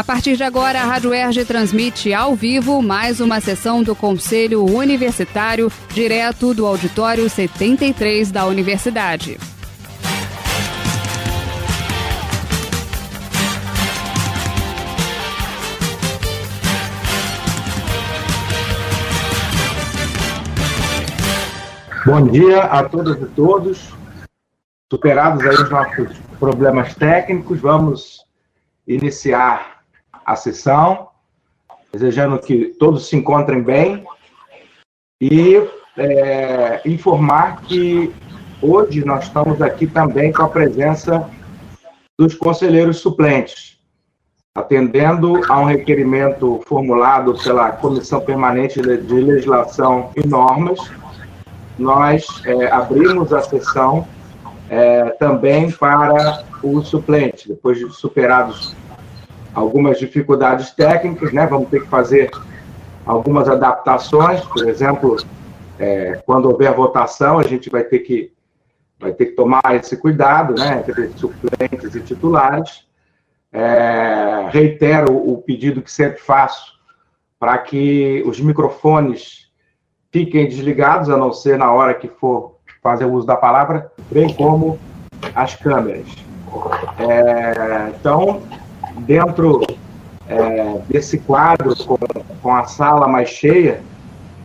A partir de agora, a Rádio Erge transmite ao vivo mais uma sessão do Conselho Universitário, direto do Auditório 73 da Universidade. Bom dia a todas e todos. Superados aí os nossos problemas técnicos, vamos iniciar a sessão, desejando que todos se encontrem bem e é, informar que hoje nós estamos aqui também com a presença dos conselheiros suplentes, atendendo a um requerimento formulado pela Comissão Permanente de Legislação e Normas, nós é, abrimos a sessão é, também para os suplentes, depois de superados algumas dificuldades técnicas, né? Vamos ter que fazer algumas adaptações, por exemplo, é, quando houver votação, a gente vai ter que vai ter que tomar esse cuidado, né, entre suplentes e titulares. É, reitero o pedido que sempre faço para que os microfones fiquem desligados, a não ser na hora que for fazer uso da palavra, bem como as câmeras. É, então, dentro é, desse quadro, com, com a sala mais cheia,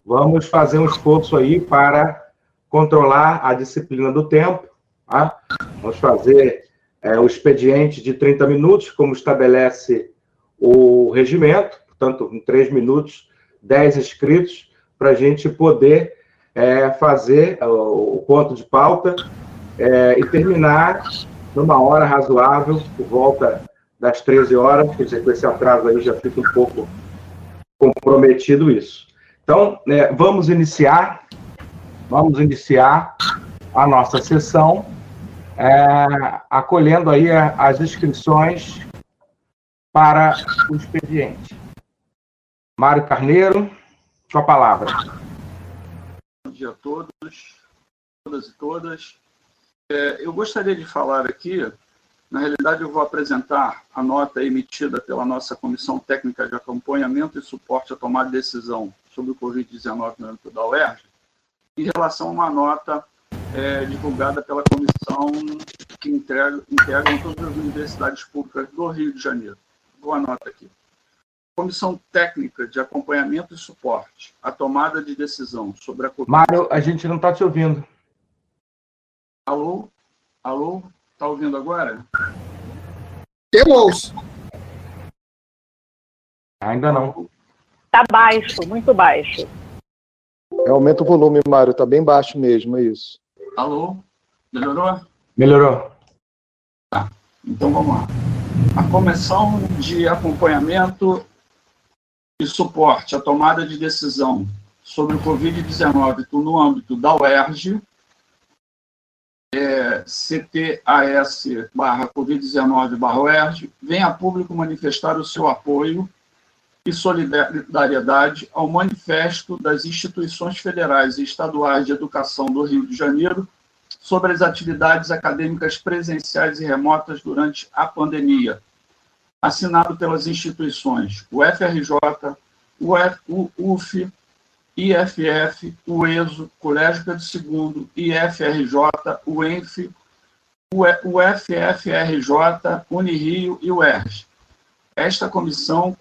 vamos fazer um esforço aí para controlar a disciplina do tempo. Tá? Vamos fazer é, o expediente de 30 minutos, como estabelece o regimento, portanto, em 3 minutos, 10 inscritos, para a gente poder é, fazer o, o ponto de pauta é, e terminar numa hora razoável, por volta das 13 horas, quer dizer, com esse atraso aí já fica um pouco comprometido isso. Então, é, vamos iniciar, vamos iniciar a nossa sessão, é, acolhendo aí as inscrições para o expediente. Mário Carneiro, com a palavra. Bom dia a todos, todas e todas. É, eu gostaria de falar aqui na realidade, eu vou apresentar a nota emitida pela nossa Comissão Técnica de Acompanhamento e Suporte à Tomada de Decisão sobre o Covid-19 no âmbito da UERJ, em relação a uma nota é, divulgada pela comissão que integra, integram todas as universidades públicas do Rio de Janeiro. Boa nota aqui. Comissão Técnica de Acompanhamento e Suporte à Tomada de Decisão sobre a Covid. Mário, a gente não está te ouvindo. Alô? Alô? Está ouvindo agora? Eu ouço. Ainda não. Está baixo, muito baixo. Aumenta o volume, Mário, está bem baixo mesmo, é isso. Alô? Melhorou? Melhorou. Tá, então vamos lá. A Comissão de Acompanhamento e Suporte à Tomada de Decisão sobre o Covid-19 no âmbito da UERJ é, CTAS barra Covid-19 barra vem a público manifestar o seu apoio e solidariedade ao manifesto das instituições federais e estaduais de educação do Rio de Janeiro sobre as atividades acadêmicas presenciais e remotas durante a pandemia, assinado pelas instituições UFRJ, o UF, IFF, o ESO, Colégio Pedro II, IFRJ, o ENF, o FFRJ, Unirio e o ERJ. Esta comissão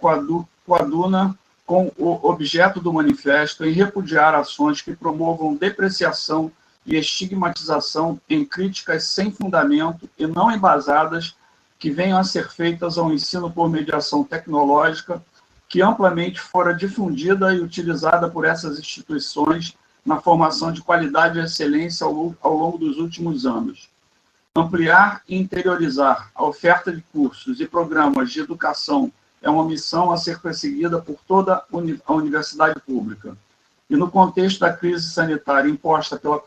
coaduna com o objeto do manifesto em repudiar ações que promovam depreciação e estigmatização em críticas sem fundamento e não embasadas que venham a ser feitas ao ensino por mediação tecnológica que amplamente fora difundida e utilizada por essas instituições na formação de qualidade e excelência ao, ao longo dos últimos anos. Ampliar e interiorizar a oferta de cursos e programas de educação é uma missão a ser perseguida por toda a universidade pública. E no contexto da crise sanitária imposta pela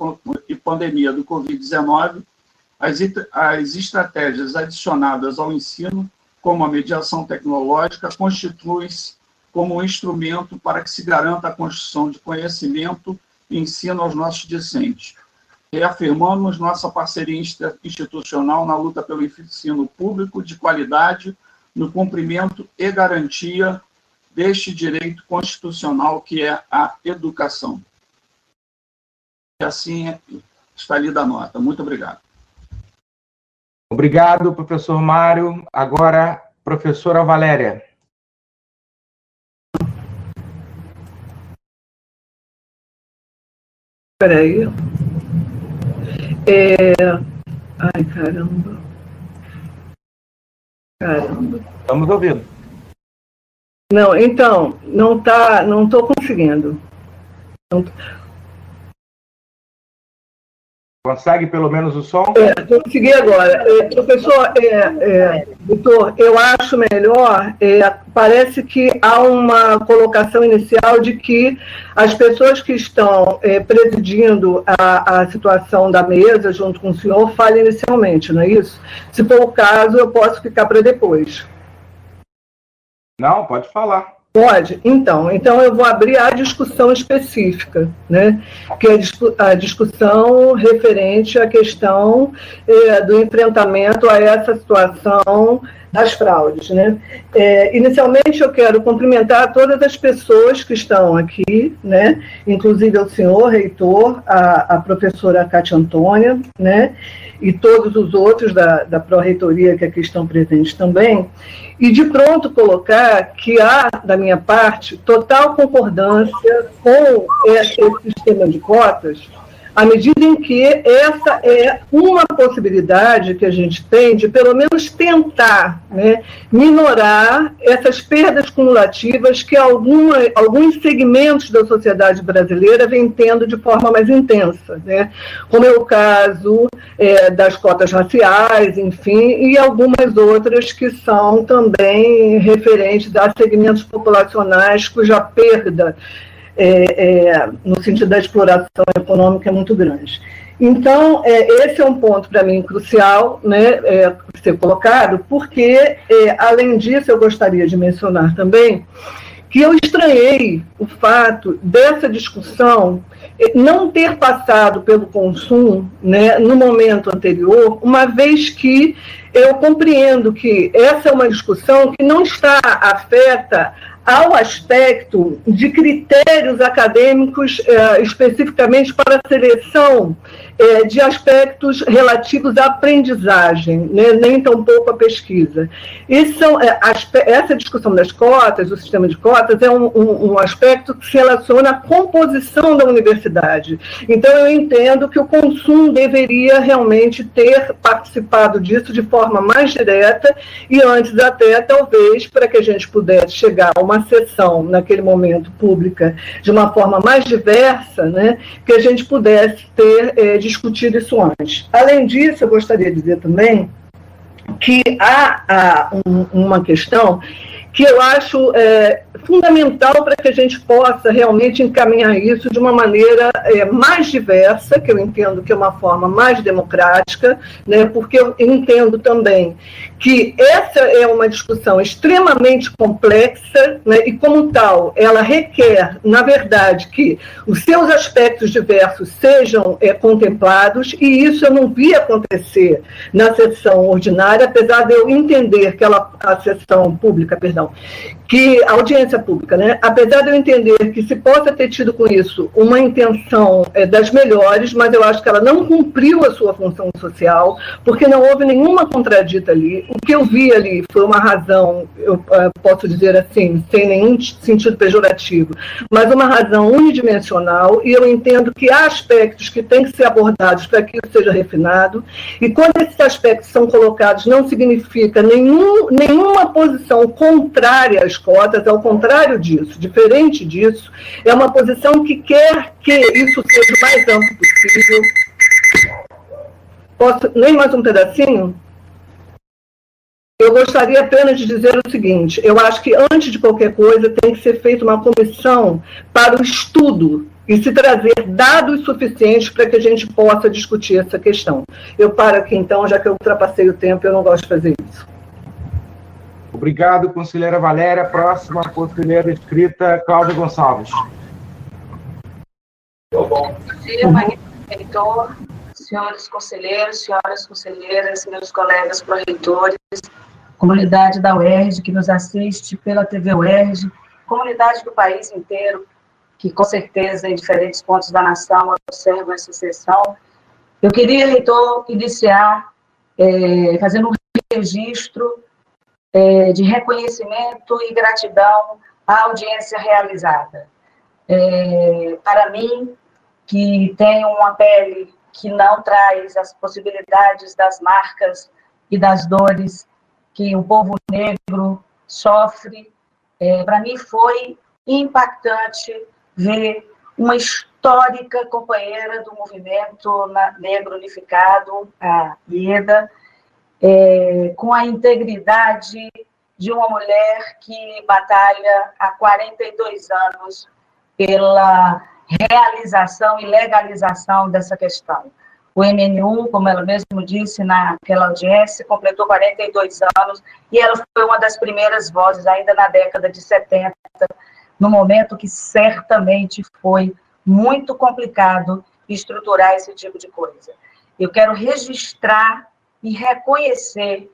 pandemia do Covid-19, as, as estratégias adicionadas ao ensino, como a mediação tecnológica, constituem-se como um instrumento para que se garanta a construção de conhecimento e ensino aos nossos discentes. Reafirmamos nossa parceria institucional na luta pelo ensino público de qualidade no cumprimento e garantia deste direito constitucional que é a educação. E assim está lida a nota. Muito obrigado. Obrigado, professor Mário. Agora, professora Valéria. Peraí. É... Ai, caramba. Caramba. Estamos ouvindo. Não, então, não tá, não estou conseguindo. Não, Consegue pelo menos o som? É, consegui agora. É, professor, é, é, doutor, eu acho melhor, é, parece que há uma colocação inicial de que as pessoas que estão é, presidindo a, a situação da mesa junto com o senhor falem inicialmente, não é isso? Se for o caso, eu posso ficar para depois. Não, pode falar. Pode? Então, então eu vou abrir a discussão específica, né? que é a discussão referente à questão é, do enfrentamento a essa situação das fraudes. Né? É, inicialmente, eu quero cumprimentar todas as pessoas que estão aqui, né? inclusive o senhor reitor, a, a professora Cátia Antônia, né? e todos os outros da, da Pró-Reitoria que aqui estão presentes também, e de pronto colocar que há, da minha parte, total concordância com esse sistema de cotas, à medida em que essa é uma possibilidade que a gente tem de, pelo menos, tentar né, minorar essas perdas cumulativas que alguma, alguns segmentos da sociedade brasileira vêm tendo de forma mais intensa, né, como é o caso é, das cotas raciais, enfim, e algumas outras que são também referentes a segmentos populacionais cuja perda é, é, no sentido da exploração econômica é muito grande. Então, é, esse é um ponto para mim crucial, né, é, ser colocado, porque, é, além disso, eu gostaria de mencionar também que eu estranhei o fato dessa discussão é, não ter passado pelo consumo né, no momento anterior, uma vez que eu compreendo que essa é uma discussão que não está afeta ao aspecto de critérios acadêmicos eh, especificamente para a seleção é, de aspectos relativos à aprendizagem, né, nem tampouco à pesquisa. São, é, essa discussão das cotas, do sistema de cotas, é um, um, um, aspecto que se relaciona à composição da universidade. Então, eu entendo que o consumo deveria realmente ter participado disso de forma mais direta e antes até, talvez, para que a gente pudesse chegar a uma sessão, naquele momento, pública, de uma forma mais diversa, né, que a gente pudesse ter é, discutido isso antes. Além disso, eu gostaria de dizer também que há, há um, uma questão que eu acho é, fundamental para que a gente possa realmente encaminhar isso de uma maneira é, mais diversa, que eu entendo que é uma forma mais democrática, né, porque eu entendo também que essa é uma discussão extremamente complexa né, e, como tal, ela requer, na verdade, que os seus aspectos diversos sejam é, contemplados, e isso eu não vi acontecer na sessão ordinária, apesar de eu entender que ela, a sessão pública, perdão, well que a audiência pública, né, apesar de eu entender que se possa ter tido com isso uma intenção é, das melhores, mas eu acho que ela não cumpriu a sua função social, porque não houve nenhuma contradita ali. O que eu vi ali foi uma razão, eu uh, posso dizer assim, sem nenhum sentido pejorativo, mas uma razão unidimensional, e eu entendo que há aspectos que têm que ser abordados para que isso seja refinado, e quando esses aspectos são colocados, não significa nenhum, nenhuma posição contrária às cotas, ao contrário disso, diferente disso, é uma posição que quer que isso seja o mais amplo possível. Posso, nem mais um pedacinho? Eu gostaria apenas de dizer o seguinte: eu acho que antes de qualquer coisa tem que ser feita uma comissão para o estudo e se trazer dados suficientes para que a gente possa discutir essa questão. Eu paro aqui então, já que eu ultrapassei o tempo, eu não gosto de fazer isso. Obrigado, conselheira Valéria. Próxima conselheira escrita, Cláudia Gonçalves. Bom dia, magnífico senhores conselheiros, senhoras conselheiras, meus colegas pró-reitores. comunidade da UERJ que nos assiste pela TV UERJ, comunidade do país inteiro, que com certeza em diferentes pontos da nação observam essa sessão. Eu queria, reitor, iniciar é, fazendo um registro é, de reconhecimento e gratidão à audiência realizada. É, para mim, que tenho uma pele que não traz as possibilidades das marcas e das dores que o povo negro sofre, é, para mim foi impactante ver uma histórica companheira do movimento negro unificado, a Ieda, é, com a integridade de uma mulher que batalha há 42 anos pela realização e legalização dessa questão. O MNU, como ela mesmo disse naquela audiência, completou 42 anos e ela foi uma das primeiras vozes, ainda na década de 70, no momento que certamente foi muito complicado estruturar esse tipo de coisa. Eu quero registrar e reconhecer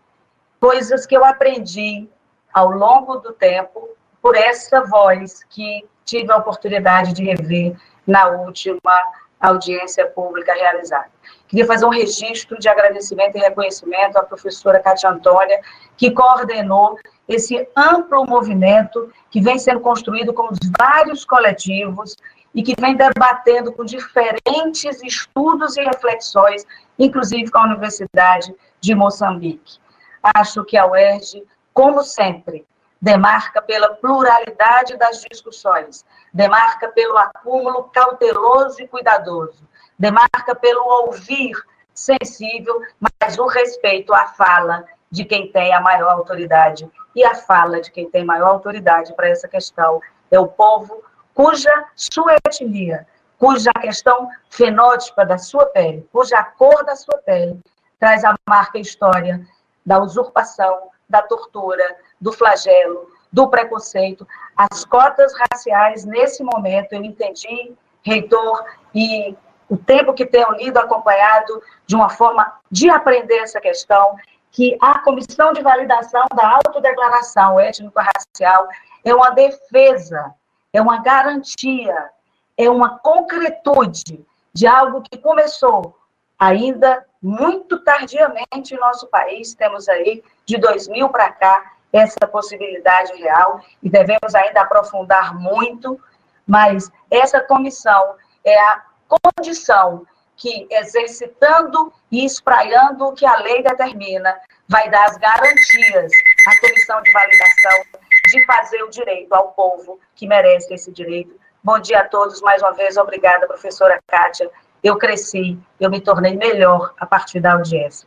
coisas que eu aprendi ao longo do tempo por essa voz que tive a oportunidade de rever na última audiência pública realizada. Queria fazer um registro de agradecimento e reconhecimento à professora Cátia Antônia, que coordenou esse amplo movimento que vem sendo construído com vários coletivos e que vem debatendo com diferentes estudos e reflexões, inclusive com a Universidade de Moçambique. Acho que a UERJ, como sempre, demarca pela pluralidade das discussões, demarca pelo acúmulo cauteloso e cuidadoso, demarca pelo ouvir sensível, mas o respeito à fala de quem tem a maior autoridade. E a fala de quem tem maior autoridade para essa questão é o povo cuja sua etnia, cuja questão fenótipa da sua pele, cuja cor da sua pele traz a marca história da usurpação, da tortura, do flagelo, do preconceito. As cotas raciais, nesse momento, eu entendi, reitor, e o tempo que tenho lido, acompanhado, de uma forma de aprender essa questão, que a comissão de validação da autodeclaração étnico-racial é uma defesa, é uma garantia, é uma concretude de algo que começou ainda muito tardiamente em nosso país, temos aí de 2000 para cá essa possibilidade real e devemos ainda aprofundar muito, mas essa comissão é a condição que, exercitando e espraiando o que a lei determina, vai dar as garantias à comissão de validação de fazer o direito ao povo que merece esse direito. Bom dia a todos, mais uma vez, obrigada, professora Kátia. Eu cresci, eu me tornei melhor a partir da audiência.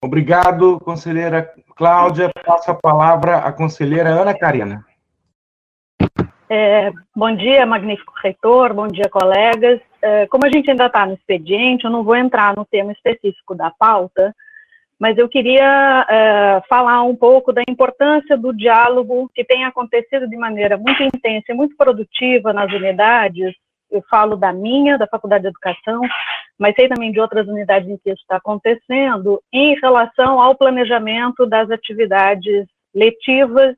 Obrigado, conselheira Cláudia. Passo a palavra à conselheira Ana Karina. É, bom dia, magnífico reitor, bom dia, colegas. É, como a gente ainda está no expediente, eu não vou entrar no tema específico da pauta, mas eu queria é, falar um pouco da importância do diálogo que tem acontecido de maneira muito intensa e muito produtiva nas unidades. Eu falo da minha, da Faculdade de Educação, mas sei também de outras unidades em que isso está acontecendo, em relação ao planejamento das atividades letivas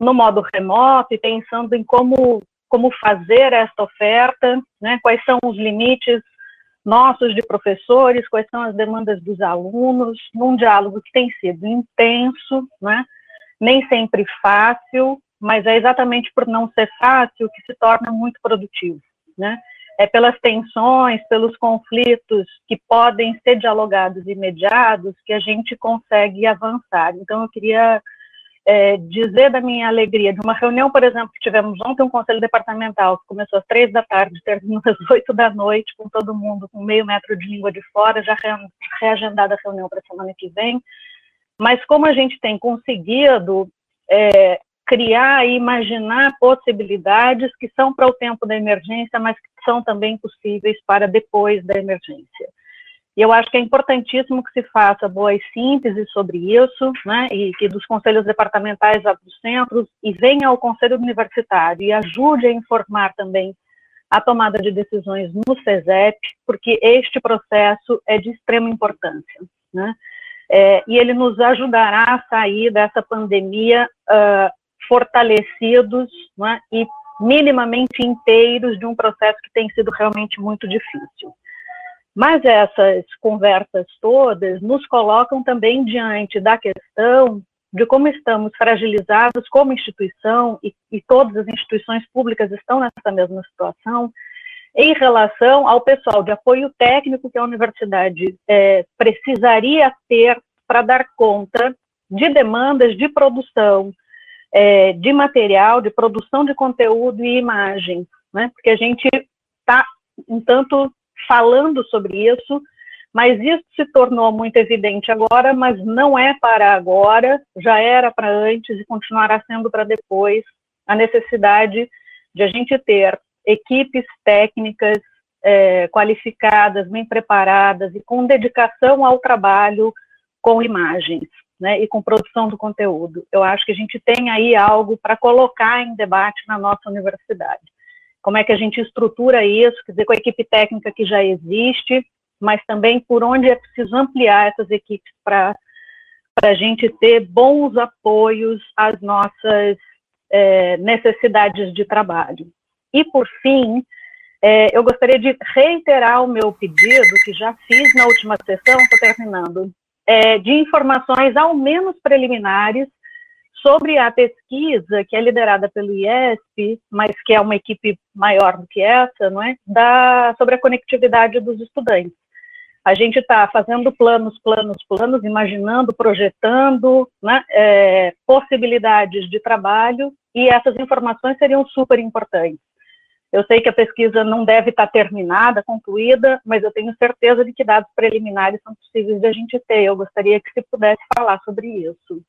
no modo remoto e pensando em como, como fazer esta oferta, né, quais são os limites nossos de professores, quais são as demandas dos alunos, num diálogo que tem sido intenso, né, nem sempre fácil, mas é exatamente por não ser fácil que se torna muito produtivo né? É pelas tensões, pelos conflitos que podem ser dialogados e mediados que a gente consegue avançar. Então, eu queria é, dizer da minha alegria de uma reunião, por exemplo, que tivemos ontem, um conselho departamental, que começou às três da tarde, terminou às oito da noite, com todo mundo com meio metro de língua de fora, já reagendada a reunião para a semana que vem. Mas como a gente tem conseguido é, criar e imaginar possibilidades que são para o tempo da emergência, mas que são também possíveis para depois da emergência. E eu acho que é importantíssimo que se faça boas sínteses sobre isso, né, e que dos conselhos departamentais dos centros, e venha ao conselho universitário e ajude a informar também a tomada de decisões no CESEP, porque este processo é de extrema importância. Né? é, e ele nos ajudará a sair dessa pandemia uh, fortalecidos né, e minimamente inteiros de um processo que tem sido realmente muito difícil. Mas essas conversas todas nos colocam também diante da questão de como estamos fragilizados como instituição, e, e todas as instituições públicas estão nessa mesma situação, em relação ao pessoal de apoio técnico que a universidade é, precisaria ter para dar conta de demandas de produção, é, de material, de produção de conteúdo e imagens, né? porque a gente está, um tanto, falando sobre isso, mas isso se tornou muito evidente agora, mas não é para agora, já era para antes e continuará sendo para depois, a necessidade de a gente ter equipes técnicas é, qualificadas, bem preparadas e com dedicação ao trabalho com imagens né, e com produção do conteúdo. Eu acho que a gente tem aí algo para colocar em debate na nossa universidade. Como é que a gente estrutura isso, quer dizer, com a equipe técnica que já existe, mas também por onde é preciso ampliar essas equipes para a gente ter bons apoios às nossas é, necessidades de trabalho. E, por fim, é, eu gostaria de reiterar o meu pedido, que já fiz na última sessão, estou terminando, é, de informações, ao menos preliminares, sobre a pesquisa que é liderada pelo IESP, mas que é uma equipe maior do que essa, não é? Da, sobre a conectividade dos estudantes. A gente está fazendo planos, planos, planos, imaginando, projetando né, é, possibilidades de trabalho, e essas informações seriam super importantes. Eu sei que a pesquisa não deve estar terminada, concluída, mas eu tenho certeza de que dados preliminares são possíveis de a gente ter. Eu gostaria que se pudesse falar sobre isso.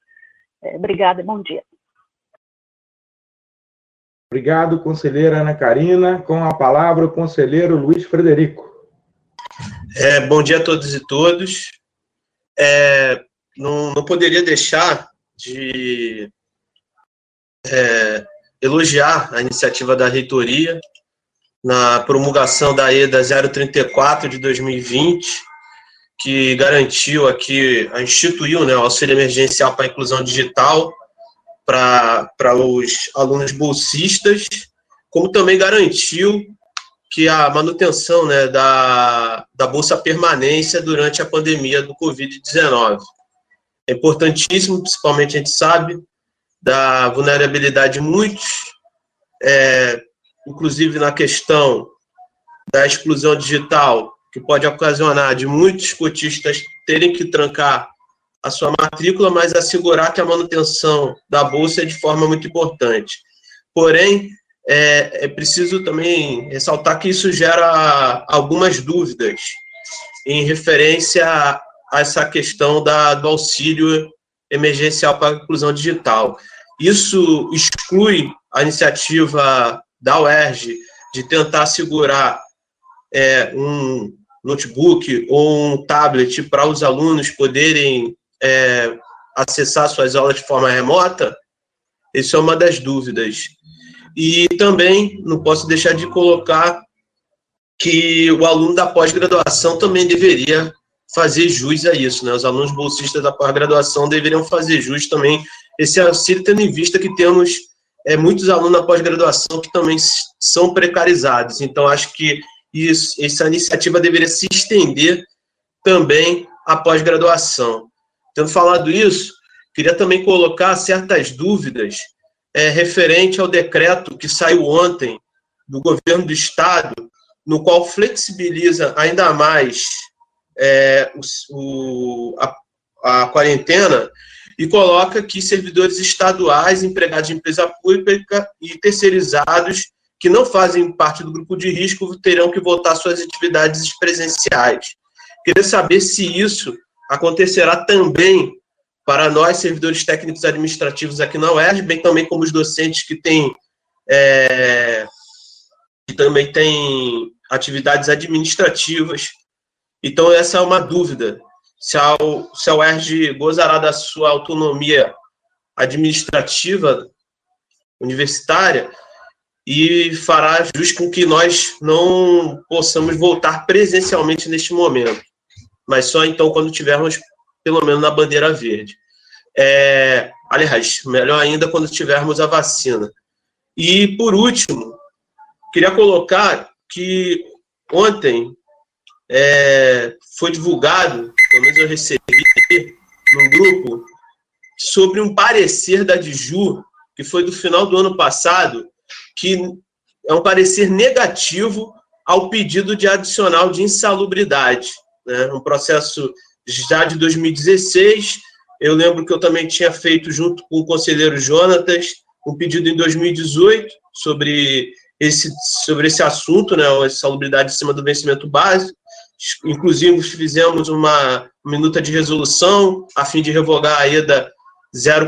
É, obrigada e bom dia. Obrigado, conselheira Ana Karina. Com a palavra, o conselheiro Luiz Frederico. É, bom dia a todos e todos. É, não, não poderia deixar de é, elogiar a iniciativa da reitoria na promulgação da EDA 034 de 2020, que garantiu aqui, instituiu né, o auxílio emergencial para a inclusão digital para os alunos bolsistas, como também garantiu que a manutenção né, da, da Bolsa Permanência durante a pandemia do Covid-19. É importantíssimo, principalmente a gente sabe da vulnerabilidade de muitos é, inclusive na questão da exclusão digital, que pode ocasionar de muitos cotistas terem que trancar a sua matrícula, mas assegurar que a manutenção da bolsa é de forma muito importante. Porém, é, é preciso também ressaltar que isso gera algumas dúvidas em referência a essa questão da, do auxílio emergencial para a inclusão digital. Isso exclui a iniciativa da UERJ de tentar segurar é, um notebook ou um tablet para os alunos poderem é, acessar suas aulas de forma remota, isso é uma das dúvidas. E também não posso deixar de colocar que o aluno da pós-graduação também deveria fazer jus a isso, né? Os alunos bolsistas da pós-graduação deveriam fazer jus também esse auxílio, tendo em vista que temos é, muitos alunos na pós-graduação que também são precarizados. Então, acho que isso, essa iniciativa deveria se estender também à pós-graduação. Tendo falado isso, queria também colocar certas dúvidas é, referente ao decreto que saiu ontem do governo do Estado, no qual flexibiliza ainda mais é, o, o a, a quarentena e coloca que servidores estaduais, empregados de empresa pública e terceirizados que não fazem parte do grupo de risco terão que voltar suas atividades presenciais. Queria saber se isso acontecerá também para nós, servidores técnicos administrativos aqui na UERJ, bem também como os docentes que têm é, que também têm atividades administrativas. Então, essa é uma dúvida se a, se a UERJ gozará da sua autonomia administrativa universitária e fará jus com que nós não possamos voltar presencialmente neste momento, mas só então quando tivermos pelo menos na bandeira verde. É, aliás, melhor ainda quando tivermos a vacina. E, por último, queria colocar que ontem é, foi divulgado, pelo menos eu recebi num grupo, sobre um parecer da Diju, que foi do final do ano passado, que é um parecer negativo ao pedido de adicional de insalubridade. Né? Um processo já de 2016. Eu lembro que eu também tinha feito, junto com o conselheiro Jonatas, um pedido em 2018 sobre esse, sobre esse assunto, né, a insalubridade em cima do vencimento básico. Inclusive, fizemos uma minuta de resolução a fim de revogar a EDA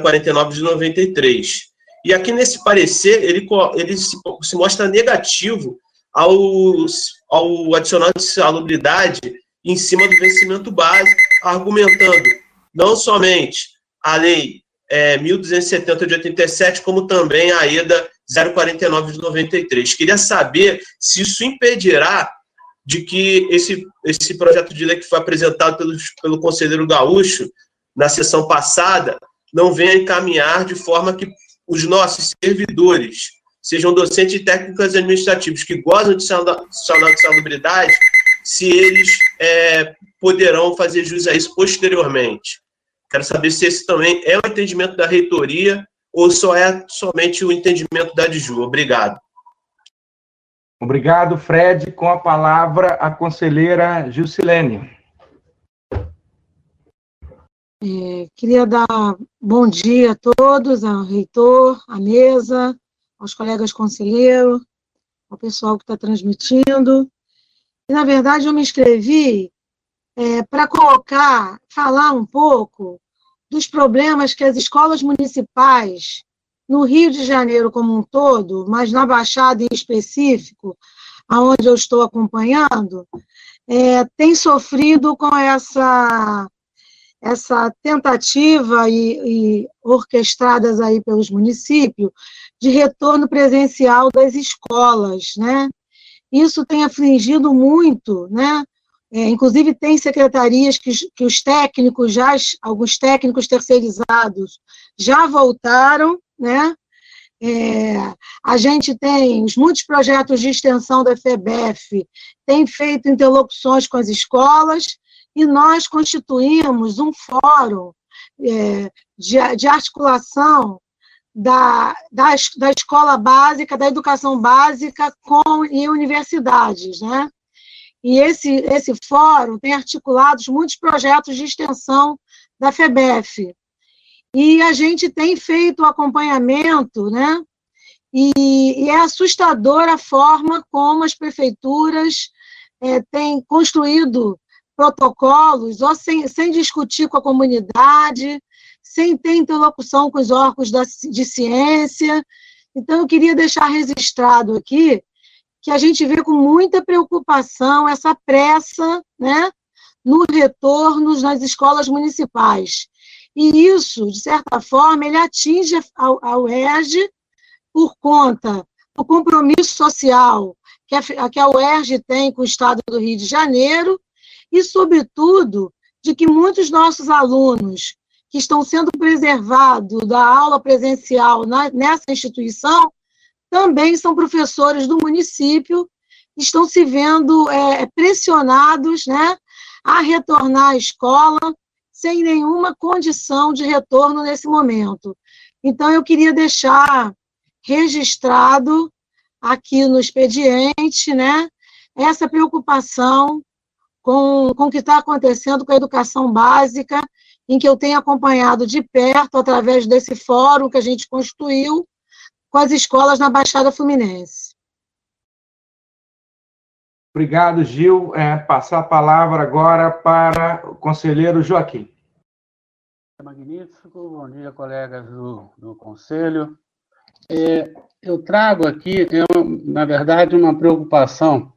049 de 93. E aqui nesse parecer, ele, ele se, se mostra negativo ao, ao adicional de salubridade em cima do vencimento base, argumentando não somente a lei é, 1270 de 87, como também a EDA 049 de 93. Queria saber se isso impedirá de que esse, esse projeto de lei que foi apresentado pelo, pelo conselheiro Gaúcho na sessão passada não venha encaminhar de forma que os nossos servidores, sejam docentes técnicos administrativos, que gozam de salubridade, se eles é, poderão fazer jus a isso posteriormente. Quero saber se esse também é o entendimento da reitoria ou só é somente o entendimento da DIJU. Obrigado. Obrigado, Fred. Com a palavra, a conselheira Gilcilene. É, queria dar bom dia a todos, ao reitor, à mesa, aos colegas conselheiros, ao pessoal que está transmitindo. E, na verdade, eu me inscrevi é, para colocar, falar um pouco dos problemas que as escolas municipais, no Rio de Janeiro como um todo, mas na Baixada em específico, aonde eu estou acompanhando, é, têm sofrido com essa essa tentativa e, e, orquestradas aí pelos municípios de retorno presencial das escolas, né? Isso tem afligido muito, né? É, inclusive tem secretarias que, que os técnicos já, alguns técnicos terceirizados já voltaram, né? É, a gente tem os muitos projetos de extensão da FEBEF, tem feito interlocuções com as escolas, e nós constituímos um fórum é, de, de, articulação da, da, da, escola básica, da educação básica com e universidades, né? E esse, esse fórum tem articulado muitos projetos de extensão da FEBEF. E a gente tem feito o acompanhamento, né? E, e é assustadora a forma como as prefeituras é, têm construído protocolos, ou sem, sem discutir com a comunidade, sem ter interlocução com os órgãos da, de ciência. Então, eu queria deixar registrado aqui que a gente vê com muita preocupação essa pressa né, no retorno nas escolas municipais. E isso, de certa forma, ele atinge a, a UERJ por conta do compromisso social que a, que a UERJ tem com o Estado do Rio de Janeiro e, sobretudo, de que muitos nossos alunos que estão sendo preservados da aula presencial na, nessa instituição também são professores do município, estão se vendo é, pressionados né, a retornar à escola sem nenhuma condição de retorno nesse momento. Então, eu queria deixar registrado aqui no expediente né, essa preocupação com, com o que está acontecendo com a educação básica, em que eu tenho acompanhado de perto, através desse fórum que a gente constituiu, com as escolas na Baixada Fluminense. Obrigado, Gil. É, passar a palavra agora para o conselheiro Joaquim. Magnífico, bom dia, colegas do, do Conselho. É, eu trago aqui, eu, na verdade, uma preocupação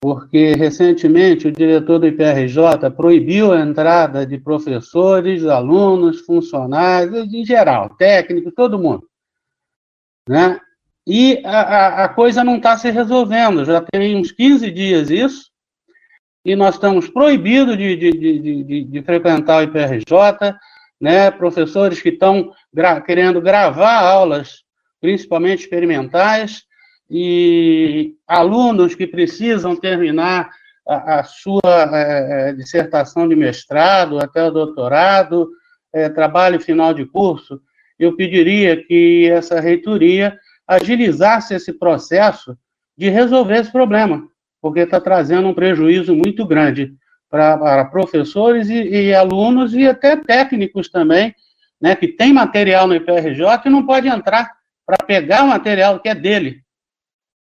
porque recentemente o diretor do IPRJ proibiu a entrada de professores, alunos, funcionários, em geral, técnico, todo mundo. Né? E a, a coisa não está se resolvendo, já tem uns 15 dias isso, e nós estamos proibidos de, de, de, de, de frequentar o IPRJ, né? professores que estão gra querendo gravar aulas, principalmente experimentais, e alunos que precisam terminar a, a sua é, dissertação de mestrado até o doutorado, é, trabalho final de curso, eu pediria que essa reitoria agilizasse esse processo de resolver esse problema, porque está trazendo um prejuízo muito grande para, para professores e, e, alunos e até técnicos também, né, que tem material no IPRJ e não pode entrar para pegar o material que é dele.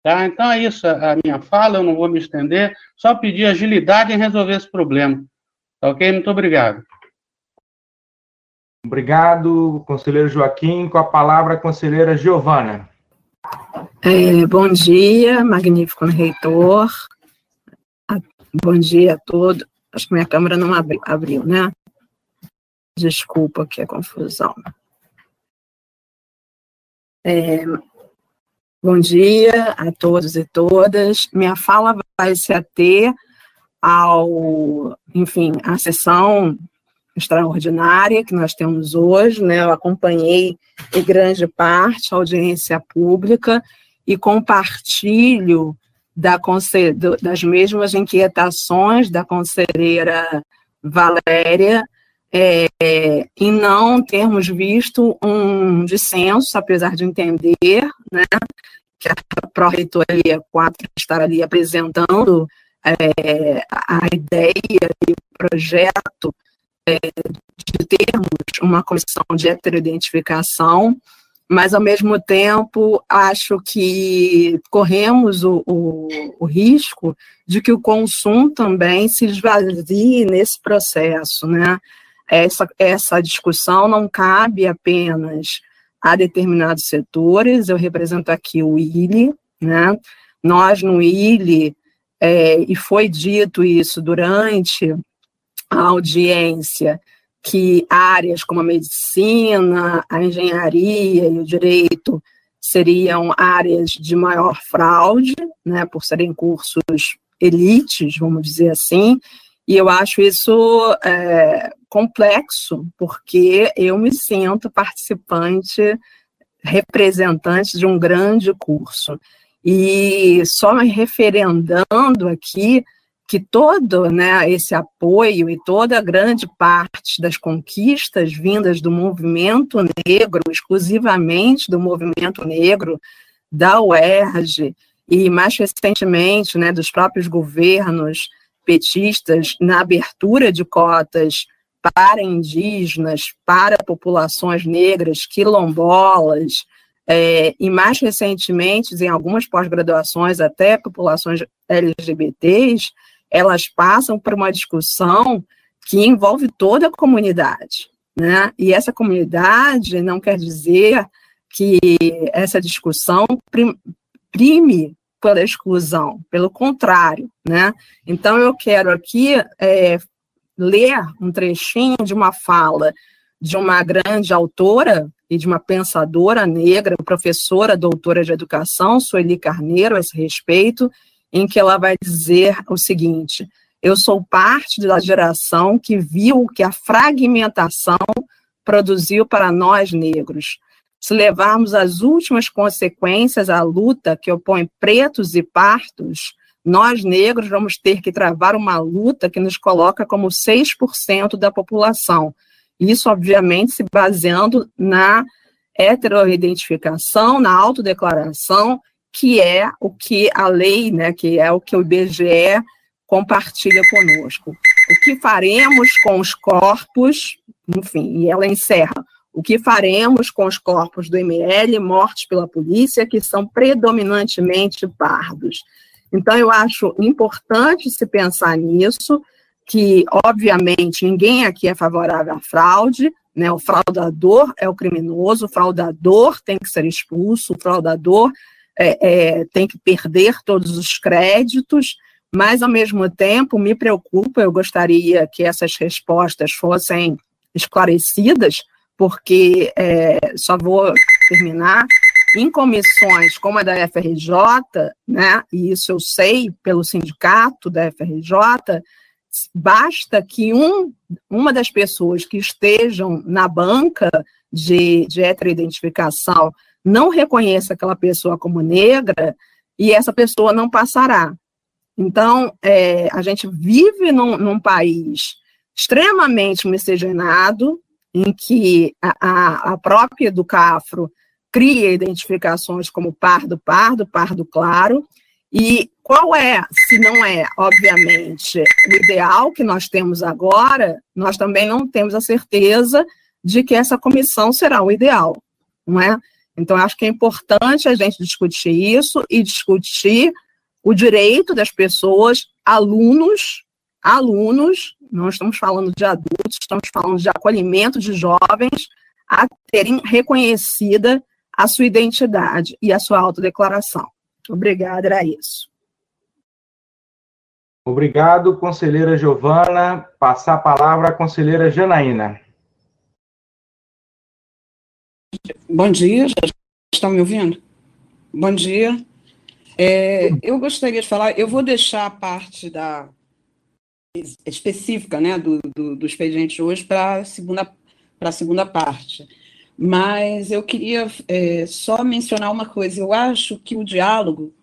Tá? Então é isso a minha fala, eu não vou me estender, só pedir agilidade em resolver esse problema. Tá ok? Muito obrigado. Obrigado, conselheiro Joaquim. Com a palavra, a conselheira Giovana. É, bom dia, magnífico reitor. Bom dia a todos. Acho que minha câmera não abriu, abriu né? Desculpa que é confusão. É, bom dia a todos e todas. Minha fala vai se ater ao, enfim, à sessão extraordinária que nós temos hoje, né? Eu acompanhei em grande parte a audiência pública e compartilho da, das mesmas inquietações da conselheira Valéria, é, em não termos visto um dissenso, apesar de entender né, que a Pró-Reitoria 4 estar ali apresentando é, a ideia e o projeto é, de termos uma comissão de heteroidentificação, mas, ao mesmo tempo, acho que corremos o, o, o risco de que o consumo também se esvazie nesse processo, né? Essa, essa discussão não cabe apenas a determinados setores, eu represento aqui o ILE, né? Nós no ILE, é, e foi dito isso durante a audiência que áreas como a medicina, a engenharia e o direito seriam áreas de maior fraude, né, por serem cursos elites, vamos dizer assim, e eu acho isso é, complexo, porque eu me sinto participante, representante de um grande curso. E só me referendando aqui, que todo né, esse apoio e toda a grande parte das conquistas vindas do movimento negro, exclusivamente do movimento negro, da UERJ, e mais recentemente né, dos próprios governos petistas na abertura de cotas para indígenas, para populações negras, quilombolas, é, e mais recentemente, em algumas pós-graduações, até populações LGBTs, elas passam por uma discussão que envolve toda a comunidade, né? E essa comunidade não quer dizer que essa discussão prime pela exclusão, pelo contrário, né? Então eu quero aqui é, ler um trechinho de uma fala de uma grande autora e de uma pensadora negra, professora, doutora de educação, Sueli Carneiro, a esse respeito, em que ela vai dizer o seguinte: eu sou parte da geração que viu que a fragmentação produziu para nós negros. Se levarmos as últimas consequências à luta que opõe pretos e partos, nós negros vamos ter que travar uma luta que nos coloca como 6% da população. Isso, obviamente, se baseando na heteroidentificação, na autodeclaração que é o que a lei, né, que é o que o IBGE compartilha conosco. O que faremos com os corpos, enfim, e ela encerra, o que faremos com os corpos do ML mortos pela polícia, que são predominantemente pardos. Então, eu acho importante se pensar nisso, que, obviamente, ninguém aqui é favorável à fraude, né? o fraudador é o criminoso, o fraudador tem que ser expulso, o fraudador é, é, tem que perder todos os créditos, mas, ao mesmo tempo, me preocupa, eu gostaria que essas respostas fossem esclarecidas, porque, é, só vou terminar, em comissões como a da FRJ, né, e isso eu sei pelo sindicato da FRJ, basta que um, uma das pessoas que estejam na banca de, de heteroidentificação não reconheça aquela pessoa como negra e essa pessoa não passará. Então, é, a gente vive num, num país extremamente miscigenado, em que a, a própria do CAFRO cria identificações como pardo, pardo, pardo claro, e qual é, se não é, obviamente, o ideal que nós temos agora, nós também não temos a certeza de que essa comissão será o ideal, não é? Então, acho que é importante a gente discutir isso e discutir o direito das pessoas, alunos, alunos, não estamos falando de adultos, estamos falando de acolhimento de jovens, a terem reconhecida a sua identidade e a sua autodeclaração. Obrigada, era isso. Obrigado, conselheira Giovana. Passar a palavra à conselheira Janaína. Bom dia, já estão me ouvindo? Bom dia. É, eu gostaria de falar, eu vou deixar a parte da específica né, do, do, do expediente hoje para a segunda, segunda parte. Mas eu queria é, só mencionar uma coisa. Eu acho que o diálogo,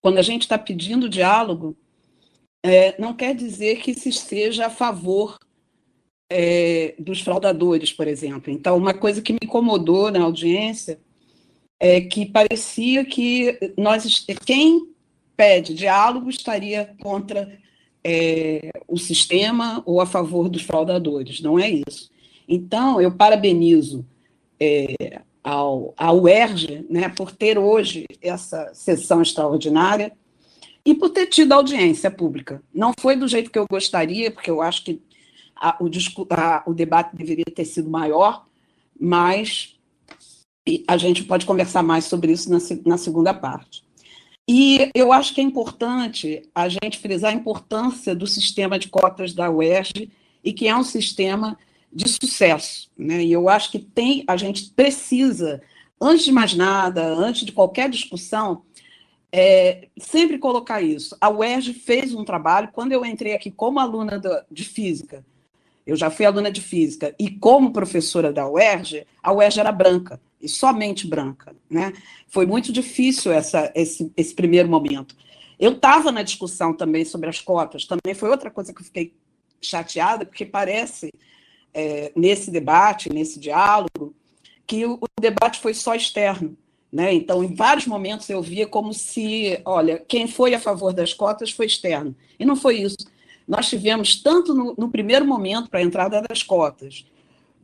quando a gente está pedindo diálogo, é, não quer dizer que se esteja a favor é, dos fraudadores, por exemplo. Então, uma coisa que me incomodou na audiência é que parecia que nós, quem pede diálogo estaria contra é, o sistema ou a favor dos fraudadores. Não é isso. Então, eu parabenizo é, ao, ao UERJ né, por ter hoje essa sessão extraordinária e por ter tido audiência pública. Não foi do jeito que eu gostaria, porque eu acho que a, o, a, o debate deveria ter sido maior, mas a gente pode conversar mais sobre isso na, na segunda parte. E eu acho que é importante a gente frisar a importância do sistema de cotas da UERJ e que é um sistema de sucesso. Né? E eu acho que tem, a gente precisa, antes de mais nada, antes de qualquer discussão, é, sempre colocar isso. A UERJ fez um trabalho, quando eu entrei aqui como aluna de física, eu já fui aluna de física, e como professora da UERJ, a UERJ era branca, e somente branca. Né? Foi muito difícil essa, esse, esse primeiro momento. Eu estava na discussão também sobre as cotas, também foi outra coisa que eu fiquei chateada, porque parece é, nesse debate, nesse diálogo, que o, o, debate foi só externo. Né? Então, em vários momentos eu via como se, olha, quem foi a favor das cotas foi externo. E não foi isso. Nós tivemos, tanto no, no primeiro momento, para a entrada das cotas,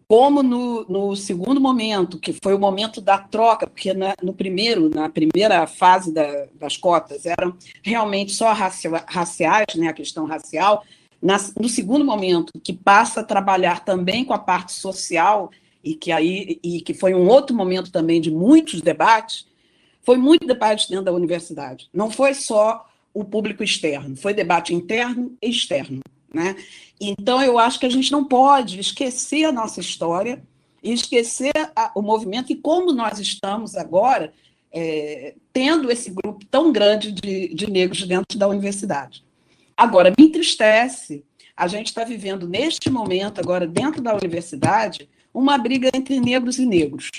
como no, no, segundo momento, que foi o momento da troca, porque na, no primeiro, na primeira fase da, das cotas, eram realmente só raciais, né, a questão racial, na, no segundo momento, que passa a trabalhar também com a parte social, e que, aí, e que foi um outro momento também de muitos debates, foi muito debate dentro da universidade. Não foi só o público externo, foi debate interno e externo. Né? Então, eu acho que a gente não pode esquecer a nossa história e esquecer a, o movimento e como nós estamos agora é, tendo esse grupo tão grande de, de negros dentro da universidade. Agora, me entristece a gente está vivendo neste momento, agora dentro da universidade, uma briga entre negros e negros.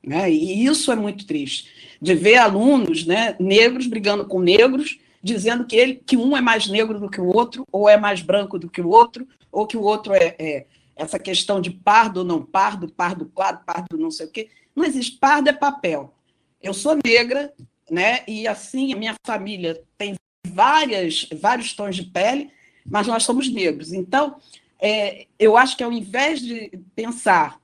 Né? E isso é muito triste, de ver alunos né, negros brigando com negros, dizendo que, ele, que um é mais negro do que o outro, ou é mais branco do que o outro, ou que o outro é, é essa questão de pardo ou não pardo, pardo claro, pardo não sei o quê. Não existe. Pardo é papel. Eu sou negra, né? E assim a minha família tem várias, vários tons de pele, mas nós somos negros. Então, é, eu acho que ao invés de pensar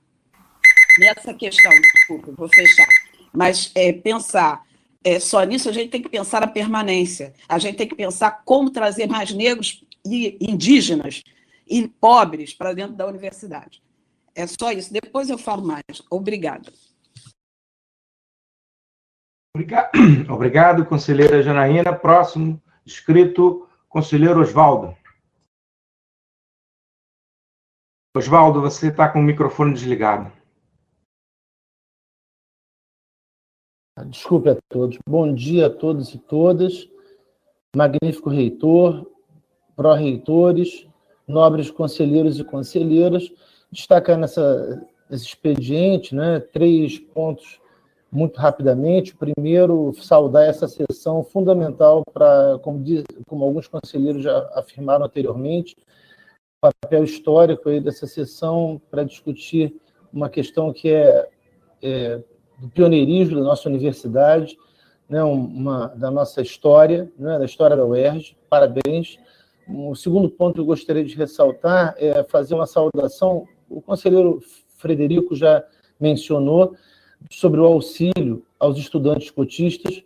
nessa questão, desculpa, vou fechar, mas é, pensar é, só nisso, a gente tem que pensar a permanência, a gente tem que pensar como trazer mais negros e indígenas e pobres para dentro da universidade. É só isso. Depois eu falo mais. Obrigada. Obrigado, conselheira Janaína. Próximo Escrito, conselheiro Oswaldo. Oswaldo, você está com o microfone desligado. Desculpe a todos. Bom dia a todos e todas. Magnífico reitor, pró-reitores, nobres conselheiros e conselheiras. Destacar nessa, nesse expediente né, três pontos muito rapidamente. Primeiro, saudar essa sessão fundamental para, como, como alguns conselheiros já afirmaram anteriormente, o papel histórico aí dessa sessão para discutir uma questão que é, é do pioneirismo da nossa universidade, né, uma, da nossa história, né, da história da UERJ. Parabéns. O segundo ponto que eu gostaria de ressaltar é fazer uma saudação. O conselheiro Frederico já mencionou sobre o auxílio aos estudantes cotistas.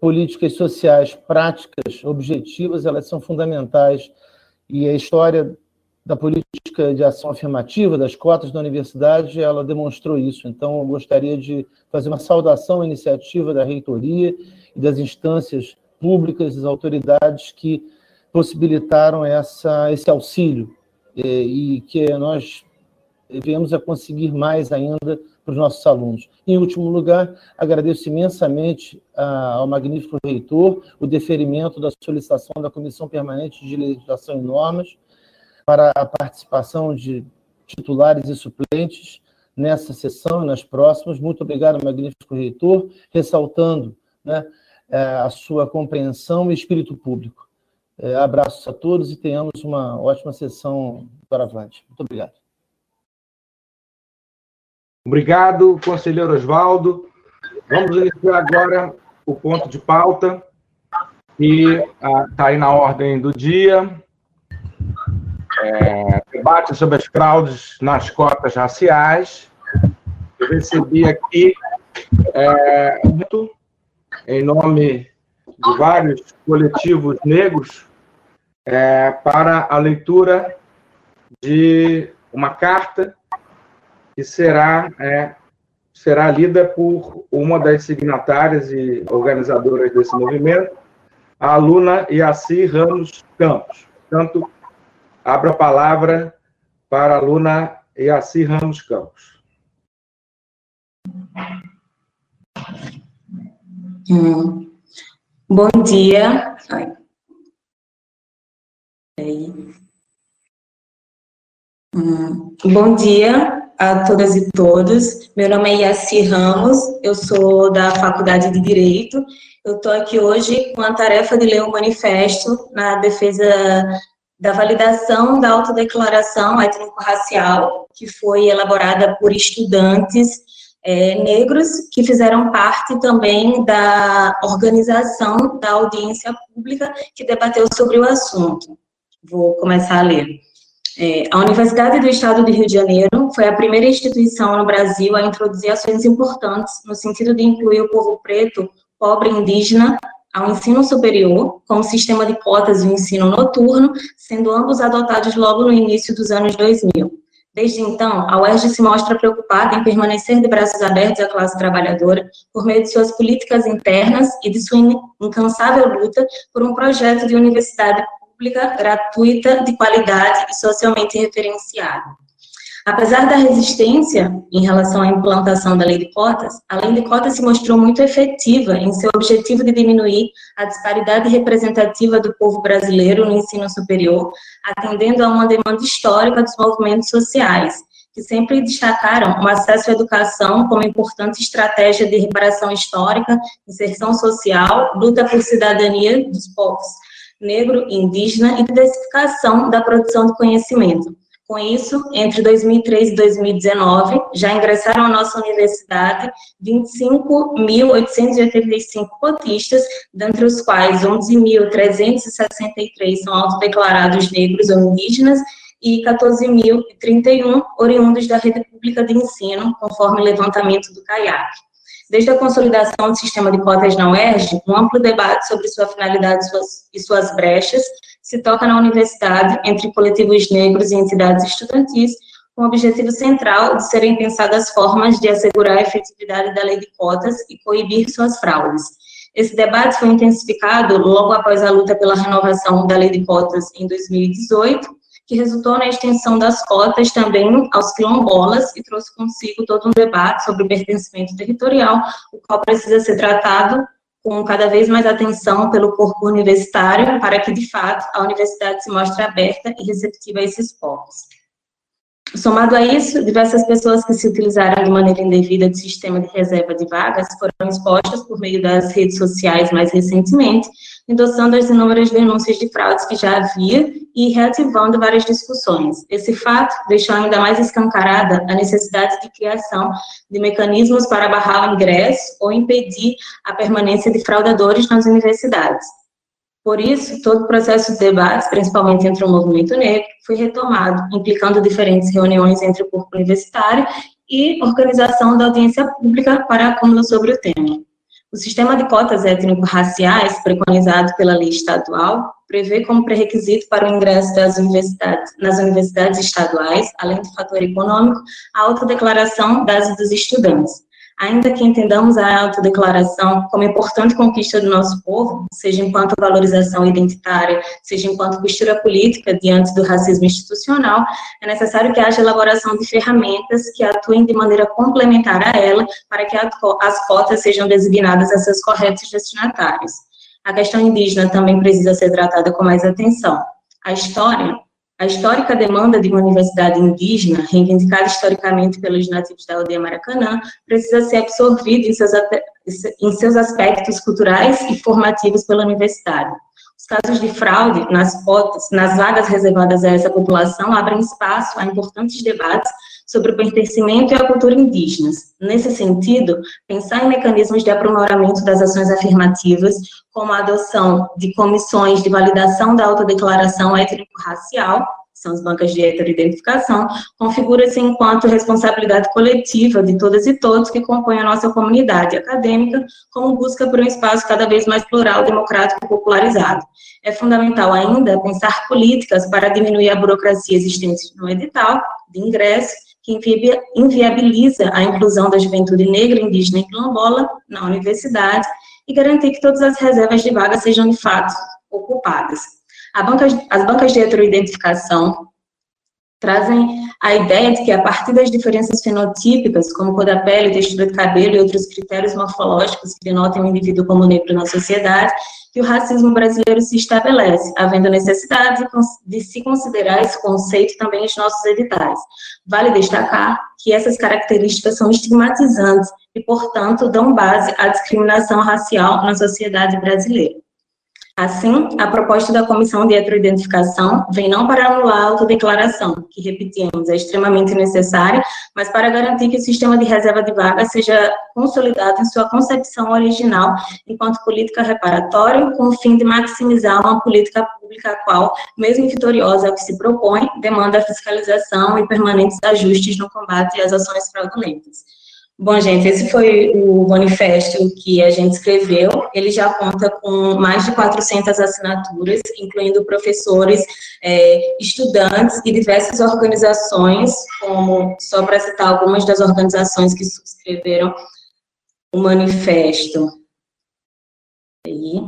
Políticas sociais práticas, objetivas, elas são fundamentais. E a história da política de ação afirmativa, das cotas da universidade, ela demonstrou isso. Então, eu gostaria de fazer uma saudação à iniciativa da reitoria e das instâncias públicas, das autoridades que possibilitaram essa, esse auxílio e, e que nós viemos a conseguir mais ainda para os nossos alunos. Em último lugar, agradeço imensamente ao magnífico reitor o deferimento da solicitação da Comissão Permanente de Legislação e Normas, para a participação de titulares e suplentes nessa sessão e nas próximas. Muito obrigado, magnífico reitor, ressaltando né, é, a sua compreensão e espírito público. É, abraços a todos e tenhamos uma ótima sessão para avante. Muito obrigado. Obrigado, conselheiro Oswaldo. Vamos iniciar agora o ponto de pauta, que está aí na ordem do dia é, debate sobre as fraudes nas cotas raciais. Eu recebi aqui, é, em nome de vários coletivos negros, é, para a leitura de uma carta que será, é, será lida por uma das signatárias e organizadoras desse movimento, a aluna Yaci Ramos Campos. Portanto, Abro a palavra para a aluna Iaci Ramos Campos. Hum. Bom dia. Hum. Bom dia a todas e todos. Meu nome é Iaci Ramos, eu sou da Faculdade de Direito. Eu estou aqui hoje com a tarefa de ler um manifesto na defesa da validação da autodeclaração étnico-racial, que foi elaborada por estudantes é, negros que fizeram parte também da organização da audiência pública que debateu sobre o assunto. Vou começar a ler. É, a Universidade do Estado de Rio de Janeiro foi a primeira instituição no Brasil a introduzir ações importantes no sentido de incluir o povo preto, pobre indígena ao ensino superior, com o sistema de cotas e o ensino noturno, sendo ambos adotados logo no início dos anos 2000. Desde então, a UERJ se mostra preocupada em permanecer de braços abertos à classe trabalhadora por meio de suas políticas internas e de sua incansável luta por um projeto de universidade pública, gratuita, de qualidade e socialmente referenciada. Apesar da resistência em relação à implantação da lei de cotas, a lei de cotas se mostrou muito efetiva em seu objetivo de diminuir a disparidade representativa do povo brasileiro no ensino superior, atendendo a uma demanda histórica dos movimentos sociais, que sempre destacaram o acesso à educação como importante estratégia de reparação histórica, inserção social, luta por cidadania dos povos negro, indígena e diversificação da produção de conhecimento com isso, entre 2003 e 2019, já ingressaram à nossa universidade 25.885 cotistas, dentre os quais 11.363 são autodeclarados negros ou indígenas e 14.031 oriundos da rede pública de ensino, conforme o levantamento do CAIAC. Desde a consolidação do sistema de cotas na UERJ, um amplo debate sobre sua finalidade e suas brechas se toca na universidade entre coletivos negros e entidades estudantis, com o objetivo central de serem pensadas formas de assegurar a efetividade da lei de cotas e coibir suas fraudes. Esse debate foi intensificado logo após a luta pela renovação da lei de cotas em 2018, que resultou na extensão das cotas também aos quilombolas e trouxe consigo todo um debate sobre o pertencimento territorial, o qual precisa ser tratado com cada vez mais atenção pelo corpo universitário, para que, de fato, a universidade se mostre aberta e receptiva a esses povos. Somado a isso, diversas pessoas que se utilizaram de maneira indevida do sistema de reserva de vagas foram expostas por meio das redes sociais mais recentemente, endossando as inúmeras denúncias de fraudes que já havia e reativando várias discussões. Esse fato deixou ainda mais escancarada a necessidade de criação de mecanismos para barrar o ingresso ou impedir a permanência de fraudadores nas universidades. Por isso, todo o processo de debates, principalmente entre o movimento negro, foi retomado, implicando diferentes reuniões entre o corpo universitário e organização da audiência pública para acúmulo sobre o tema. O sistema de cotas étnico-raciais, preconizado pela lei estadual, prevê como pré-requisito para o ingresso das universidades, nas universidades estaduais, além do fator econômico, a autodeclaração das dos estudantes, Ainda que entendamos a autodeclaração como importante conquista do nosso povo, seja enquanto valorização identitária, seja enquanto postura política diante do racismo institucional, é necessário que haja elaboração de ferramentas que atuem de maneira complementar a ela para que as cotas sejam designadas a seus corretos destinatários. A questão indígena também precisa ser tratada com mais atenção. A história a histórica demanda de uma universidade indígena, reivindicada historicamente pelos nativos da aldeia Maracanã, precisa ser absorvida em seus, em seus aspectos culturais e formativos pela universidade. Os casos de fraude nas cotas, nas vagas reservadas a essa população, abrem espaço a importantes debates sobre o pertencimento e a cultura indígenas. Nesse sentido, pensar em mecanismos de aprimoramento das ações afirmativas, como a adoção de comissões de validação da autodeclaração étnico-racial, são as bancas de heteroidentificação, configura-se enquanto responsabilidade coletiva de todas e todos que compõem a nossa comunidade acadêmica, como busca por um espaço cada vez mais plural, democrático e popularizado. É fundamental ainda pensar políticas para diminuir a burocracia existente no edital de ingresso que inviabiliza a inclusão da juventude negra, indígena e quilombola na universidade e garantir que todas as reservas de vaga sejam de fato ocupadas. As bancas de heteroidentificação trazem a ideia de que, a partir das diferenças fenotípicas, como cor da pele, textura de cabelo e outros critérios morfológicos que denotem o indivíduo como negro na sociedade, que o racismo brasileiro se estabelece, havendo necessidade de se considerar esse conceito também nos nossos editais. Vale destacar que essas características são estigmatizantes e, portanto, dão base à discriminação racial na sociedade brasileira. Assim, a proposta da Comissão de Heteroidentificação vem não para anular a autodeclaração, que, repetimos, é extremamente necessária, mas para garantir que o sistema de reserva de vagas seja consolidado em sua concepção original, enquanto política reparatória, com o fim de maximizar uma política pública a qual, mesmo vitoriosa ao que se propõe, demanda fiscalização e permanentes ajustes no combate às ações fraudulentas. Bom, gente, esse foi o manifesto que a gente escreveu. Ele já conta com mais de 400 assinaturas, incluindo professores, é, estudantes e diversas organizações, como, só para citar algumas das organizações que subscreveram o manifesto. Aí,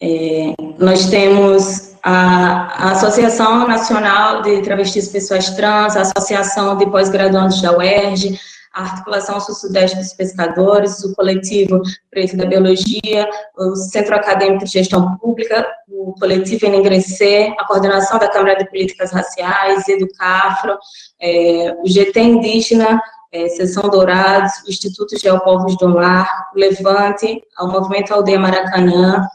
é, nós temos a, Associação Nacional de Travestis e Pessoas Trans, a Associação de Pós-Graduandos da UERJ, Articulação Sul-Sudeste dos Pescadores, o Coletivo Preto da Biologia, o Centro Acadêmico de Gestão Pública, o Coletivo Enegrecer, a Coordenação da Câmara de Políticas Raciais, Educafro, é, o GT Indígena, é, Dourados, o Instituto Geopovos do Mar, o Levante, o Movimento Aldeia Maracanã,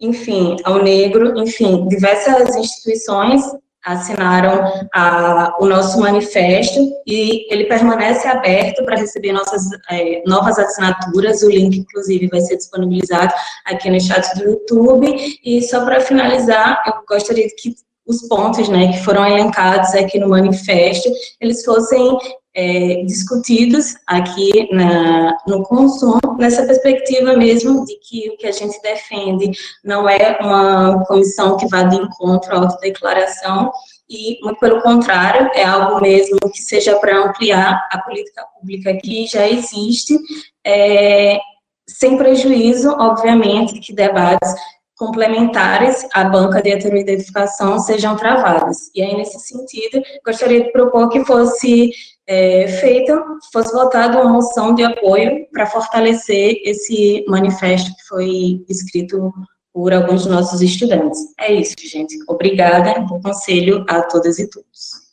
enfim, ao Negro, enfim, diversas instituições assinaram a, o nosso manifesto e ele permanece aberto para receber nossas é, novas assinaturas. O link, inclusive, vai ser disponibilizado aqui no chat do YouTube. E só para finalizar, eu gostaria que os pontos né, que foram elencados aqui no manifesto, eles fossem é, discutidos aqui na, no consumo, nessa perspectiva mesmo de que o que a gente defende não é uma comissão que vá de encontro à autodeclaração, e, muito pelo contrário, é algo mesmo que seja para ampliar a política pública que já existe, é, sem prejuízo, obviamente, que debates complementares à banca de heteroidentificação sejam travadas. E aí, nesse sentido, gostaria de propor que fosse é, feita, fosse votada uma moção de apoio para fortalecer esse manifesto que foi escrito por alguns de nossos estudantes. É isso, gente. Obrigada, bom conselho a todas e todos.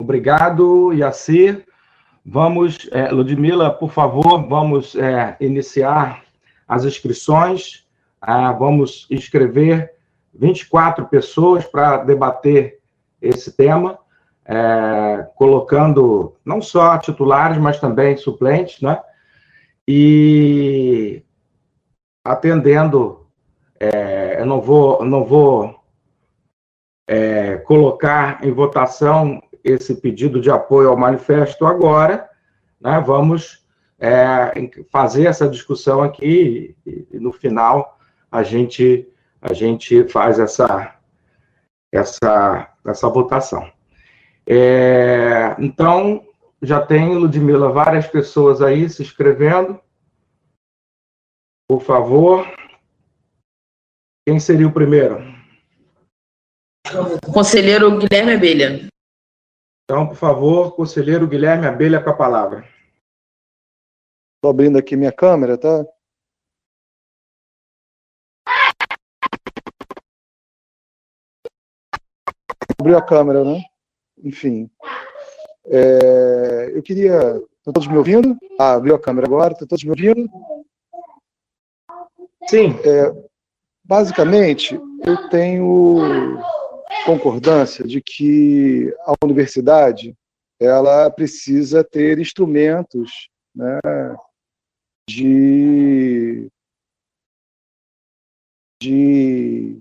Obrigado, Yacir. Vamos, é, Ludmila, por favor, vamos é, iniciar as inscrições. Ah, vamos inscrever 24 pessoas para debater esse tema, é, colocando não só titulares, mas também suplentes, né? E atendendo, é, eu não vou, não vou é, colocar em votação esse pedido de apoio ao manifesto agora, né? Vamos é, fazer essa discussão aqui e, e, no final a gente a gente faz essa essa essa votação. É, então já tem Ludmila várias pessoas aí se inscrevendo. Por favor, quem seria o primeiro? Conselheiro Guilherme Abelha. Então, por favor, conselheiro Guilherme Abelha com a palavra. Estou abrindo aqui minha câmera, tá? Abriu a câmera, né? Enfim. É, eu queria. Estão todos me ouvindo? Ah, abriu a câmera agora, estão todos me ouvindo? Sim. É, basicamente, eu tenho concordância de que a universidade ela precisa ter instrumentos né, de, de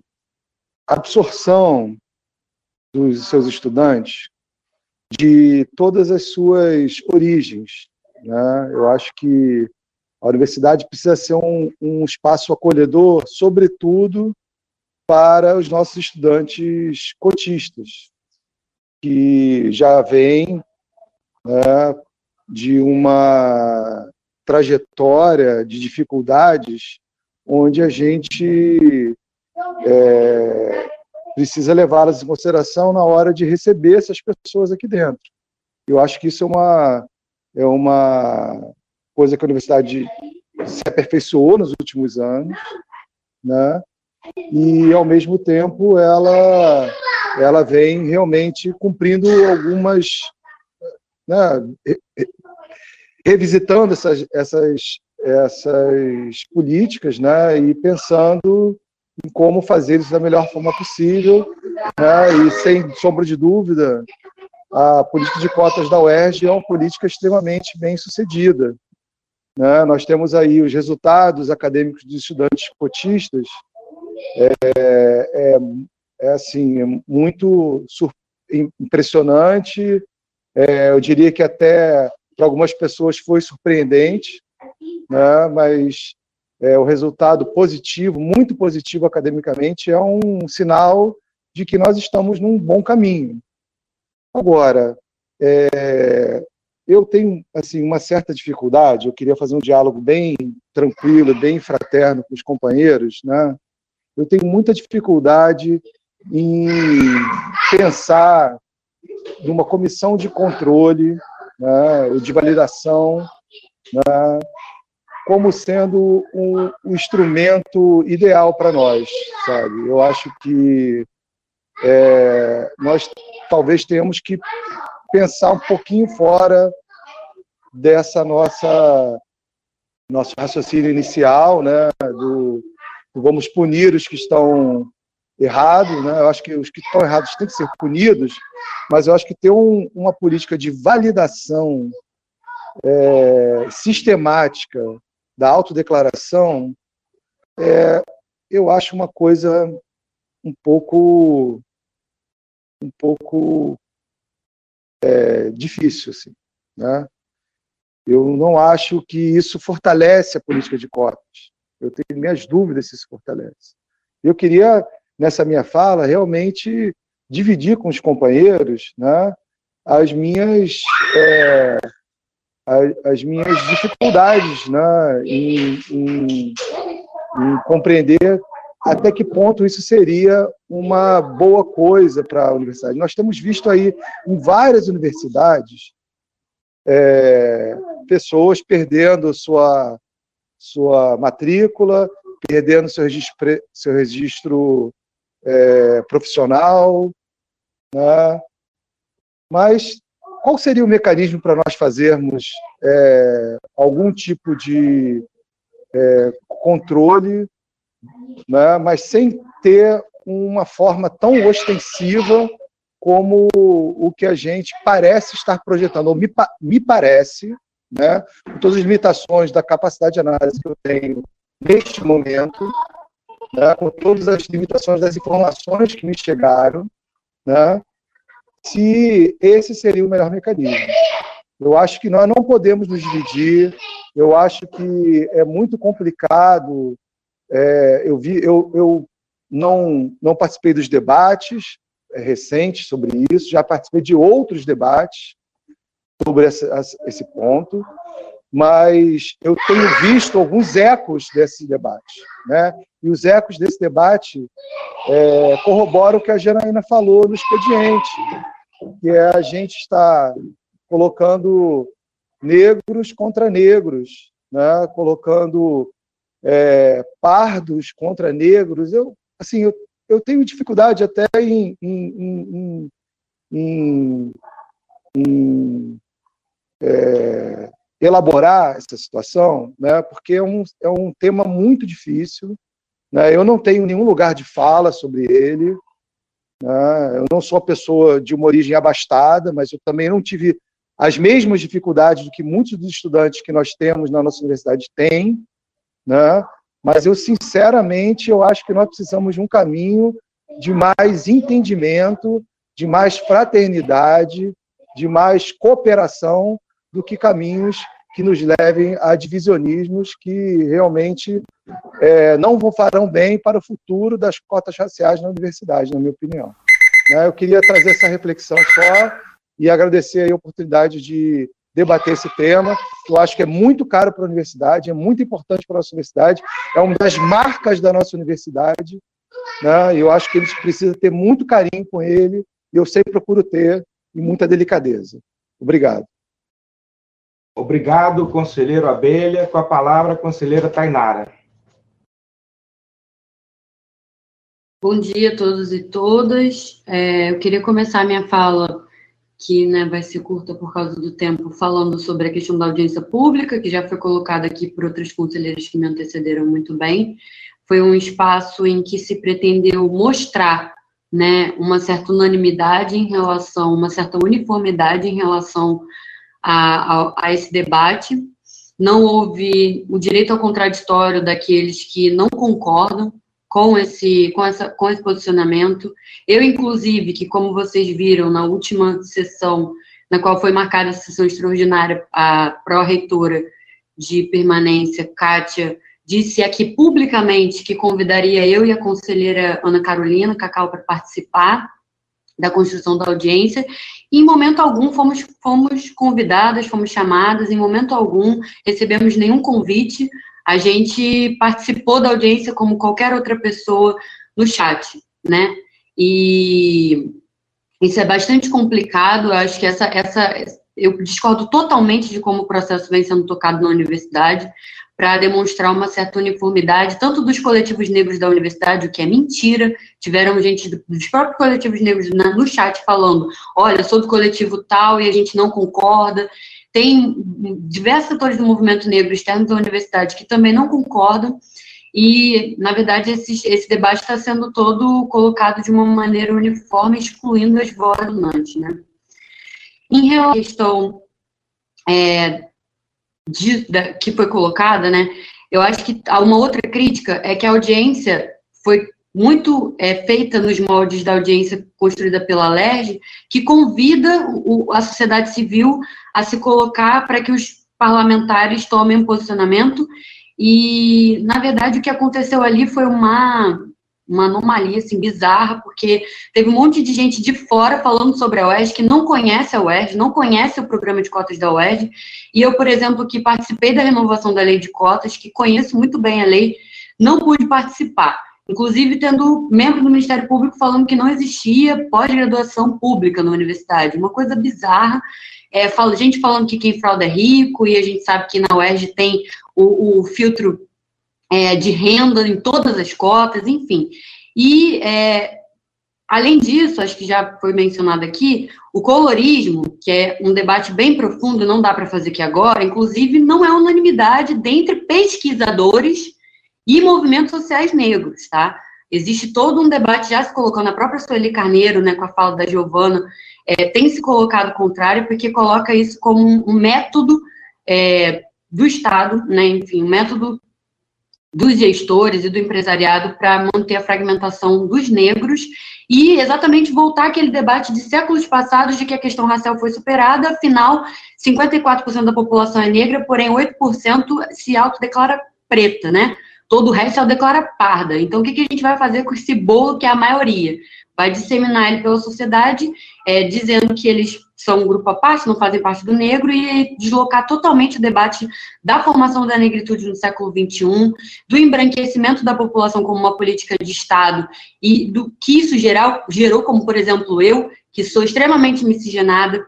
absorção dos seus estudantes de todas as suas origens. Né? Eu acho que a universidade precisa ser um, um espaço acolhedor, sobretudo para os nossos estudantes cotistas, que já vêm né, de uma trajetória de dificuldades onde a gente é, precisa levá-las em consideração na hora de receber essas pessoas aqui dentro. Eu acho que isso é uma, é uma coisa que a universidade se aperfeiçoou nos últimos anos, né? e, ao mesmo tempo, ela, ela vem realmente cumprindo algumas. Né, revisitando essas, essas, essas políticas né, e pensando em como fazer isso da melhor forma possível. Né, e, sem sombra de dúvida, a política de cotas da UERJ é uma política extremamente bem sucedida. Né? Nós temos aí os resultados acadêmicos dos estudantes cotistas, é, é, é assim, é muito impressionante. É, eu diria que até para algumas pessoas foi surpreendente, né? mas é, o resultado positivo, muito positivo academicamente, é um sinal de que nós estamos num bom caminho. Agora, é, eu tenho assim uma certa dificuldade. Eu queria fazer um diálogo bem tranquilo, bem fraterno com os companheiros, né? eu tenho muita dificuldade em pensar numa comissão de controle, né, de validação, né, como sendo um, um instrumento ideal para nós, sabe? Eu acho que é, nós talvez tenhamos que pensar um pouquinho fora dessa nossa nosso raciocínio inicial, né, do, vamos punir os que estão errados, né? Eu acho que os que estão errados têm que ser punidos, mas eu acho que ter um, uma política de validação é, sistemática da autodeclaração, é, eu acho uma coisa um pouco um pouco é, difícil, assim, né? Eu não acho que isso fortalece a política de cotas. Eu tenho minhas dúvidas se isso fortalece. Eu queria, nessa minha fala, realmente dividir com os companheiros né, as minhas é, as, as, minhas dificuldades né, em, em, em compreender até que ponto isso seria uma boa coisa para a universidade. Nós temos visto aí em várias universidades é, pessoas perdendo sua, sua matrícula, perdendo seu registro, seu registro é, profissional, né? mas qual seria o mecanismo para nós fazermos é, algum tipo de é, controle, né, mas sem ter uma forma tão ostensiva como o que a gente parece estar projetando, ou me, me parece, né, com todas as limitações da capacidade de análise que eu tenho neste momento, né, com todas as limitações das informações que me chegaram, né, se esse seria o melhor mecanismo. Eu acho que nós não podemos nos dividir, eu acho que é muito complicado. É, eu, vi, eu, eu não, não participei dos debates é, recentes sobre isso, já participei de outros debates sobre esse, esse ponto, mas eu tenho visto alguns ecos desse debate. Né? E os ecos desse debate é, corroboram o que a Janaína falou no expediente, que é a gente está colocando negros contra negros, né? colocando é, pardos contra negros. Eu, assim, eu, eu tenho dificuldade até em, em, em, em é, elaborar essa situação, né? porque é um, é um tema muito difícil. Né? Eu não tenho nenhum lugar de fala sobre ele. Né? Eu não sou uma pessoa de uma origem abastada, mas eu também não tive as mesmas dificuldades do que muitos dos estudantes que nós temos na nossa universidade têm, né? mas eu, sinceramente, eu acho que nós precisamos de um caminho de mais entendimento, de mais fraternidade, de mais cooperação do que caminhos que nos levem a divisionismos que realmente é, não farão bem para o futuro das cotas raciais na universidade, na minha opinião. Né? Eu queria trazer essa reflexão só e agradecer a oportunidade de debater esse tema, que eu acho que é muito caro para a universidade, é muito importante para a nossa universidade, é uma das marcas da nossa universidade, né? eu acho que a gente precisa ter muito carinho com ele, e eu sempre procuro ter, e muita delicadeza. Obrigado. Obrigado, conselheiro Abelha. Com a palavra, conselheira Tainara. Bom dia a todos e todas. É, eu queria começar minha fala que né, vai ser curta por causa do tempo, falando sobre a questão da audiência pública, que já foi colocada aqui por outros conselheiros que me antecederam muito bem. Foi um espaço em que se pretendeu mostrar né, uma certa unanimidade em relação, uma certa uniformidade em relação a, a, a esse debate. Não houve o direito ao contraditório daqueles que não concordam, com esse, com, essa, com esse posicionamento. Eu, inclusive, que como vocês viram na última sessão, na qual foi marcada a sessão extraordinária, a pró-reitora de permanência, Kátia, disse aqui publicamente que convidaria eu e a conselheira Ana Carolina Cacau para participar da construção da audiência, e em momento algum fomos, fomos convidadas, fomos chamadas, em momento algum recebemos nenhum convite, a gente participou da audiência como qualquer outra pessoa no chat, né? E isso é bastante complicado, eu acho que essa, essa, eu discordo totalmente de como o processo vem sendo tocado na universidade, para demonstrar uma certa uniformidade, tanto dos coletivos negros da universidade, o que é mentira. Tiveram gente dos próprios coletivos negros no chat falando: olha, sou do coletivo tal e a gente não concorda. Tem diversos setores do movimento negro externo da universidade que também não concordam, e, na verdade, esse, esse debate está sendo todo colocado de uma maneira uniforme, excluindo as vozes donantes, né? Em relação à questão é, de, da, que foi colocada, né, eu acho que há uma outra crítica é que a audiência foi muito é, feita nos moldes da audiência construída pela LERJ, que convida o, a sociedade civil a se colocar para que os parlamentares tomem um posicionamento. E, na verdade, o que aconteceu ali foi uma, uma anomalia assim, bizarra, porque teve um monte de gente de fora falando sobre a UERJ, que não conhece a UERJ, não conhece o programa de cotas da UERJ. E eu, por exemplo, que participei da renovação da lei de cotas, que conheço muito bem a lei, não pude participar. Inclusive, tendo membro do Ministério Público falando que não existia pós-graduação pública na universidade. Uma coisa bizarra. É, fala, gente falando que quem frauda é rico, e a gente sabe que na UERJ tem o, o filtro é, de renda em todas as cotas, enfim. E, é, além disso, acho que já foi mencionado aqui, o colorismo, que é um debate bem profundo, não dá para fazer aqui agora, inclusive não é unanimidade dentre pesquisadores e movimentos sociais negros, tá? Existe todo um debate já se colocando, a própria Sueli Carneiro, né, com a fala da Giovana, é, tem se colocado contrário, porque coloca isso como um, método é, do Estado, né, enfim, um método dos gestores e do empresariado para manter a fragmentação dos negros e exatamente voltar aquele debate de séculos passados de que a questão racial foi superada, afinal, 54% da população é negra, porém 8% se autodeclara preta, né? Todo o resto ela declara parda. Então, o que, que a gente vai fazer com esse bolo que é a maioria? Vai disseminar ele pela sociedade, é, dizendo que eles são um grupo à parte, não fazem parte do negro, e deslocar totalmente o debate da formação da negritude no século XXI, do embranquecimento da população como uma política de Estado, e do que isso geral, gerou, como, por exemplo, eu, que sou extremamente miscigenada,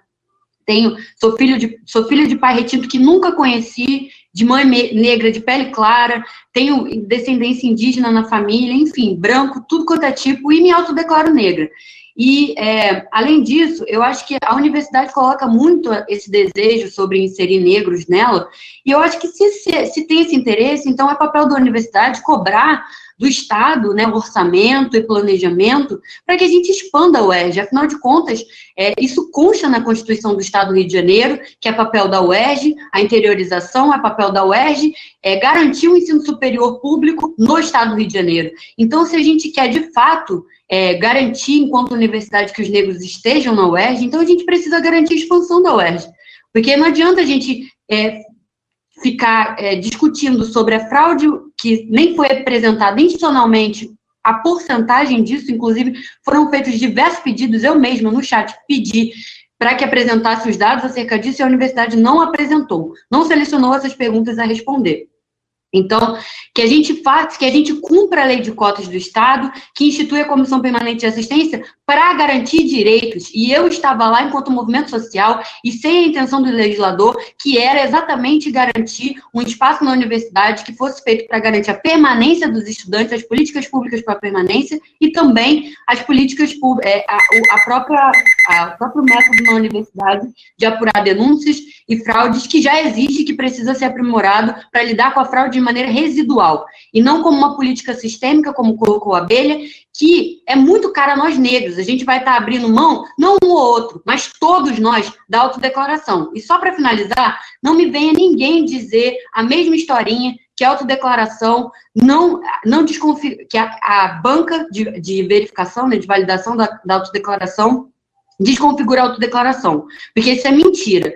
tenho, sou filho de, sou filho de pai retinto que nunca conheci, de mãe negra, de pele clara, tenho descendência indígena na família, enfim, branco, tudo quanto é tipo, e me autodeclaro negra. E, é, além disso, eu acho que a universidade coloca muito esse desejo sobre inserir negros nela, e eu acho que se, se, se tem esse interesse, então é papel da universidade cobrar do Estado, né, orçamento e planejamento, para que a gente expanda a UERJ. Afinal de contas, é, isso consta na Constituição do Estado do Rio de Janeiro, que é papel da UERJ, a interiorização é papel da UERJ, é garantir o ensino superior público no Estado do Rio de Janeiro. Então, se a gente quer, de fato, é, garantir, enquanto universidade, que os negros estejam na UERJ, então a gente precisa garantir a expansão da UERJ. Porque não adianta a gente é, ficar é, discutindo sobre a fraude que nem foi apresentada institucionalmente, a porcentagem disso, inclusive, foram feitos diversos pedidos, eu mesma no chat pedi para que apresentasse os dados acerca disso e a universidade não apresentou, não selecionou essas perguntas a responder. Então, que a gente faça, que a gente cumpra a lei de cotas do Estado, que institui a Comissão Permanente de Assistência para garantir direitos. E eu estava lá enquanto movimento social e sem a intenção do legislador, que era exatamente garantir um espaço na universidade que fosse feito para garantir a permanência dos estudantes, as políticas públicas para a permanência e também as políticas públicas, é, a, a própria, a, o próprio método na universidade de apurar denúncias e fraudes que já existe, que precisa ser aprimorado para lidar com a fraude de maneira residual, e não como uma política sistêmica, como colocou a Abelha, que é muito cara a nós negros. A gente vai estar tá abrindo mão, não um ou outro, mas todos nós, da autodeclaração. E só para finalizar, não me venha ninguém dizer a mesma historinha que a autodeclaração não, não desconfia, que a, a banca de, de verificação, né, de validação da, da autodeclaração desconfigurar a autodeclaração, porque isso é mentira.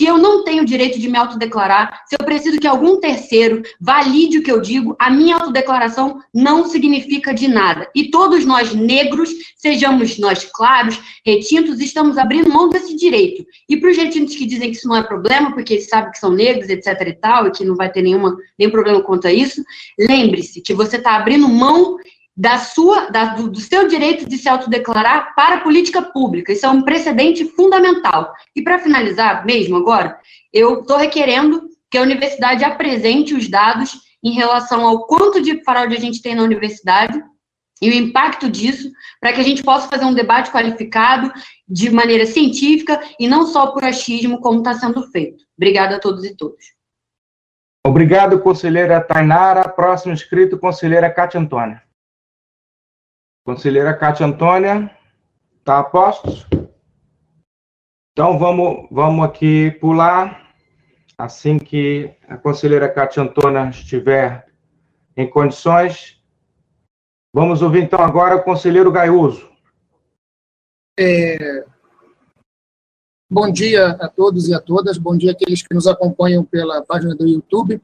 Se eu não tenho o direito de me autodeclarar, se eu preciso que algum terceiro valide o que eu digo, a minha autodeclaração não significa de nada. E todos nós negros, sejamos nós claros, retintos, estamos abrindo mão desse direito. E para os retintos que dizem que isso não é problema, porque eles sabem que são negros, etc e tal, e que não vai ter nenhuma, nenhum problema quanto a isso, lembre-se que você está abrindo mão da sua, da, do, do, seu direito de se autodeclarar para a política pública. Isso é um precedente fundamental. E para finalizar, mesmo agora, eu estou requerendo que a universidade apresente os dados em relação ao quanto de fraude a gente tem na universidade e o impacto disso, para que a gente possa fazer um debate qualificado de maneira científica e não só por achismo, como está sendo feito. Obrigada a todos e todas. Obrigado, conselheira Tainara. Próximo inscrito, conselheira Cátia Antônia. Conselheira Cátia Antônia, está a postos? Então, vamos, vamos aqui pular. Assim que a conselheira Cátia Antônia estiver em condições, vamos ouvir então agora o conselheiro Gaiuso. É... Bom dia a todos e a todas, bom dia àqueles que nos acompanham pela página do YouTube.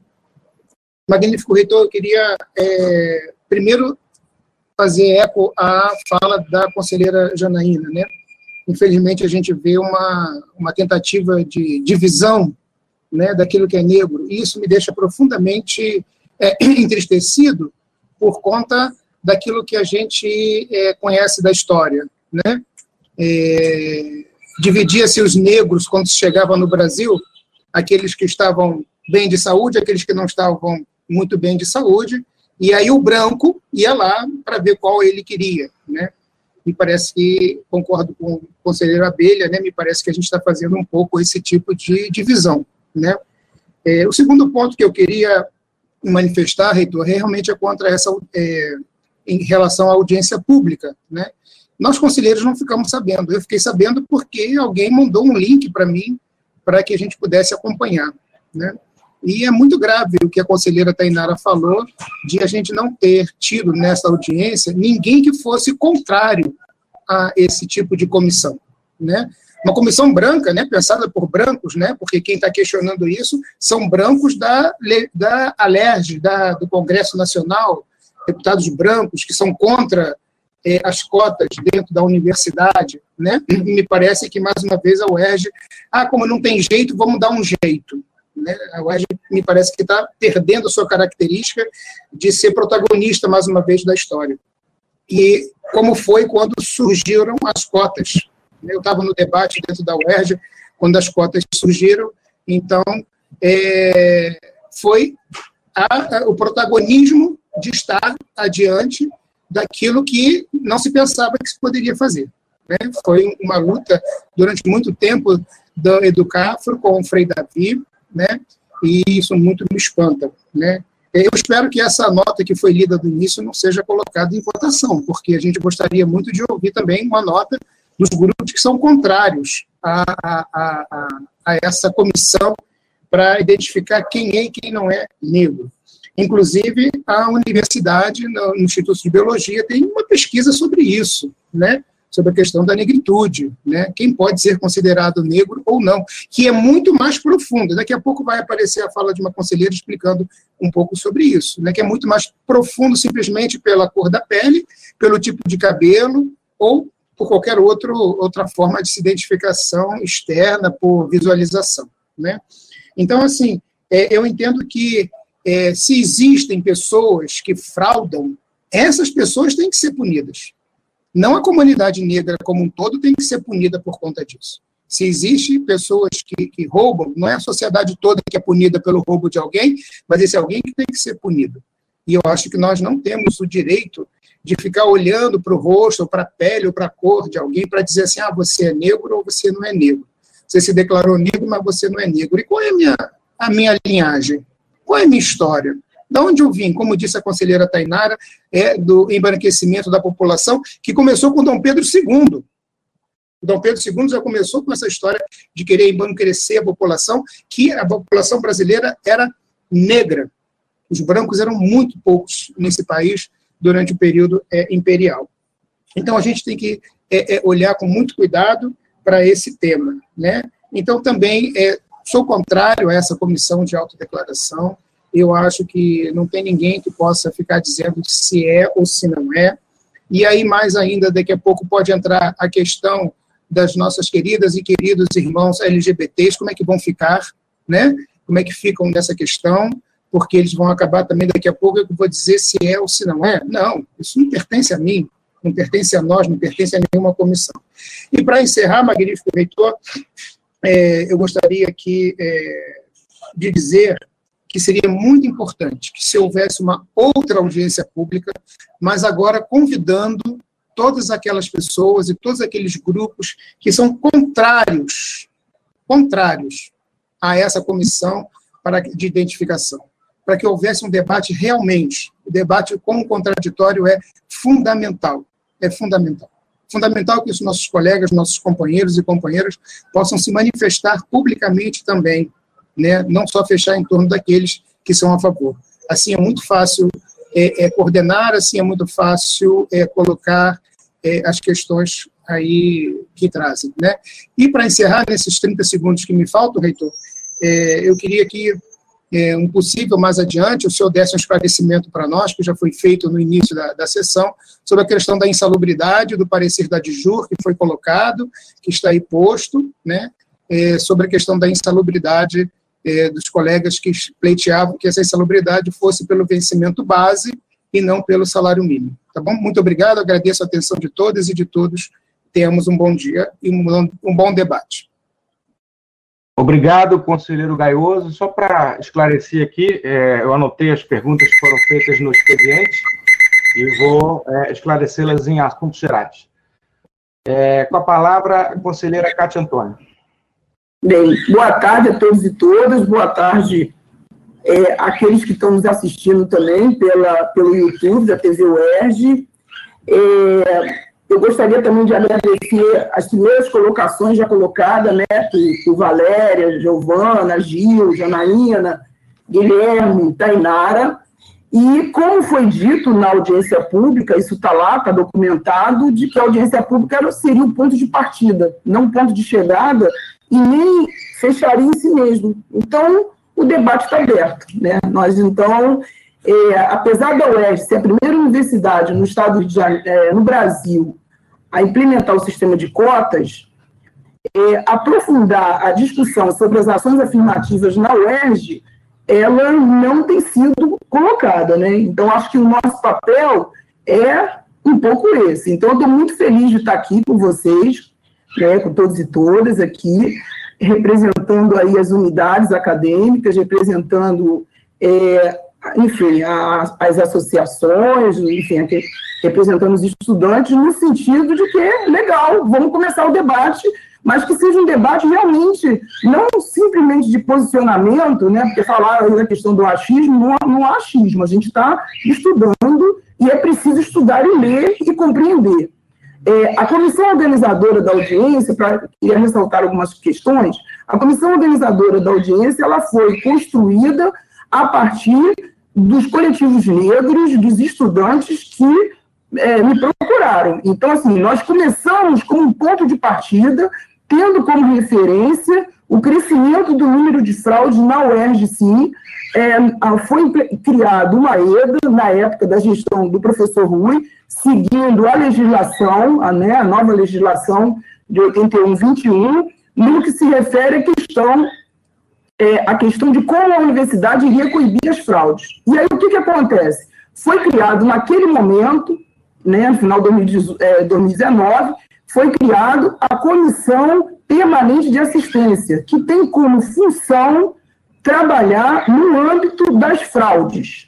Magnífico reitor, eu queria é, primeiro fazer eco à fala da conselheira Janaína, né? Infelizmente, a gente vê uma, uma tentativa de divisão né, daquilo que é negro, e isso me deixa profundamente é, entristecido, por conta daquilo que a gente é, conhece da história, né? É, Dividia-se os negros quando se chegava no Brasil, aqueles que estavam bem de saúde, aqueles que não estavam muito bem de saúde, e aí o branco ia lá para ver qual ele queria, né? Me parece que, concordo com o conselheiro Abelha, né? Me parece que a gente está fazendo um pouco esse tipo de divisão, né? É, o segundo ponto que eu queria manifestar, reitor, realmente é contra essa, é, em relação à audiência pública, né? Nós, conselheiros, não ficamos sabendo. Eu fiquei sabendo porque alguém mandou um link para mim para que a gente pudesse acompanhar, né? E é muito grave o que a conselheira Tainara falou, de a gente não ter tido nessa audiência ninguém que fosse contrário a esse tipo de comissão, né? Uma comissão branca, né, pensada por brancos, né, porque quem está questionando isso são brancos da, da ALERJ, da, do Congresso Nacional, deputados brancos que são contra é, as cotas dentro da universidade, né? E me parece que, mais uma vez, a UERJ, ah, como não tem jeito, vamos dar um jeito. Né? A UERJ me parece que está perdendo a sua característica de ser protagonista, mais uma vez, da história. E como foi quando surgiram as cotas. Eu estava no debate dentro da UERJ, quando as cotas surgiram, então é, foi a, a, o protagonismo de estar adiante daquilo que não se pensava que se poderia fazer. Né? Foi uma luta durante muito tempo da Educafro com o Frei Davi, né? e isso muito me espanta. Né? Eu espero que essa nota que foi lida do início não seja colocada em votação, porque a gente gostaria muito de ouvir também uma nota dos grupos que são contrários a, a, a, a essa comissão para identificar quem é e quem não é negro. Inclusive, a universidade, no Instituto de Biologia, tem uma pesquisa sobre isso, né? Sobre a questão da negritude, né? quem pode ser considerado negro ou não, que é muito mais profundo. Daqui a pouco vai aparecer a fala de uma conselheira explicando um pouco sobre isso, né? que é muito mais profundo simplesmente pela cor da pele, pelo tipo de cabelo ou por qualquer outro, outra forma de se identificação externa, por visualização. Né? Então, assim, é, eu entendo que é, se existem pessoas que fraudam, essas pessoas têm que ser punidas. Não a comunidade negra como um todo tem que ser punida por conta disso. Se existem pessoas que, que roubam, não é a sociedade toda que é punida pelo roubo de alguém, mas esse alguém que tem que ser punido. E eu acho que nós não temos o direito de ficar olhando para o rosto, para a pele, ou para a cor de alguém para dizer assim, ah, você é negro ou você não é negro. Você se declarou negro, mas você não é negro. E qual é a minha, a minha linhagem? Qual é a minha história? Da onde eu vim? Como disse a conselheira Tainara, é do embranquecimento da população, que começou com Dom Pedro II. Dom Pedro II já começou com essa história de querer embranquecer a população, que a população brasileira era negra. Os brancos eram muito poucos nesse país durante o período é, imperial. Então, a gente tem que é, é, olhar com muito cuidado para esse tema. Né? Então, também Sou contrário a essa comissão de autodeclaração. Eu acho que não tem ninguém que possa ficar dizendo se é ou se não é. E aí, mais ainda, daqui a pouco pode entrar a questão das nossas queridas e queridos irmãos LGBTs, como é que vão ficar, né? Como é que ficam nessa questão, porque eles vão acabar também daqui a pouco, eu vou dizer se é ou se não é. Não, isso não pertence a mim, não pertence a nós, não pertence a nenhuma comissão. E para encerrar, magnífico reitor, é, eu gostaria aqui é, de dizer que seria muito importante que se houvesse uma outra audiência pública, mas agora convidando todas aquelas pessoas e todos aqueles grupos que são contrários, contrários a essa comissão para, de identificação, para que houvesse um debate realmente. O debate com o contraditório é fundamental, é fundamental fundamental que os nossos colegas, nossos companheiros e companheiras possam se manifestar publicamente também, né? não só fechar em torno daqueles que são a favor. Assim é muito fácil é, é coordenar, assim é muito fácil é, colocar é, as questões aí que trazem. Né? E para encerrar, nesses 30 segundos que me faltam, reitor, é, eu queria que é, um possível mais adiante, o senhor desse um esclarecimento para nós, que já foi feito no início da, da sessão, sobre a questão da insalubridade do parecer da DIJUR, que foi colocado, que está aí posto, né, sobre a questão da insalubridade é, dos colegas que pleiteavam que essa insalubridade fosse pelo vencimento base e não pelo salário mínimo. Tá bom? Muito obrigado, agradeço a atenção de todas e de todos. Tenhamos um bom dia e um, um bom debate. Obrigado, conselheiro Gaioso. Só para esclarecer aqui, é, eu anotei as perguntas que foram feitas no expediente e vou é, esclarecê-las em assuntos gerais. É, com a palavra, a conselheira Cátia Antônio. Bem, boa tarde a todos e todas, boa tarde é, aqueles que estão nos assistindo também pela, pelo YouTube da TV UERJ. É, eu gostaria também de agradecer as primeiras colocações já colocadas, né, por, Valéria, Giovana, Gil, Janaína, Guilherme, Tainara, e como foi dito na audiência pública, isso está lá, está documentado, de que a audiência pública seria o ponto de partida, não o ponto de chegada, e nem fecharia em si mesmo. Então, o debate está aberto. Né? Nós, então, é, apesar da UERJ ser a primeira universidade no estado de é, no Brasil a implementar o sistema de cotas, é, aprofundar a discussão sobre as ações afirmativas na UERJ, ela não tem sido colocada, né? Então, acho que o nosso papel é um pouco esse. Então, estou muito feliz de estar aqui com vocês, né, com todos e todas aqui, representando aí as unidades acadêmicas, representando, é, enfim, a, as associações, enfim, representando os estudantes, no sentido de que legal, vamos começar o debate, mas que seja um debate realmente, não simplesmente de posicionamento, né, porque falar da questão do achismo, não, não há achismo, a gente está estudando e é preciso estudar e ler e compreender. É, a comissão organizadora da audiência, para ressaltar algumas questões, a comissão organizadora da audiência ela foi construída a partir dos coletivos negros, dos estudantes que é, me procuraram. Então, assim, nós começamos com um ponto de partida, tendo como referência o crescimento do número de fraudes na UERJ, sim. É, foi criado uma EDA, na época da gestão do professor Rui, seguindo a legislação, a, né, a nova legislação de 81-21, no que se refere à questão, é, a questão de como a universidade iria coibir as fraudes. E aí o que, que acontece? Foi criado naquele momento, né, no final de 2019, é, foi criado a Comissão Permanente de Assistência, que tem como função trabalhar no âmbito das fraudes.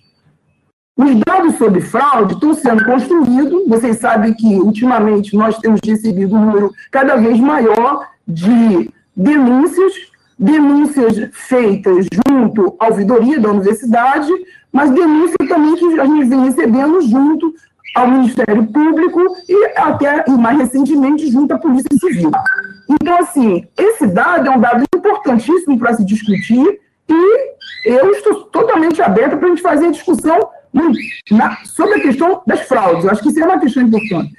Os dados sobre fraude estão sendo construídos. Vocês sabem que, ultimamente, nós temos recebido um número cada vez maior de denúncias, denúncias feitas junto à ouvidoria da universidade, mas denúncias também que a gente vem recebendo junto ao Ministério Público e até, e mais recentemente, junto à Polícia Civil. Então, assim, esse dado é um dado importantíssimo para se discutir e eu estou totalmente aberta para a gente fazer a discussão na, sobre a questão das fraudes, eu acho que isso é uma questão importante.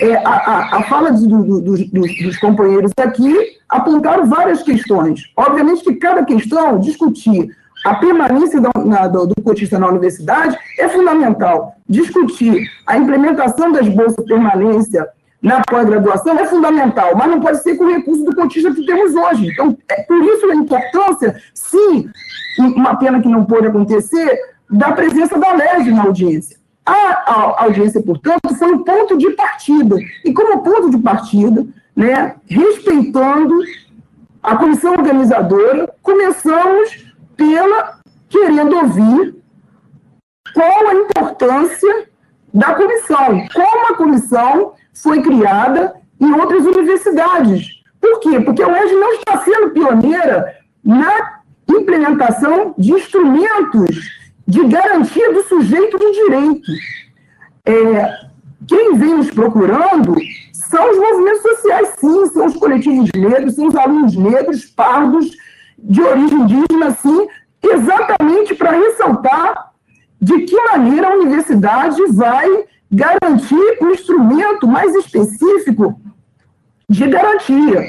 É, a, a, a, fala do, do, do, dos, dos, companheiros aqui apontaram várias questões. Obviamente que cada questão, discutir a permanência da, na, do, cotista na universidade é fundamental. Discutir a implementação das bolsas permanência na pós-graduação é fundamental, mas não pode ser com o recurso do cotista que temos hoje. Então, é por isso a importância, sim, uma pena que não pôde acontecer, da presença da LERJ na audiência. A, a, audiência, portanto, foi um ponto de partida. E como ponto de partida, né, respeitando a comissão organizadora, começamos pela querendo ouvir qual a importância da comissão, como a comissão foi criada em outras universidades. Por quê? Porque a UERJ não está sendo pioneira na implementação de instrumentos de garantia do sujeito de direito. É, quem vem nos procurando são os movimentos sociais, sim, são os coletivos negros, são os alunos negros, pardos, de origem indígena, sim, exatamente para ressaltar de que maneira a universidade vai garantir um instrumento mais específico de garantia.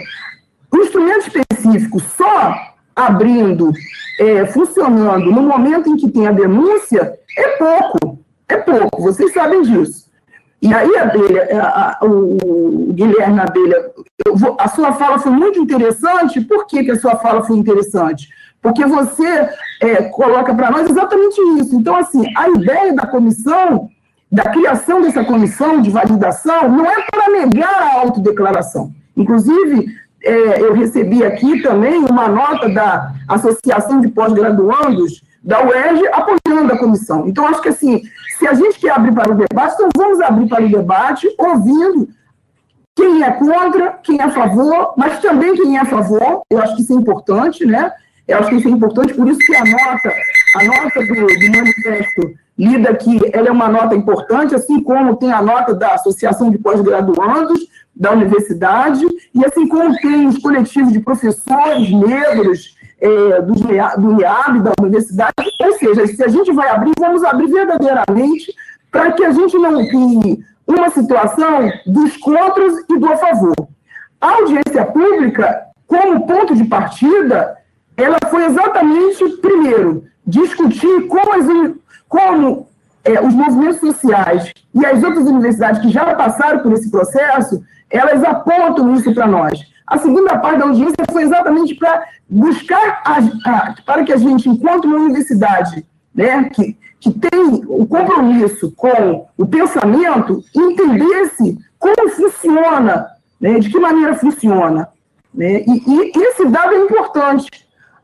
O instrumento específico só abrindo é, funcionando no momento em que tem a denúncia é pouco, é pouco, vocês sabem disso. E aí, Abelha, a, a, o Guilherme Abelha, vou, a sua fala foi muito interessante. Por que, que a sua fala foi interessante? Porque você é, coloca para nós exatamente isso. Então, assim, a ideia da comissão da criação dessa comissão de validação não é para negar a autodeclaração. Inclusive, é, eu recebi aqui também uma nota da Associação de Pós-Graduandos da UERJ apoiando a comissão. Então, acho que assim, se a gente quer abrir para o debate, então vamos abrir para o debate ouvindo quem é contra, quem é a favor, mas também quem é a favor. Eu acho que isso é importante, né? Eu acho que isso é importante, por isso que a nota, a nota do, do manifesto lida aqui, ela é uma nota importante, assim como tem a nota da Associação de Pós-Graduandos da Universidade, e assim como tem os coletivos de professores negros é, do, do IAB, da Universidade, ou seja, se a gente vai abrir, vamos abrir verdadeiramente para que a gente não crie uma situação dos contras e do a favor. A audiência pública, como ponto de partida, ela foi exatamente, primeiro, discutir como, as, como é, os movimentos sociais e as outras universidades que já passaram por esse processo, elas apontam isso para nós. A segunda parte da audiência foi exatamente para buscar, a, a, para que a gente, enquanto uma universidade né, que, que tem o compromisso com o pensamento, entendesse como funciona, né, de que maneira funciona. Né, e, e esse dado é importante,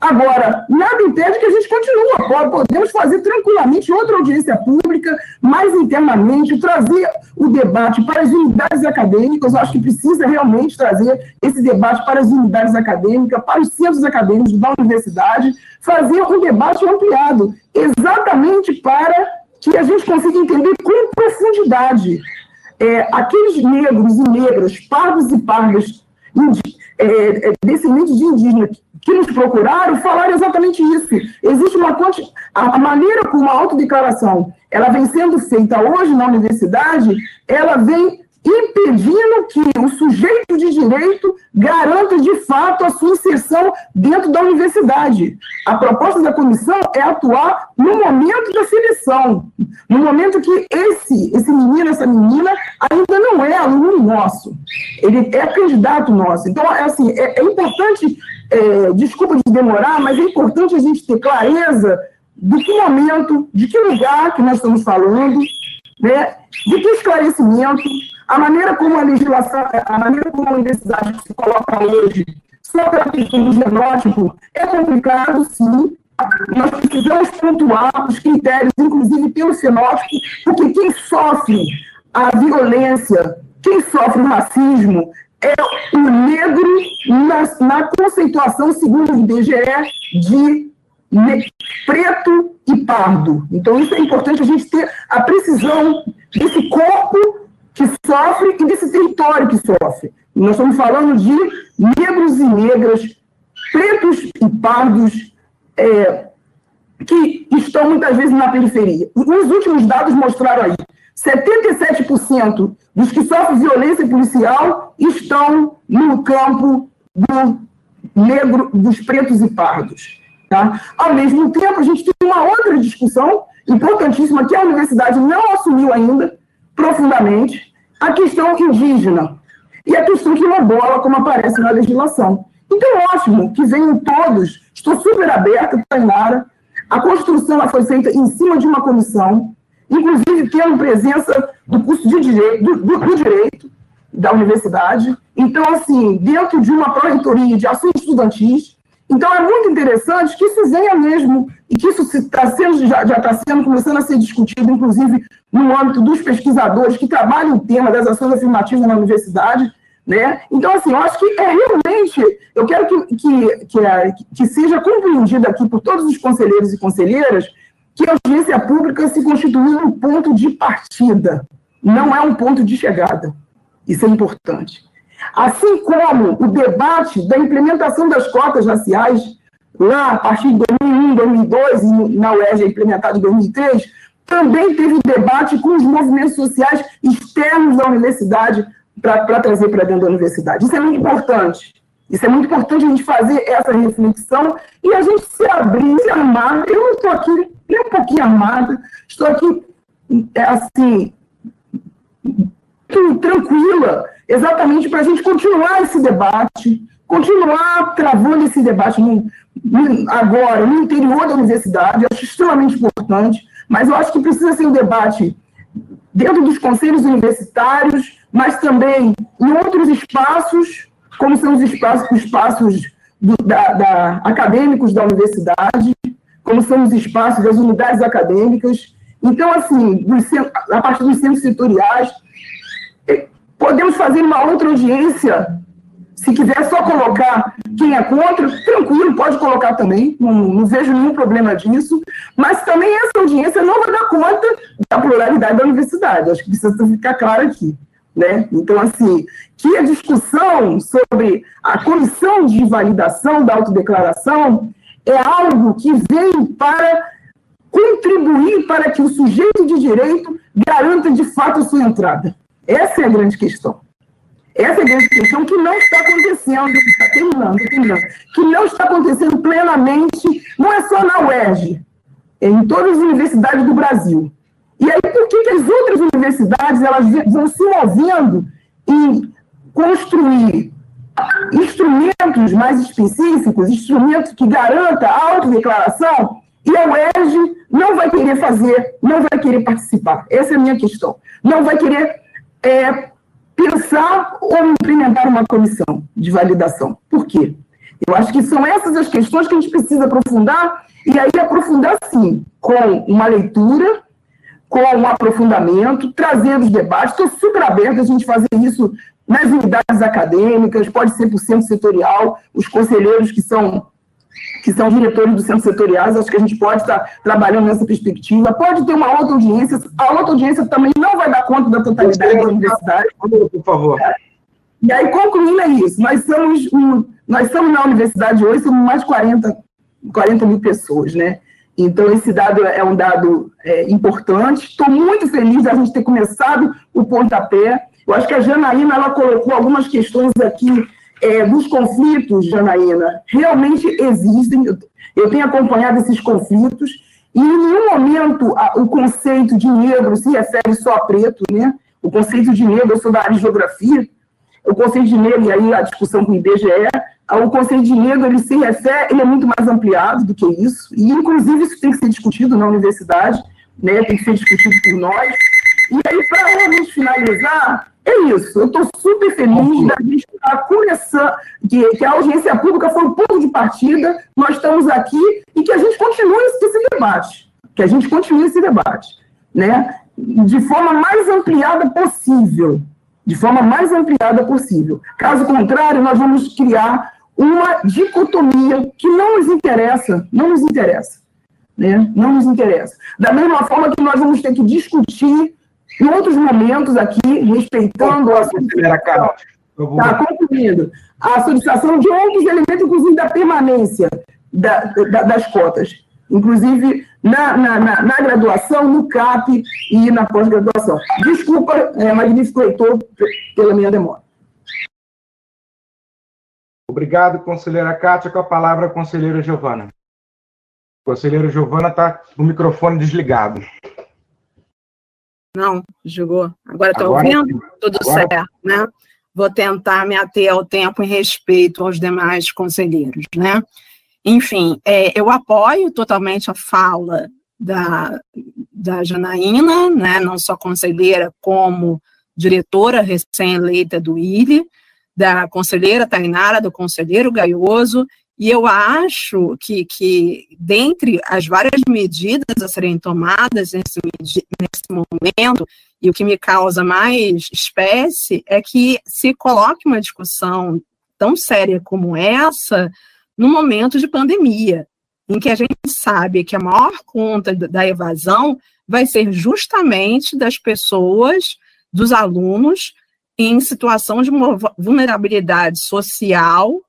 Agora, nada impede que a gente continue. Podemos fazer tranquilamente outra audiência pública, mais internamente, trazer o debate para as unidades acadêmicas. Eu acho que precisa realmente trazer esse debate para as unidades acadêmicas, para os centros acadêmicos da universidade, fazer um debate ampliado, exatamente para que a gente consiga entender com profundidade é, aqueles negros e negras, pardos e pardas, é, é, descendentes de indígenas que nos procuraram falaram exatamente isso. Existe uma a maneira como a autodeclaração ela vem sendo feita hoje na universidade, ela vem impedindo que o sujeito de direito garanta de fato a sua inserção dentro da universidade. A proposta da comissão é atuar no momento da seleção, no momento que esse, esse menino, essa menina, ainda não é aluno nosso, ele é candidato nosso. Então, é assim, é, é importante é, desculpa de demorar, mas é importante a gente ter clareza do que momento, de que lugar que nós estamos falando, né, de que esclarecimento, a maneira como a legislação, a maneira como a universidade se coloca hoje, só pela questão do genótipo, é complicado, sim. Nós precisamos pontuar os critérios, inclusive pelo fenótipo, porque quem sofre a violência, quem sofre o racismo, é o negro na, na conceituação, segundo o IBGE, de preto e pardo. Então, isso é importante a gente ter a precisão desse corpo que sofre e desse território que sofre. Nós estamos falando de negros e negras, pretos e pardos, é, que estão muitas vezes na periferia. Os últimos dados mostraram aí 77% dos que sofrem violência policial estão no campo do negro, dos pretos e pardos. Tá? Ao mesmo tempo, a gente tem uma outra discussão importantíssima que a universidade não assumiu ainda profundamente, a questão indígena e a questão quilombola, como aparece na legislação. Então, ótimo que venham todos, estou super aberta, Tainara, a construção foi feita em cima de uma comissão, inclusive tendo presença do curso de direito, do, do, do direito da universidade. Então, assim, dentro de uma pró-reitoria de ações estudantis. Então, é muito interessante que isso venha mesmo, e que isso está sendo, já está sendo, começando a ser discutido, inclusive, no âmbito dos pesquisadores que trabalham o tema das ações afirmativas na universidade, né? Então, assim, eu acho que é realmente, eu quero que, que, que, é, que seja compreendido aqui por todos os conselheiros e conselheiras que a audiência pública se constitui um ponto de partida, não é um ponto de chegada. Isso é importante. Assim como o debate da implementação das cotas raciais, lá a partir de 2001, 2002, e na UERJ implementado em 2003, também teve debate com os movimentos sociais externos da universidade para trazer para dentro da universidade. Isso é muito importante. Isso é muito importante a gente fazer essa reflexão e a gente se abrir, se armar. Eu não estou aqui nem um pouquinho armada, estou aqui, é, assim, tranquila, exatamente para a gente continuar esse debate, continuar travando esse debate agora, no interior da universidade, acho extremamente importante, mas eu acho que precisa ser um debate dentro dos conselhos universitários, mas também em outros espaços, como são os espaços, os espaços do, da, da, acadêmicos da universidade, como são os espaços das unidades acadêmicas. Então, assim, a partir dos centros setoriais, eh, podemos fazer uma outra audiência se quiser só colocar quem é contra, tranquilo, pode colocar também, não, não, vejo nenhum problema disso, mas também essa audiência não vai dar conta da pluralidade da universidade, acho que precisa ficar claro aqui. Né? Então, assim, que a discussão sobre a comissão de validação da autodeclaração é algo que vem para contribuir para que o sujeito de direito garanta de fato a sua entrada. Essa é a grande questão. Essa é a grande questão que não está acontecendo, está terminando, terminando, que não está acontecendo plenamente, não é só na UERJ, é em todas as universidades do Brasil. E aí, por que, que as outras universidades elas vão se movendo em construir instrumentos mais específicos, instrumentos que garantam a autodeclaração, e a UERJ não vai querer fazer, não vai querer participar. Essa é a minha questão. Não vai querer é, pensar ou implementar uma comissão de validação. Por quê? Eu acho que são essas as questões que a gente precisa aprofundar, e aí aprofundar sim, com uma leitura, com um aprofundamento, trazendo os debates. Estou super aberto a gente fazer isso nas unidades acadêmicas, pode ser por centro setorial, os conselheiros que são que são diretores dos centros setoriais, acho que a gente pode estar trabalhando nessa perspectiva. Pode ter uma outra audiência, a outra audiência também não vai dar conta da totalidade da universidade. Por favor. E aí, concluindo é isso, nós somos, nós somos na universidade hoje, somos mais de 40, 40 mil pessoas, né? Então, esse dado é um dado é, importante. Estou muito feliz da gente ter começado o pontapé. Eu acho que a Janaína ela colocou algumas questões aqui é, dos conflitos, Janaína, realmente existem. Eu tenho acompanhado esses conflitos, e em nenhum momento a, o conceito de negro se refere só a preto, né? O conceito de negro, eu sou da área de geografia, o conceito de negro, e aí a discussão com o IBGE, o conceito de negro, ele se refere, ele é muito mais ampliado do que isso, e inclusive isso tem que ser discutido na universidade, né? Tem que ser discutido por nós. E aí, para realmente finalizar, é isso, eu estou super feliz da gente estar começando, que, que a audiência pública foi o ponto de partida, nós estamos aqui e que a gente continue esse debate, que a gente continue esse debate, né? De forma mais ampliada possível, de forma mais ampliada possível. Caso contrário, nós vamos criar uma dicotomia que não nos interessa, não nos interessa, né? Não nos interessa. Da mesma forma que nós vamos ter que discutir em outros momentos aqui, respeitando a solicitação, tá, concluindo, a solicitação de outros elementos, inclusive da permanência da, da, das cotas, inclusive na, na, na, na, graduação, no CAP e na pós-graduação. Desculpa, é, magnífico leitor, pela minha demora. Obrigado, conselheira Kátia. Com a palavra, a conselheira Giovana. Conselheira Giovana está com o microfone desligado. Não, jogou. Agora está ouvindo? Tudo agora... certo, né? Vou tentar me ater ao tempo em respeito aos demais conselheiros, né? Enfim, é, eu apoio totalmente a fala da, da Janaína, né, não só conselheira, como diretora recém-eleita do ILE, da conselheira Tainara, do conselheiro Gaioso, e eu acho que, que, dentre as várias medidas a serem tomadas nesse, nesse momento, e o que me causa mais espécie é que se coloque uma discussão tão séria como essa no momento de pandemia, em que a gente sabe que a maior conta da evasão vai ser justamente das pessoas, dos alunos, em situação de vulnerabilidade social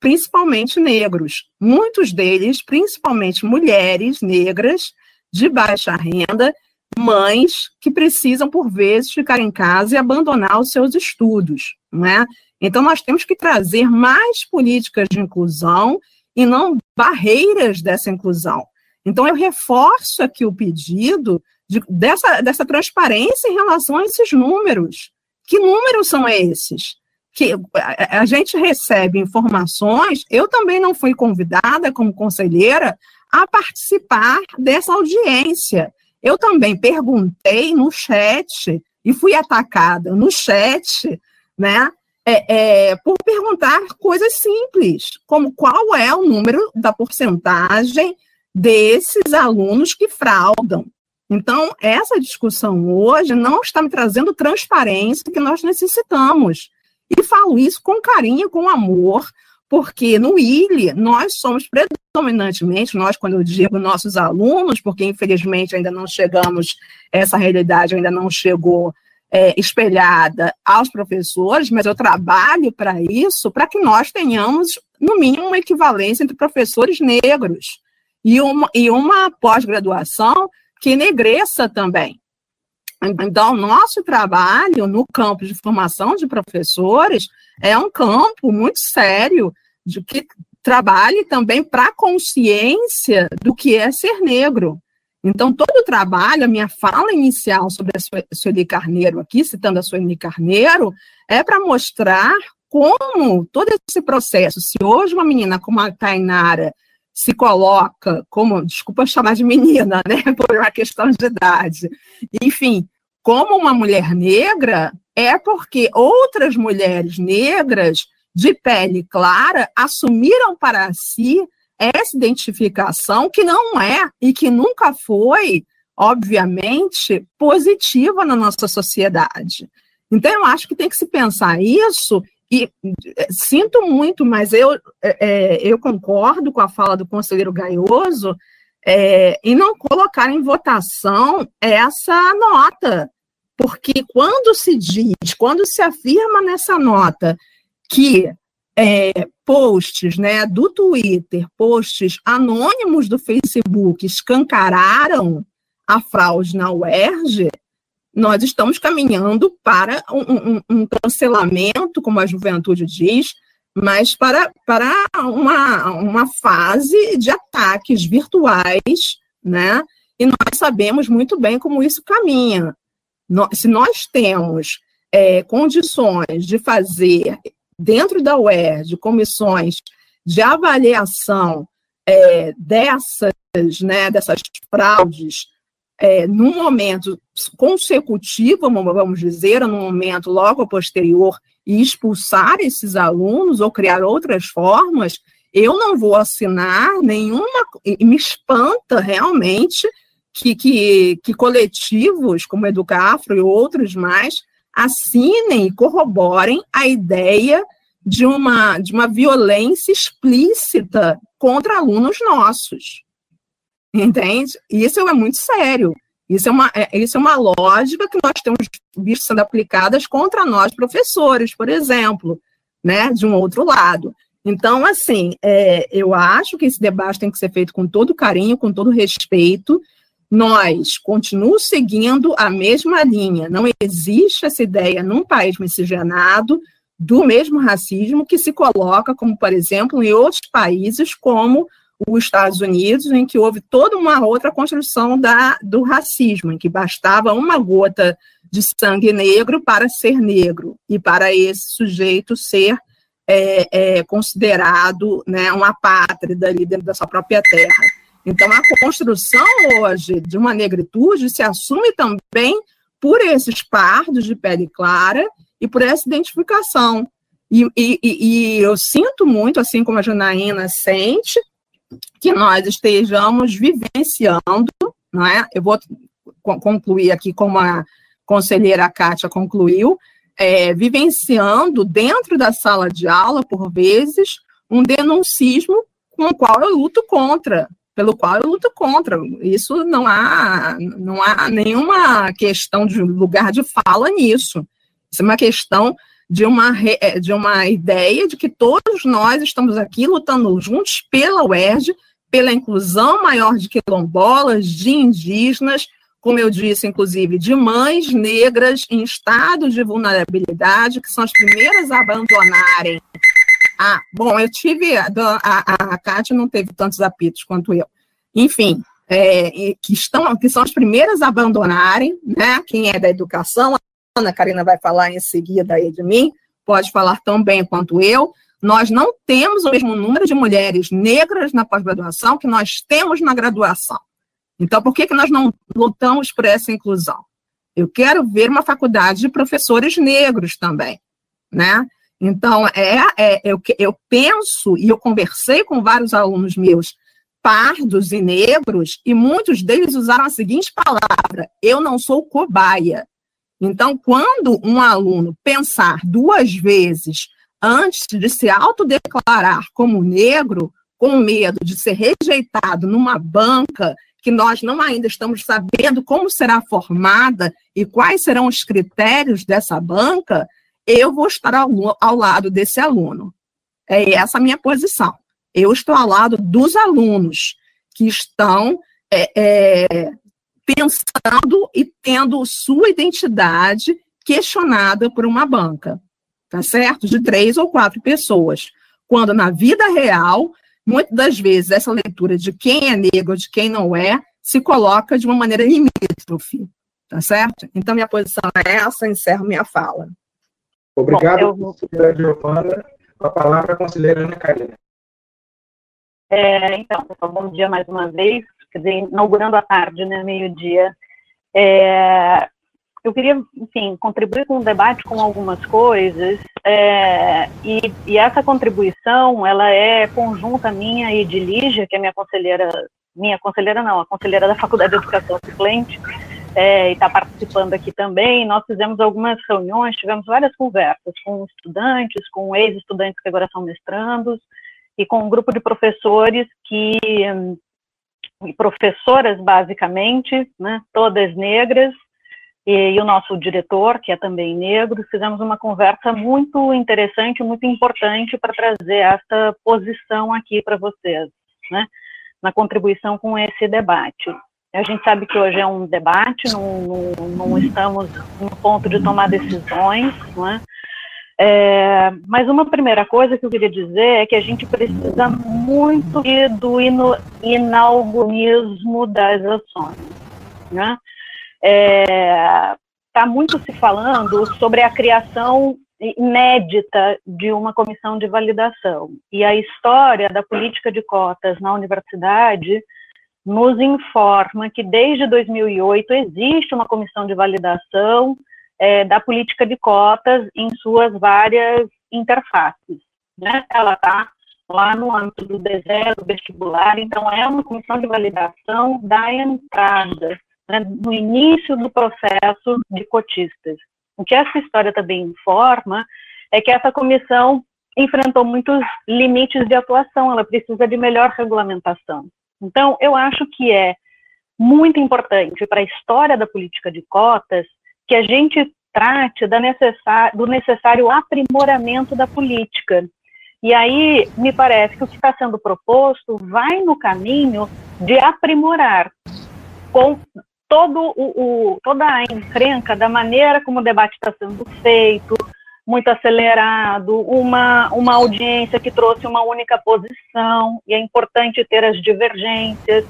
principalmente negros, muitos deles, principalmente mulheres negras de baixa renda, mães que precisam, por vezes, ficar em casa e abandonar os seus estudos, não é? Então, nós temos que trazer mais políticas de inclusão e não barreiras dessa inclusão. Então, eu reforço aqui o pedido de, dessa, dessa transparência em relação a esses números. Que números são esses? Que a, gente recebe informações, eu também não fui convidada como conselheira a participar dessa audiência. eu também perguntei no chat e fui atacada no chat, né? É, é, por perguntar coisas simples, como qual é o número da porcentagem desses alunos que fraudam. Então, essa discussão hoje não está me trazendo transparência que nós necessitamos. E falo isso com carinho, com amor, porque no ILE nós somos predominantemente, nós, quando eu digo nossos alunos, porque infelizmente ainda não chegamos, essa realidade ainda não chegou é, espelhada aos professores, mas eu trabalho para isso, para que nós tenhamos, no mínimo, uma equivalência entre professores negros e uma, e uma pós-graduação que enegreça também. Então, nosso trabalho no campo de formação de professores é um campo muito sério de que trabalhe também para a consciência do que é ser negro. Então, todo o trabalho, a minha fala inicial sobre a Sueli Carneiro aqui, citando a Sueli Carneiro, é para mostrar como todo esse processo, se hoje uma menina como a Tainara se coloca como, desculpa chamar de menina, né, por uma questão de idade, enfim, como uma mulher negra, é porque outras mulheres negras de pele clara assumiram para si essa identificação que não é e que nunca foi, obviamente, positiva na nossa sociedade. Então, eu acho que tem que se pensar isso e é, sinto muito, mas eu, é, eu concordo com a fala do conselheiro Gaioso é, em não colocar em votação essa nota, porque quando se diz, quando se afirma nessa nota que é, posts né, do Twitter, posts anônimos do Facebook escancararam a fraude na UERJ, nós estamos caminhando para um, um, um cancelamento, como a juventude diz, mas para, para uma, uma fase de ataques virtuais, né? E nós sabemos muito bem como isso caminha. se nós temos é, condições de fazer, dentro da UERJ, comissões de avaliação é, dessas, né, dessas fraudes é, num momento consecutivo, vamos dizer, num momento logo posterior, e expulsar esses alunos ou criar outras formas, eu não vou assinar nenhuma. E me espanta realmente que, que, que coletivos como Educafro e outros mais assinem e corroborem a ideia de uma, de uma violência explícita contra alunos nossos. Entende? Isso é muito sério. Isso é, uma, é, isso é uma lógica que nós temos visto sendo aplicadas contra nós, professores, por exemplo, né, de um outro lado. Então, assim, é, eu acho que esse debate tem que ser feito com todo carinho, com todo respeito. Nós continuamos seguindo a mesma linha. Não existe essa ideia num país miscigenado do mesmo racismo que se coloca, como, por exemplo, em outros países, como os Estados Unidos, em que houve toda uma outra construção da, do racismo, em que bastava uma gota de sangue negro para ser negro e para esse sujeito ser é, é, considerado né, uma pátria ali dentro da sua própria terra. Então, a construção hoje de uma negritude se assume também por esses pardos de pele clara e por essa identificação. E, e, e eu sinto muito, assim como a Janaína sente, que nós estejamos vivenciando, não é? Eu vou concluir aqui como a conselheira Kátia concluiu, é, vivenciando dentro da sala de aula, por vezes, um denuncismo com o qual eu luto contra, pelo qual eu luto contra. Isso não há, não há nenhuma questão de lugar de fala nisso. Isso é uma questão de uma, é, de uma ideia de que todos nós estamos aqui lutando juntos pela UERJ, pela inclusão maior de quilombolas, de indígenas, como eu disse, inclusive, de mães negras em estado de vulnerabilidade, que são as primeiras a abandonarem. Ah, bom, eu tive, a, a, a Kátia não teve tantos apitos quanto eu. Enfim, é, que, estão, que são as primeiras a abandonarem, né? Quem é da educação, Ana Karina vai falar em seguida aí de mim, pode falar tão bem quanto eu. Nós não temos o mesmo número de mulheres negras na pós-graduação que nós temos na graduação. Então, por que, que nós não lutamos por essa inclusão? Eu quero ver uma faculdade de professores negros também, né? Então, é, é eu, eu penso, e eu conversei com vários alunos meus, pardos e negros, e muitos deles usaram a seguinte palavra: eu não sou cobaia. Então, quando um aluno pensar duas vezes antes de se autodeclarar como negro, com medo de ser rejeitado numa banca que nós não ainda estamos sabendo como será formada e quais serão os critérios dessa banca, eu vou estar ao, ao lado desse aluno. É essa a minha posição. Eu estou ao lado dos alunos que estão é, é, pensando e tendo sua identidade questionada por uma banca, tá certo? De três ou quatro pessoas. Quando na vida real muitas das vezes essa leitura de quem é negro, de quem não é, se coloca de uma maneira limítrofe, tá certo? Então, minha posição é essa, encerro minha fala. Obrigado, Bom, conselheira Giovana. Com a palavra, a conselheira Ana Karina. É, então, pessoal, bom dia mais uma vez, quer dizer, inaugurando a tarde, né, meio-dia. É, eu queria, enfim, contribuir com o debate com algumas coisas, é, e, e, essa contribuição, ela é conjunta minha e de Lígia, que é minha conselheira, minha conselheira não, a conselheira da Faculdade de Educação Suplente, é, e está participando aqui também. Nós fizemos algumas reuniões, tivemos várias conversas com estudantes, com ex-estudantes que agora são mestrandos, e com um grupo de professores que, e professoras basicamente, né, todas negras, e, e, o nosso diretor, que é também negro, fizemos uma conversa muito interessante, muito importante para trazer essa posição aqui para vocês, né, na contribuição com esse debate. A gente sabe que hoje é um debate, não, não, não estamos no ponto de tomar decisões, não é? É, mas uma primeira coisa que eu queria dizer é que a gente precisa muito do inaugurismo das ações. Né? está é, tá muito se falando sobre a criação inédita de uma comissão de validação. E a história da política de cotas na universidade nos informa que desde 2008 existe uma comissão de validação é, da política de cotas em suas várias interfaces. Né? Ela está lá no âmbito do D0, vestibular, então é uma comissão de validação da entrada né, no início do processo de cotistas. O que essa história também informa é que essa comissão enfrentou muitos limites de atuação, ela precisa de melhor regulamentação. Então, eu acho que é muito importante para a história da política de cotas que a gente trate do necessário aprimoramento da política. E aí, me parece que o que está sendo proposto vai no caminho de aprimorar com todo o, o, toda a encrenca da maneira como o debate está sendo feito, muito acelerado, uma, uma audiência que trouxe uma única posição, e é importante ter as divergências,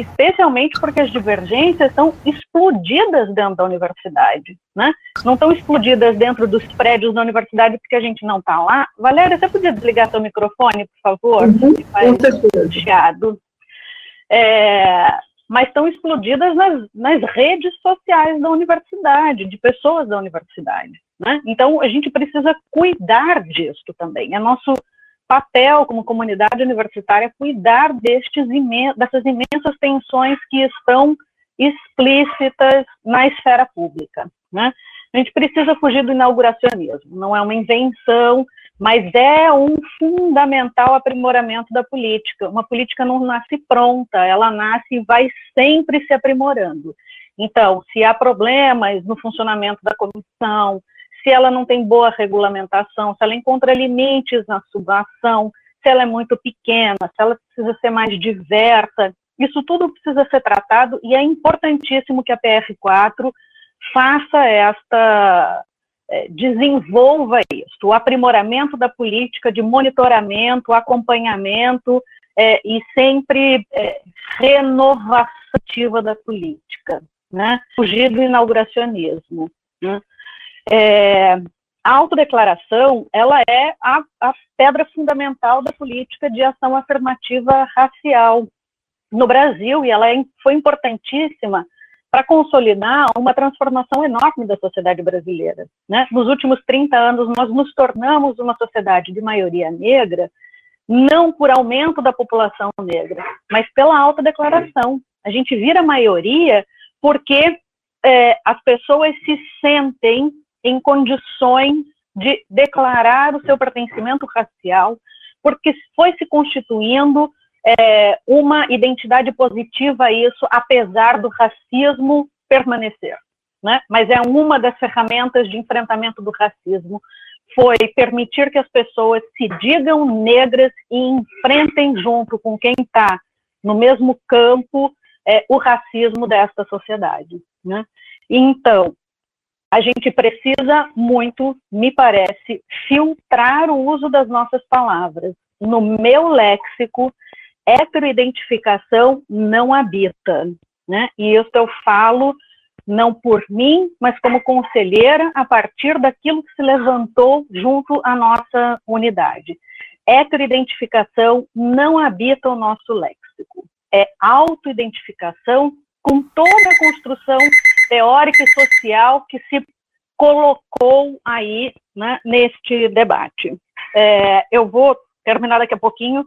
especialmente porque as divergências estão explodidas dentro da universidade, né? Não estão explodidas dentro dos prédios da universidade porque a gente não está lá. Valéria, você podia desligar seu microfone, por favor? Uhum, faz chiado. É, mas estão explodidas nas, nas redes sociais da universidade, de pessoas da universidade. Né? Então, a gente precisa cuidar disso também. É nosso papel como comunidade universitária cuidar destes imen dessas imensas tensões que estão explícitas na esfera pública. Né? A gente precisa fugir do inauguracionismo, não é uma invenção, mas é um fundamental aprimoramento da política. Uma política não nasce pronta, ela nasce e vai sempre se aprimorando. Então, se há problemas no funcionamento da comissão, se ela não tem boa regulamentação, se ela encontra limites na subação, se ela é muito pequena, se ela precisa ser mais diversa, isso tudo precisa ser tratado e é importantíssimo que a PR4 faça esta é, desenvolva isso, o aprimoramento da política de monitoramento, acompanhamento é, e sempre é, renovação da política, né? fugir do inauguracionismo. Né? É, a autodeclaração, ela é a, a pedra fundamental da política de ação afirmativa racial, no Brasil e ela é, foi importantíssima para consolidar uma transformação enorme da sociedade brasileira. Né? Nos últimos 30 anos, nós nos tornamos uma sociedade de maioria negra, não por aumento da população negra, mas pela alta declaração. A gente vira maioria porque é, as pessoas se sentem em condições de declarar o seu pertencimento racial, porque foi se constituindo é, uma identidade positiva a isso, apesar do racismo permanecer. Né? Mas é uma das ferramentas de enfrentamento do racismo, foi permitir que as pessoas se digam negras e enfrentem junto com quem está no mesmo campo é, o racismo desta sociedade. Né? Então, a gente precisa muito, me parece, filtrar o uso das nossas palavras. No meu léxico, heteroidentificação não habita, né? E isso eu falo não por mim, mas como conselheira a partir daquilo que se levantou junto à nossa unidade. Heteroidentificação não habita o nosso léxico. É autoidentificação com toda a construção teórica e social que se colocou aí né, neste debate. É, eu vou terminar daqui a pouquinho,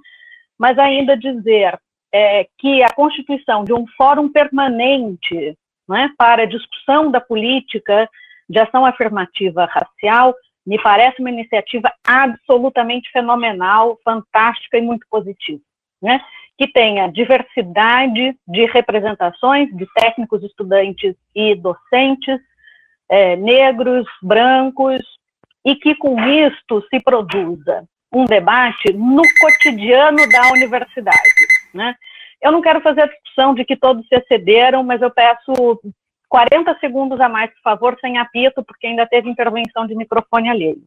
mas ainda dizer é, que a constituição de um fórum permanente né, para discussão da política de ação afirmativa racial me parece uma iniciativa absolutamente fenomenal, fantástica e muito positiva. Né? Que tenha diversidade de representações de técnicos, estudantes e docentes, é, negros, brancos, e que com isto se produza um debate no cotidiano da universidade. Né? Eu não quero fazer a discussão de que todos se excederam, mas eu peço 40 segundos a mais, por favor, sem apito, porque ainda teve intervenção de microfone alheio.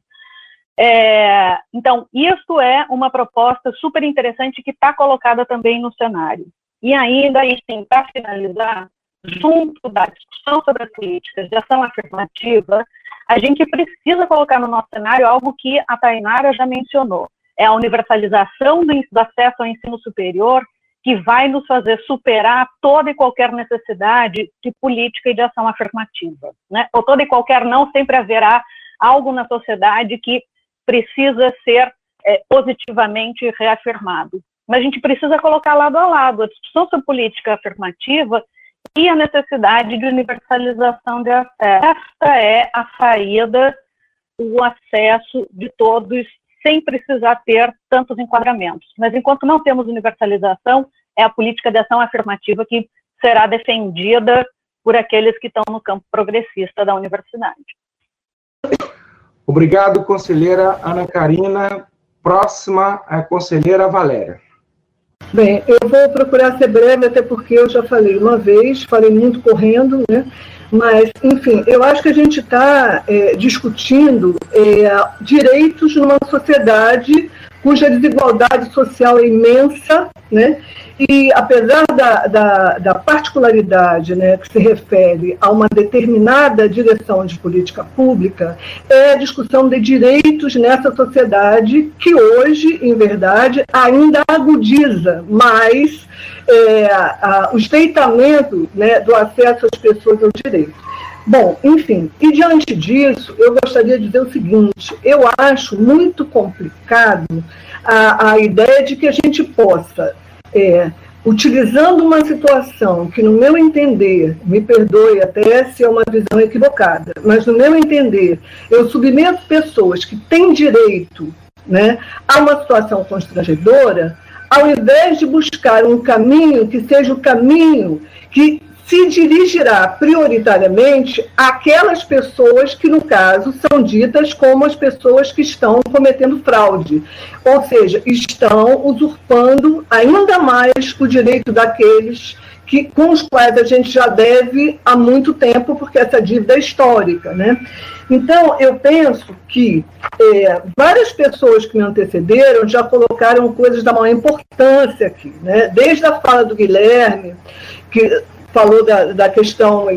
É, então, isso é uma proposta super interessante que está colocada também no cenário. E ainda, aí sim, para finalizar, junto da discussão sobre as políticas de ação afirmativa, a gente precisa colocar no nosso cenário algo que a Tainara já mencionou, é a universalização do, do acesso ao ensino superior, que vai nos fazer superar toda e qualquer necessidade de política e de ação afirmativa. Né? Ou toda e qualquer não, sempre haverá algo na sociedade que precisa ser é, positivamente reafirmado. Mas a gente precisa colocar lado a lado a discussão sobre política afirmativa e a necessidade de universalização de acesso. Esta é a saída, o acesso de todos, sem precisar ter tantos enquadramentos. Mas enquanto não temos universalização, é a política de ação afirmativa que será defendida por aqueles que estão no campo progressista da universidade. Obrigado, conselheira Ana Karina. Próxima, a conselheira Valéria. Bem, eu vou procurar ser breve, até porque eu já falei uma vez, falei muito correndo, né? Mas, enfim, eu acho que a gente está é, discutindo é, direitos numa sociedade cuja desigualdade social é imensa, né? E apesar da, da, da, particularidade né, que se refere a uma determinada direção de política pública, é a discussão de direitos nessa sociedade que hoje, em verdade, ainda agudiza mais é, a, o estreitamento né, do acesso às pessoas ao direito. Bom, enfim, e diante disso, eu gostaria de dizer o seguinte: eu acho muito complicado a, a ideia de que a gente possa é, utilizando uma situação que, no meu entender, me perdoe até se é uma visão equivocada, mas no meu entender, eu submeto pessoas que têm direito né, a uma situação constrangedora, ao invés de buscar um caminho que seja o caminho que se dirigirá prioritariamente àquelas pessoas que, no caso, são ditas como as pessoas que estão cometendo fraude, ou seja, estão usurpando ainda mais o direito daqueles que, com os quais a gente já deve há muito tempo, porque essa dívida é histórica. Né? Então, eu penso que é, várias pessoas que me antecederam já colocaram coisas da maior importância aqui, né? desde a fala do Guilherme, que falou da, da questão,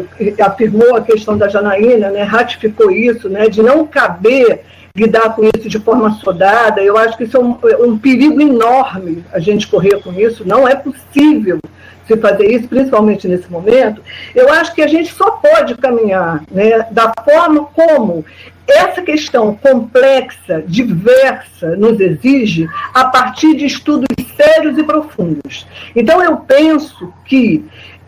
afirmou a questão da Janaína, né, ratificou isso, né, de não caber lidar com isso de forma sodada. Eu acho que isso é um, é um perigo enorme a gente correr com isso. Não é possível se fazer isso, principalmente nesse momento, eu acho que a gente só pode caminhar né, da forma como essa questão complexa, diversa, nos exige a partir de estudos sérios e profundos. Então, eu penso que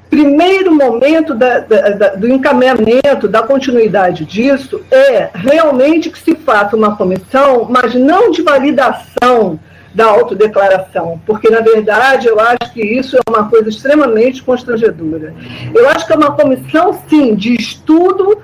primeiro momento da, da, da, do encaminhamento, da continuidade disso, é realmente que se faça uma comissão, mas não de validação da autodeclaração, porque, na verdade, eu acho que isso é uma coisa extremamente constrangedora. Eu acho que é uma comissão, sim, de estudo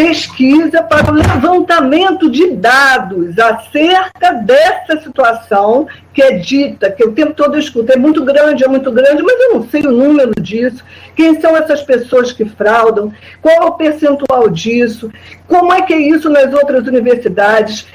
pesquisa para o levantamento de dados acerca dessa situação que é dita, que o tempo todo eu escuto, é muito grande, é muito grande, mas eu não sei o número disso, quem são essas pessoas que fraudam, qual é o percentual disso, como é que é isso nas outras universidades,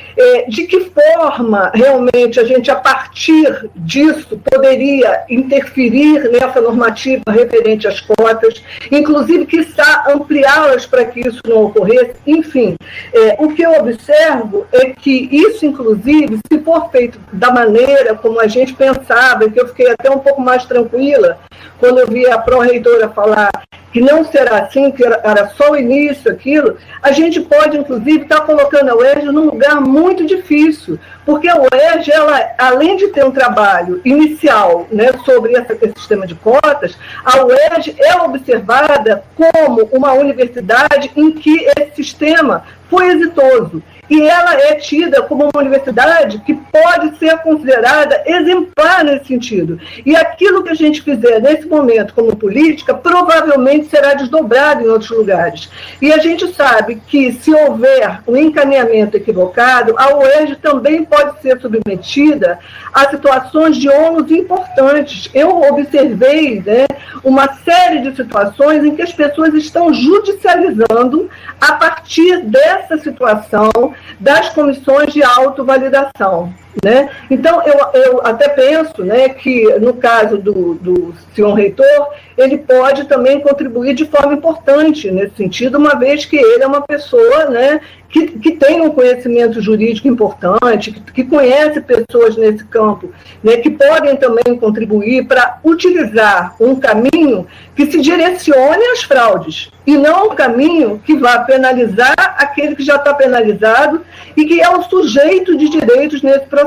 de que forma realmente a gente, a partir disso, poderia interferir nessa normativa referente às cotas, inclusive, está ampliá-las para que isso não ocorresse, enfim. É, o que eu observo é que isso, inclusive, se for feito da maneira maneira como a gente pensava, que eu fiquei até um pouco mais tranquila quando eu vi a pró-reitora falar que não será assim, que era só o início aquilo, a gente pode, inclusive, estar tá colocando a UERJ num lugar muito difícil, porque a UERJ, ela, além de ter um trabalho inicial né, sobre essa, esse sistema de cotas, a UERJ é observada como uma universidade em que esse sistema foi exitoso e ela é tida como uma universidade que pode ser considerada exemplar nesse sentido. E aquilo que a gente fizer nesse momento como política provavelmente será desdobrado em outros lugares. E a gente sabe que se houver um encaminhamento equivocado, a UERJ também pode ser submetida a situações de ônus importantes. Eu observei né, uma série de situações em que as pessoas estão judicializando a partir dessa situação das comissões de autovalidação. Né? Então, eu, eu até penso né, que, no caso do, do senhor reitor, ele pode também contribuir de forma importante nesse sentido, uma vez que ele é uma pessoa né, que, que tem um conhecimento jurídico importante, que, que conhece pessoas nesse campo, né, que podem também contribuir para utilizar um caminho que se direcione às fraudes, e não um caminho que vá penalizar aquele que já está penalizado e que é o sujeito de direitos nesse processo.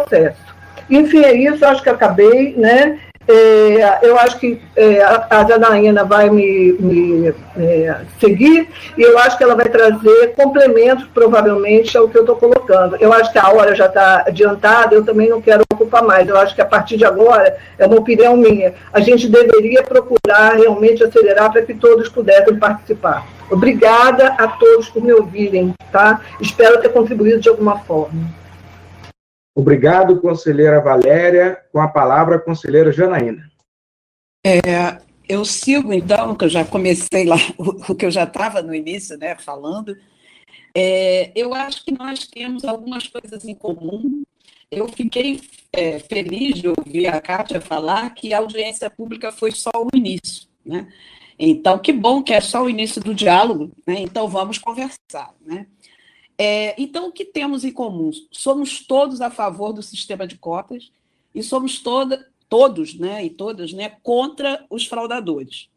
Enfim, é isso, acho que acabei, né? É, eu acho que é, a Janaína vai me, me é, seguir e eu acho que ela vai trazer complementos, provavelmente, ao que eu estou colocando. Eu acho que a hora já está adiantada, eu também não quero ocupar mais. Eu acho que a partir de agora, é uma opinião minha, a gente deveria procurar realmente acelerar para que todos pudessem participar. Obrigada a todos por me ouvirem, tá? Espero ter contribuído de alguma forma. Obrigado, conselheira Valéria. Com a palavra, a conselheira Janaína. É, eu sigo, então, que eu já comecei lá, o, que eu já estava no início, né, falando. É, eu acho que nós temos algumas coisas em comum. Eu fiquei é, feliz de ouvir a Kátia falar que a audiência pública foi só o início, né? Então, que bom que é só o início do diálogo, né? Então, vamos conversar, né? É, então, o que temos em comum? Somos todos a favor do sistema de cotas e somos toda, todos né, e todas né, contra os fraudadores.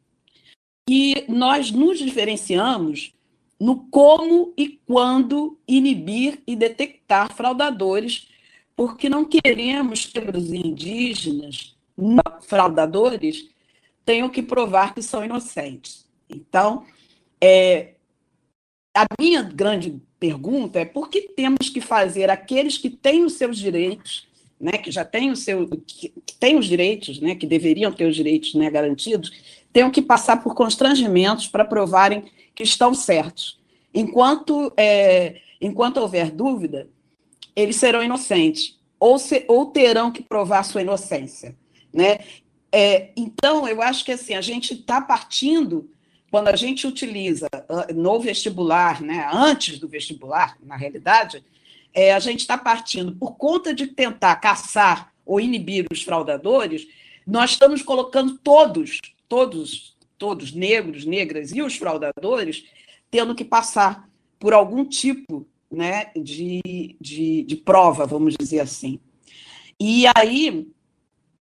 E nós nos diferenciamos no como e quando inibir e detectar fraudadores, porque não queremos que os indígenas fraudadores tenham que provar que são inocentes. Então, é, a minha grande pergunta é por que temos que fazer aqueles que têm os seus direitos, né, que já têm, o seu, que têm os direitos, né, que deveriam ter os direitos né, garantidos, tenham que passar por constrangimentos para provarem que estão certos. Enquanto, é, enquanto houver dúvida, eles serão inocentes, ou, se, ou terão que provar sua inocência. Né? É, então, eu acho que assim, a gente está partindo quando a gente utiliza ah, no vestibular, né, antes do vestibular, na realidade, é, a gente está partindo, por conta de tentar caçar ou inibir os fraudadores, nós estamos colocando todos, todos, todos, negros, negras e os fraudadores, tendo que passar por algum tipo né, de, de, de prova, vamos dizer assim. E aí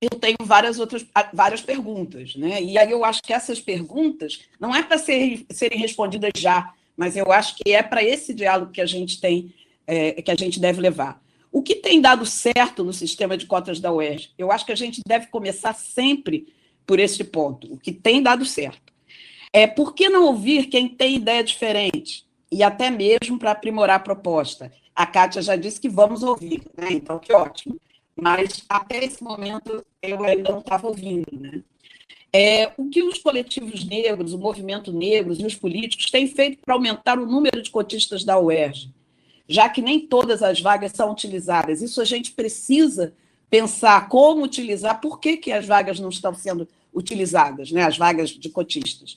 eu tenho várias outras várias perguntas, né? E aí eu acho que essas perguntas não é para ser, serem respondidas já, mas eu acho que é para esse diálogo que a gente tem, é, que a gente deve levar. O que tem dado certo no sistema de cotas da UERJ? Eu acho que a gente deve começar sempre por esse ponto. O que tem dado certo. É por que não ouvir quem tem ideia diferente? E até mesmo para aprimorar a proposta. A Kátia já disse que vamos ouvir, né? então que ótimo mas até esse momento eu ainda não estava ouvindo. Né? É, o que os coletivos negros, o movimento negro e os políticos têm feito para aumentar o número de cotistas da UERJ, já que nem todas as vagas são utilizadas. Isso a gente precisa pensar como utilizar, por que, que as vagas não estão sendo utilizadas, né, as vagas de cotistas.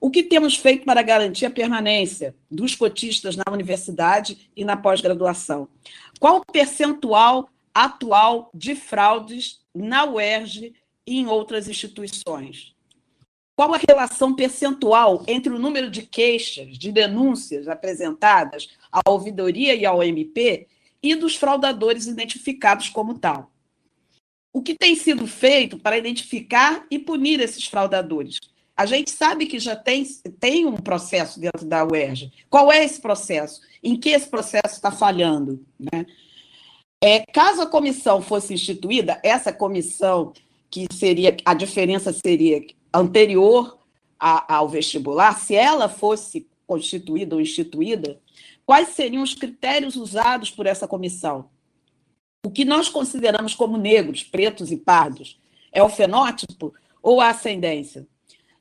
O que temos feito para garantir a permanência dos cotistas na universidade e na pós-graduação? Qual o percentual atual de fraudes na UERJ e em outras instituições. Qual a relação percentual entre o número de queixas, de denúncias apresentadas à ouvidoria e ao MP e dos fraudadores identificados como tal? O que tem sido feito para identificar e punir esses fraudadores? A gente sabe que já tem, tem um processo dentro da UERJ. Qual é esse processo? Em que esse processo está falhando? Né? É, caso a comissão fosse instituída, essa comissão que seria, a diferença seria anterior a, ao vestibular, se ela fosse constituída ou instituída, quais seriam os critérios usados por essa comissão? O que nós consideramos como negros, pretos e pardos é o fenótipo ou a ascendência?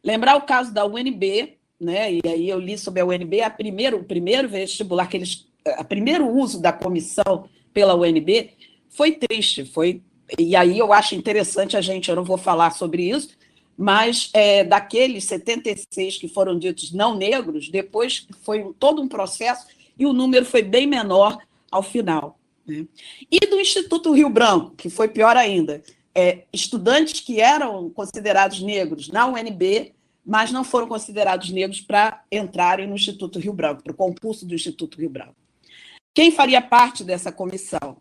Lembrar o caso da UNB, né? E aí eu li sobre a UNB, a primeiro, o primeiro vestibular que eles, o primeiro uso da comissão pela UNB, foi triste, foi e aí eu acho interessante a gente, eu não vou falar sobre isso, mas é, daqueles 76 que foram ditos não negros, depois foi todo um processo e o número foi bem menor ao final. Né? E do Instituto Rio Branco, que foi pior ainda, é, estudantes que eram considerados negros na UNB, mas não foram considerados negros para entrarem no Instituto Rio Branco, para o concurso do Instituto Rio Branco. Quem faria parte dessa comissão?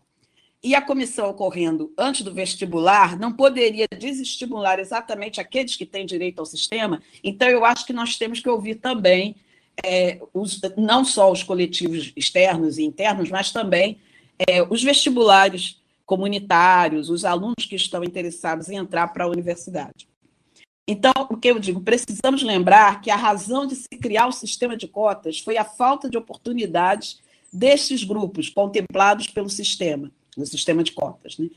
E a comissão ocorrendo antes do vestibular não poderia desestimular exatamente aqueles que têm direito ao sistema. Então, eu acho que nós temos que ouvir também é, os, não só os coletivos externos e internos, mas também é, os vestibulares comunitários, os alunos que estão interessados em entrar para a universidade. Então, o que eu digo, precisamos lembrar que a razão de se criar o sistema de cotas foi a falta de oportunidades destes grupos contemplados pelo sistema, no sistema de cotas. Né?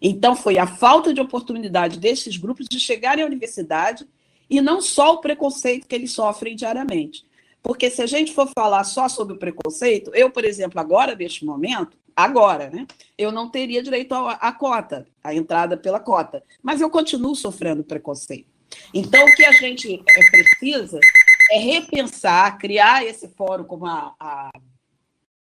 Então, foi a falta de oportunidade desses grupos de chegarem à universidade e não só o preconceito que eles sofrem diariamente. Porque se a gente for falar só sobre o preconceito, eu, por exemplo, agora, neste momento, agora, né, eu não teria direito à cota, à entrada pela cota, mas eu continuo sofrendo preconceito. Então, o que a gente é, precisa é repensar, criar esse fórum como a, a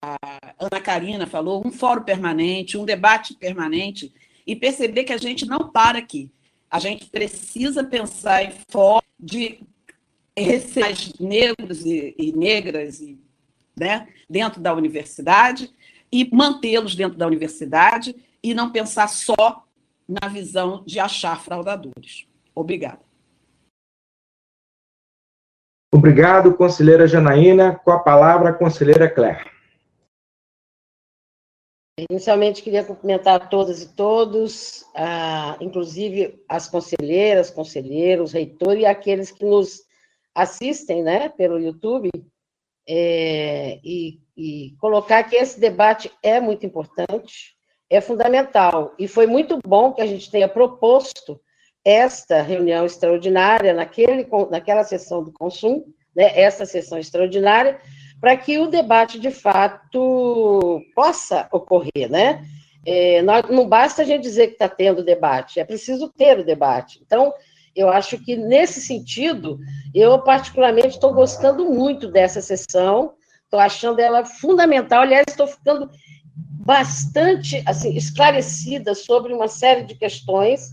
a Ana Karina falou, um fórum permanente, um debate permanente, e perceber que a gente não para aqui. A gente precisa pensar em fórum de receios negros e, e negras e, né, dentro da universidade e mantê-los dentro da universidade e não pensar só na visão de achar fraudadores. Obrigada. Obrigado, conselheira Janaína. Com a palavra, a conselheira Claire. Inicialmente, queria cumprimentar todas e todos, ah, inclusive as conselheiras, conselheiros, reitor e aqueles que nos assistem né, pelo YouTube, é, e, e colocar que esse debate é muito importante, é fundamental, e foi muito bom que a gente tenha proposto esta reunião extraordinária naquele, naquela sessão do consumo, né, essa sessão extraordinária, para que o debate, de fato, possa ocorrer, né? É, não basta a gente dizer que está tendo debate, é preciso ter o debate. Então, eu acho que, nesse sentido, eu particularmente estou gostando muito dessa sessão, estou achando ela fundamental, aliás, estou ficando bastante assim, esclarecida sobre uma série de questões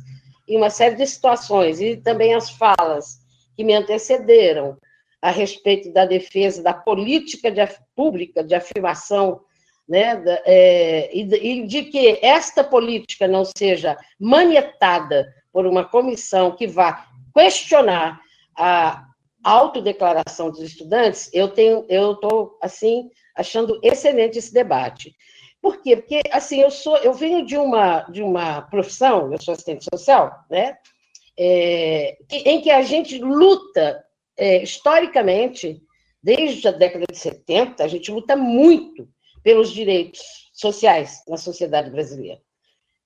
e uma série de situações, e também as falas que me antecederam, a respeito da defesa da política de, pública de afirmação né, é, e, e de que esta política não seja manietada por uma comissão que vá questionar a autodeclaração dos estudantes, eu tenho, eu estou assim achando excelente esse debate. Por quê? Porque assim eu sou, eu venho de uma de uma profissão, eu sou assistente social, né? É, em que a gente luta é, historicamente desde a década de 70, a gente luta muito pelos direitos sociais na sociedade brasileira.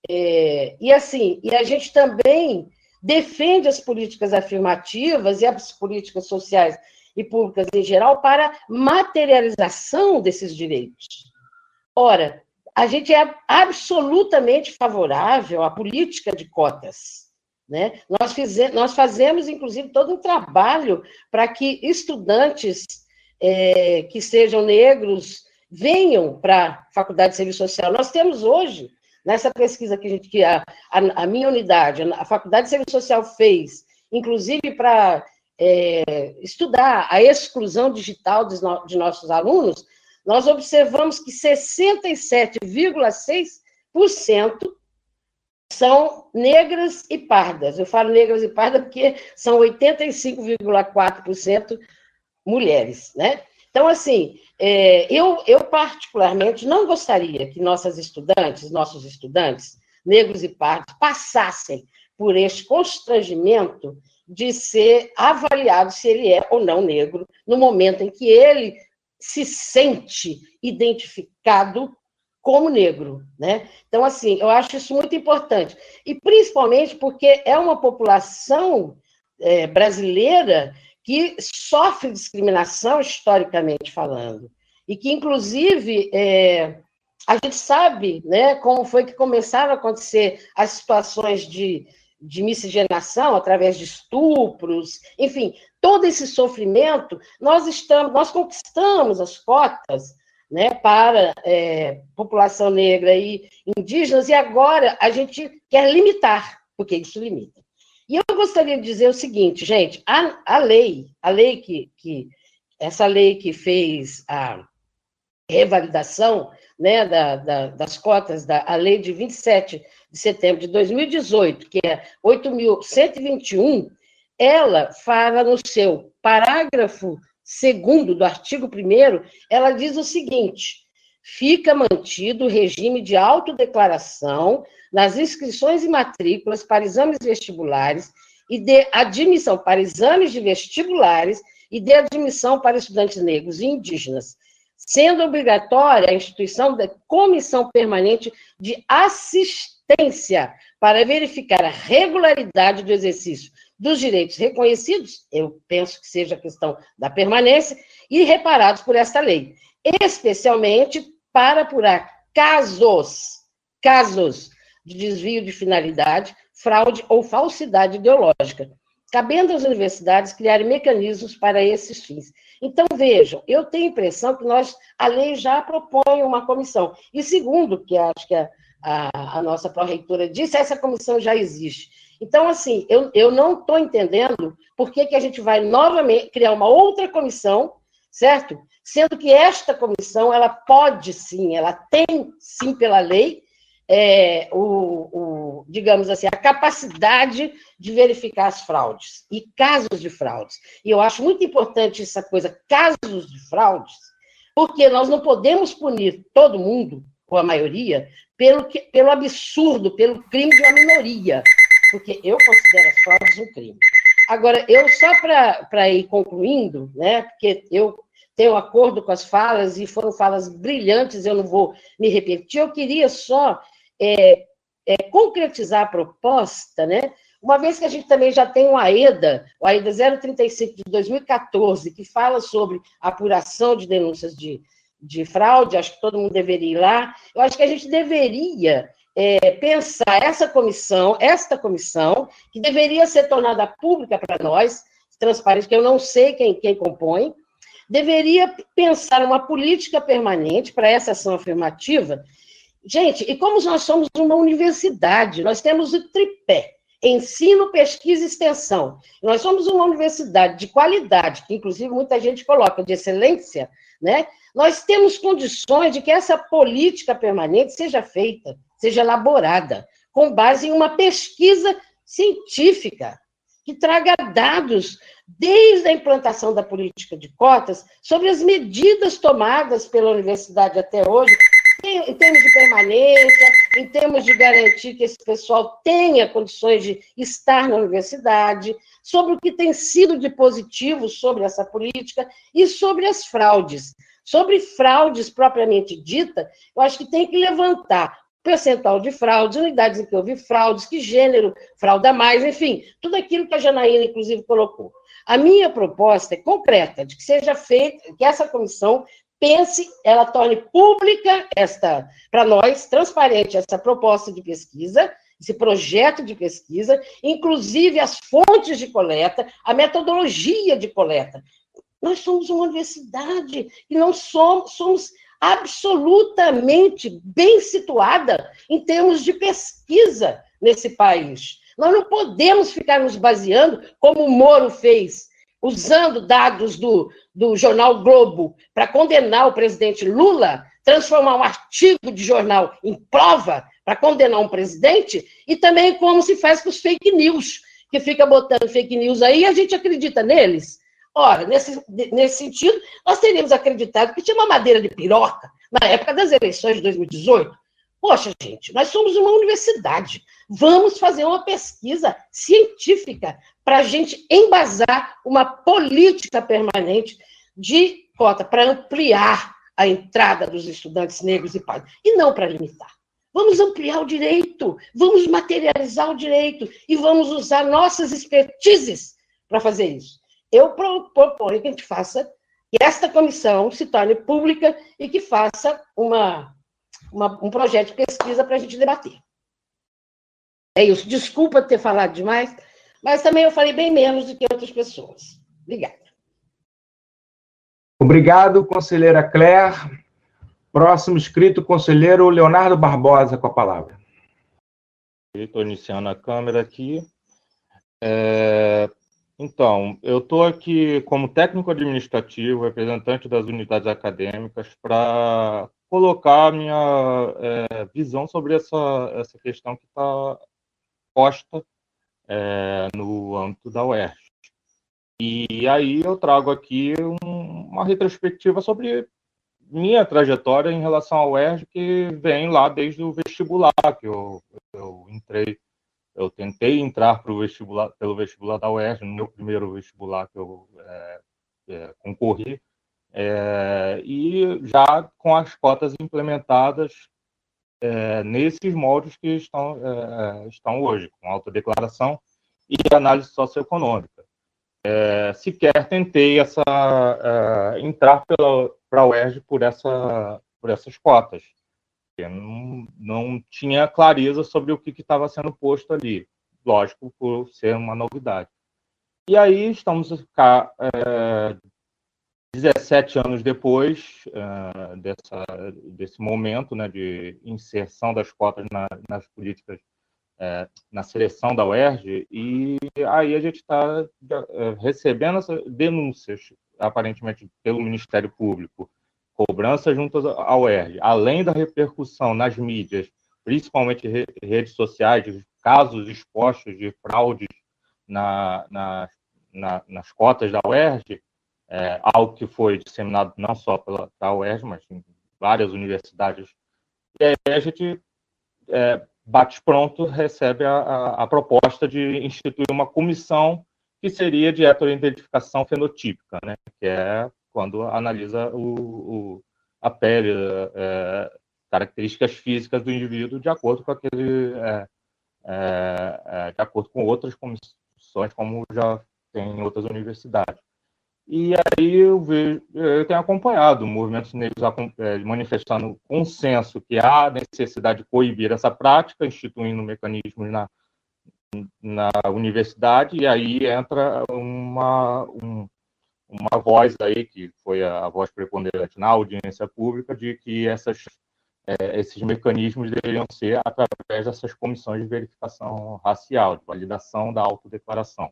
É, e assim, e a gente também defende as políticas afirmativas e as políticas sociais e públicas em geral para materialização desses direitos. Ora, a gente é absolutamente favorável à política de cotas. Né? Nós, fizemos, nós fazemos, inclusive, todo um trabalho para que estudantes é, que sejam negros venham para a Faculdade de Serviço Social. Nós temos hoje Nessa pesquisa que, a, gente, que a, a, a minha unidade, a Faculdade de Serviço Social fez, inclusive para é, estudar a exclusão digital de, no, de nossos alunos, nós observamos que 67,6% são negras e pardas. Eu falo negras e pardas porque são 85,4% mulheres, né? Então, assim, é, eu, eu particularmente não gostaria que nossas estudantes, nossos estudantes, negros e pardos, passassem por este constrangimento de ser avaliado se ele é ou não negro, no momento em que ele se sente identificado como negro, né? Então, assim, eu acho isso muito importante. E principalmente porque é uma população é, brasileira que sofre discriminação historicamente falando, e que, inclusive, é, a gente sabe né, como foi que começaram a acontecer as situações de, de miscigenação através de estupros, enfim, todo esse sofrimento, nós estamos, nós conquistamos as cotas né, para é, população negra e indígenas, e agora a gente quer limitar, porque isso limita. E eu gostaria de dizer o seguinte, gente, a, a lei, a lei que, que, essa lei que fez a revalidação né, da, da, das cotas, da, a lei de 27 de setembro de 2018, que é 8.121, ela fala no seu parágrafo segundo do artigo 1 ela diz o seguinte, fica mantido o regime de autodeclaração nas inscrições e matrículas para exames vestibulares e de admissão para exames de vestibulares e de admissão para estudantes negros e indígenas, sendo obrigatória a instituição da Comissão Permanente de Assistência para verificar a regularidade do exercício dos direitos reconhecidos, eu penso que seja a questão da permanência, e reparados por esta lei, especialmente para apurar casos, casos de desvio de finalidade, fraude ou falsidade ideológica, cabendo às universidades criarem mecanismos para esses fins. Então, vejam, eu tenho a impressão que nós, a lei já propõe uma comissão. E segundo, que acho que a, a, a nossa pró-reitora disse, essa comissão já existe. Então, assim, eu, eu não estou entendendo por que, que a gente vai novamente criar uma outra comissão, certo? Sendo que esta comissão, ela pode sim, ela tem sim pela lei, é, o, o, digamos assim, a capacidade de verificar as fraudes e casos de fraudes. E eu acho muito importante essa coisa, casos de fraudes, porque nós não podemos punir todo mundo, ou a maioria, pelo, que, pelo absurdo, pelo crime de uma minoria, porque eu considero as fraudes um crime. Agora, eu só para ir concluindo, né, porque eu tenho acordo com as falas, e foram falas brilhantes, eu não vou me repetir, eu queria só é, é, concretizar a proposta, né? Uma vez que a gente também já tem o AEDA, o AEDA 035 de 2014, que fala sobre apuração de denúncias de, de fraude, acho que todo mundo deveria ir lá. Eu acho que a gente deveria é, pensar essa comissão, esta comissão, que deveria ser tornada pública para nós, transparente, que eu não sei quem, quem compõe, deveria pensar uma política permanente para essa ação afirmativa Gente, e como nós somos uma universidade, nós temos o tripé, ensino, pesquisa e extensão. Nós somos uma universidade de qualidade, que inclusive muita gente coloca de excelência, né? Nós temos condições de que essa política permanente seja feita, seja elaborada, com base em uma pesquisa científica, que traga dados desde a implantação da política de cotas sobre as medidas tomadas pela universidade até hoje em termos de permanência, em termos de garantir que esse pessoal tenha condições de estar na universidade, sobre o que tem sido de positivo sobre essa política e sobre as fraudes. Sobre fraudes propriamente dita, eu acho que tem que levantar percentual de fraudes, unidades em que houve fraudes, que gênero frauda mais, enfim, tudo aquilo que a Janaína, inclusive, colocou. A minha proposta é concreta, de que seja feita, que essa comissão pense, ela torne pública esta, para nós, transparente essa proposta de pesquisa, esse projeto de pesquisa, inclusive as fontes de coleta, a metodologia de coleta. Nós somos uma universidade e não somos, somos absolutamente bem situada em termos de pesquisa nesse país. Nós não podemos ficar nos baseando, como o Moro fez, usando dados do, do jornal Globo para condenar o presidente Lula, transformar um artigo de jornal em prova para condenar um presidente, e também como se faz com os fake news, que fica botando fake news aí e a gente acredita neles. Ora, nesse, nesse sentido, nós teríamos acreditado que tinha uma madeira de piroca na época das eleições de 2018. Poxa, gente, nós somos uma universidade. Vamos fazer uma pesquisa científica para a gente embasar uma política permanente de cota, para ampliar a entrada dos estudantes negros e pais, e não para limitar. Vamos ampliar o direito, vamos materializar o direito e vamos usar nossas expertises para fazer isso. Eu proponho que a gente faça, que esta comissão se torne pública e que faça uma, uma um projeto de pesquisa para a gente debater. É isso. Desculpa ter falado demais, mas também eu falei bem menos do que outras pessoas. Obrigada. Obrigado, conselheira Claire. Próximo escrito, conselheiro Leonardo Barbosa, com a palavra. Estou iniciando a câmera aqui. É, então, eu estou aqui como técnico administrativo, representante das unidades acadêmicas, para colocar a minha é, visão sobre essa, essa questão que está posta é, no âmbito da UERJ. E aí eu trago aqui um, uma retrospectiva sobre minha trajetória em relação ao UERJ, que vem lá desde o vestibular, que eu, eu entrei, eu tentei entrar pro vestibular, pelo vestibular da UERJ, no meu primeiro vestibular que eu é, é, concorri, é, e já com as cotas implementadas é, nesses moldes que estão, é, estão hoje, com autodeclaração e análise socioeconômica. É, sequer tentei essa, entrar para a UERJ por, essa, por essas cotas. Não, não tinha clareza sobre o que estava sendo posto ali, lógico, por ser uma novidade. E aí estamos cá, é, 17 anos depois uh, dessa, desse momento né, de inserção das cotas na, nas políticas, uh, na seleção da UERJ, e aí a gente está uh, recebendo essas denúncias, aparentemente pelo Ministério Público, cobranças junto à UERJ, além da repercussão nas mídias, principalmente re redes sociais, de casos expostos de fraudes na, na, na, nas cotas da UERJ, é, algo que foi disseminado não só pela da UERJ, mas em várias universidades. E aí a gente é, bate pronto, recebe a, a, a, proposta de instituir uma comissão que seria de heteroidentificação fenotípica, né? que é quando analisa o, o a pele, é, características físicas do indivíduo de acordo com aquele, é, é, é de acordo com outras comissões, como já tem em outras universidades. E aí eu, vejo, eu tenho acompanhado movimentos negros é, manifestando consenso que há necessidade de coibir essa prática, instituindo mecanismos na, na universidade, e aí entra uma, um, uma voz aí, que foi a voz preponderante na audiência pública, de que essas é, esses mecanismos deveriam ser através dessas comissões de verificação racial, de validação da autodeclaração.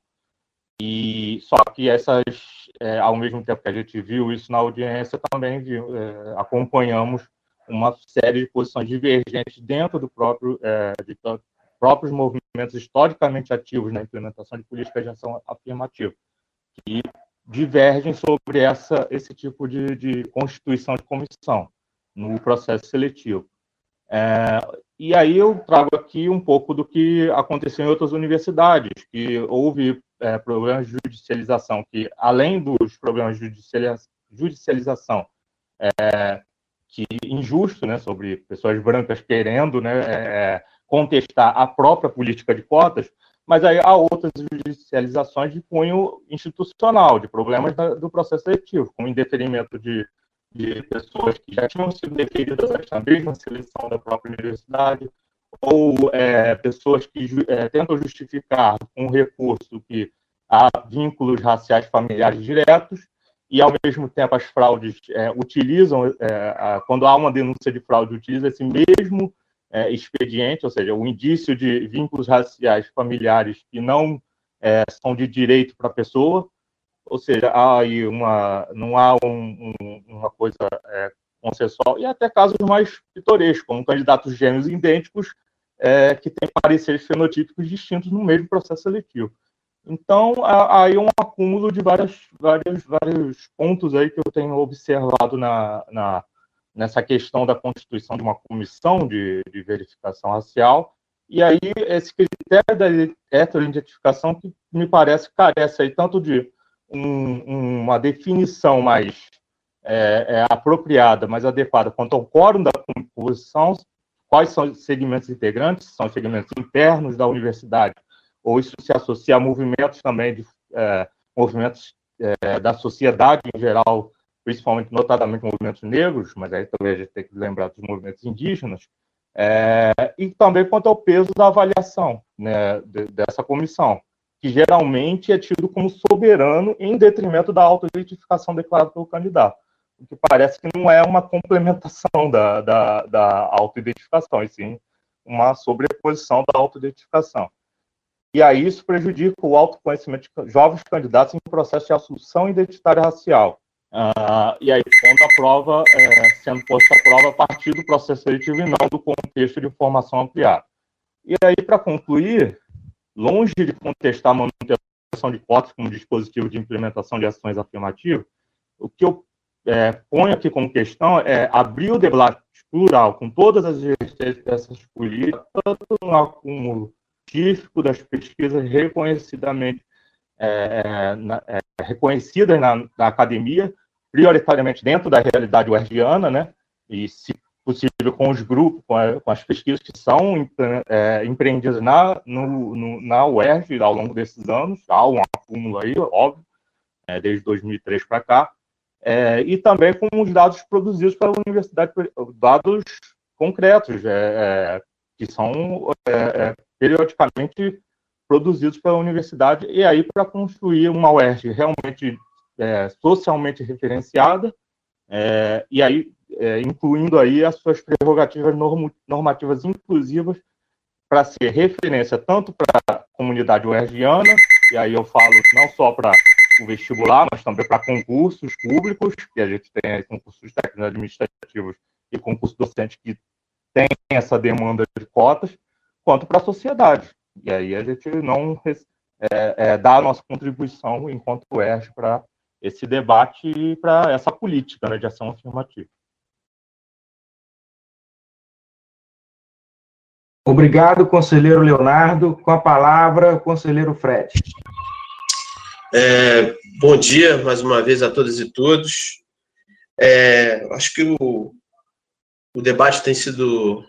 E só que essas, é, ao mesmo tempo que a gente viu isso na audiência, também é, acompanhamos uma série de posições divergentes dentro do próprio é, de próprios movimentos historicamente ativos na implementação de políticas de ação afirmativa, que divergem sobre essa, esse tipo de, de constituição de comissão no processo seletivo. É, e aí eu trago aqui um pouco do que aconteceu em outras universidades, que houve é, problemas de judicialização, que além dos problemas de judicialização, é, que injusto, né, sobre pessoas brancas querendo, né, é, contestar a própria política de cotas, mas aí há outras judicializações de cunho institucional, de problemas do processo seletivo, com indeferimento de de pessoas que já tinham sido deferidas na mesma seleção da própria universidade, ou é, pessoas que é, tentam justificar um recurso que há vínculos raciais familiares diretos, e ao mesmo tempo as fraudes é, utilizam, é, quando há uma denúncia de fraude, utiliza esse mesmo é, expediente, ou seja, o indício de vínculos raciais familiares que não é, são de direito para a pessoa, ou seja, há aí uma, não há um, um, uma coisa é, consensual, e até casos mais pitorescos, como candidatos gêmeos idênticos é, que têm pareceres fenotípicos distintos no mesmo processo seletivo. Então, há aí um acúmulo de várias, vários, vários pontos aí que eu tenho observado na, na, nessa questão da constituição de uma comissão de, de verificação racial, e aí esse critério da heteroidentificação que me parece carece aí tanto de um, uma definição mais é, é, apropriada, mais adequada quanto ao quórum da composição, quais são os segmentos integrantes, são os segmentos internos da universidade, ou isso se associa a movimentos também, de é, movimentos é, da sociedade em geral, principalmente, notadamente, movimentos negros, mas aí também a gente tem que lembrar dos movimentos indígenas, é, e também quanto ao peso da avaliação né, de, dessa comissão que geralmente é tido como soberano em detrimento da auto-identificação declarada pelo candidato. O que parece que não é uma complementação da, da, da auto-identificação, e sim uma sobreposição da auto-identificação. E aí isso prejudica o autoconhecimento de jovens candidatos em processo de assunção identitária racial. Uh, e aí, quando a prova, é, sendo posta a prova a partir do processo seletivo e não do contexto de informação ampliada. E aí, para concluir, longe de contestar a manutenção de cotas como dispositivo de implementação de ações afirmativas, o que eu é, ponho aqui como questão é abrir o debate plural com todas as essas políticas, tanto no acúmulo científico das pesquisas reconhecidamente é, é, na, é, reconhecidas na, na, academia, prioritariamente dentro da realidade uergiana, né, e se possível com os grupos, com, a, com as pesquisas que são é, empreendidas na, no, no, na UERJ ao longo desses anos, há um acúmulo aí, óbvio, é, desde 2003 para cá, é, e também com os dados produzidos pela universidade, dados concretos, é, é, que são é, periodicamente produzidos pela universidade, e aí para construir uma UERJ realmente socialmente referenciada, e aí é, incluindo aí as suas prerrogativas normativas inclusivas para ser referência tanto para a comunidade uergiana, e aí eu falo não só para o vestibular, mas também para concursos públicos, que a gente tem concursos técnicos administrativos e concurso docente que tem essa demanda de cotas, quanto para a sociedade. E aí a gente não é, é, dá a nossa contribuição enquanto UERJ para esse debate para essa política né, de ação afirmativa. Obrigado, conselheiro Leonardo. Com a palavra, conselheiro Fred. É, bom dia mais uma vez a todas e todos. É, acho que o, o debate tem sido.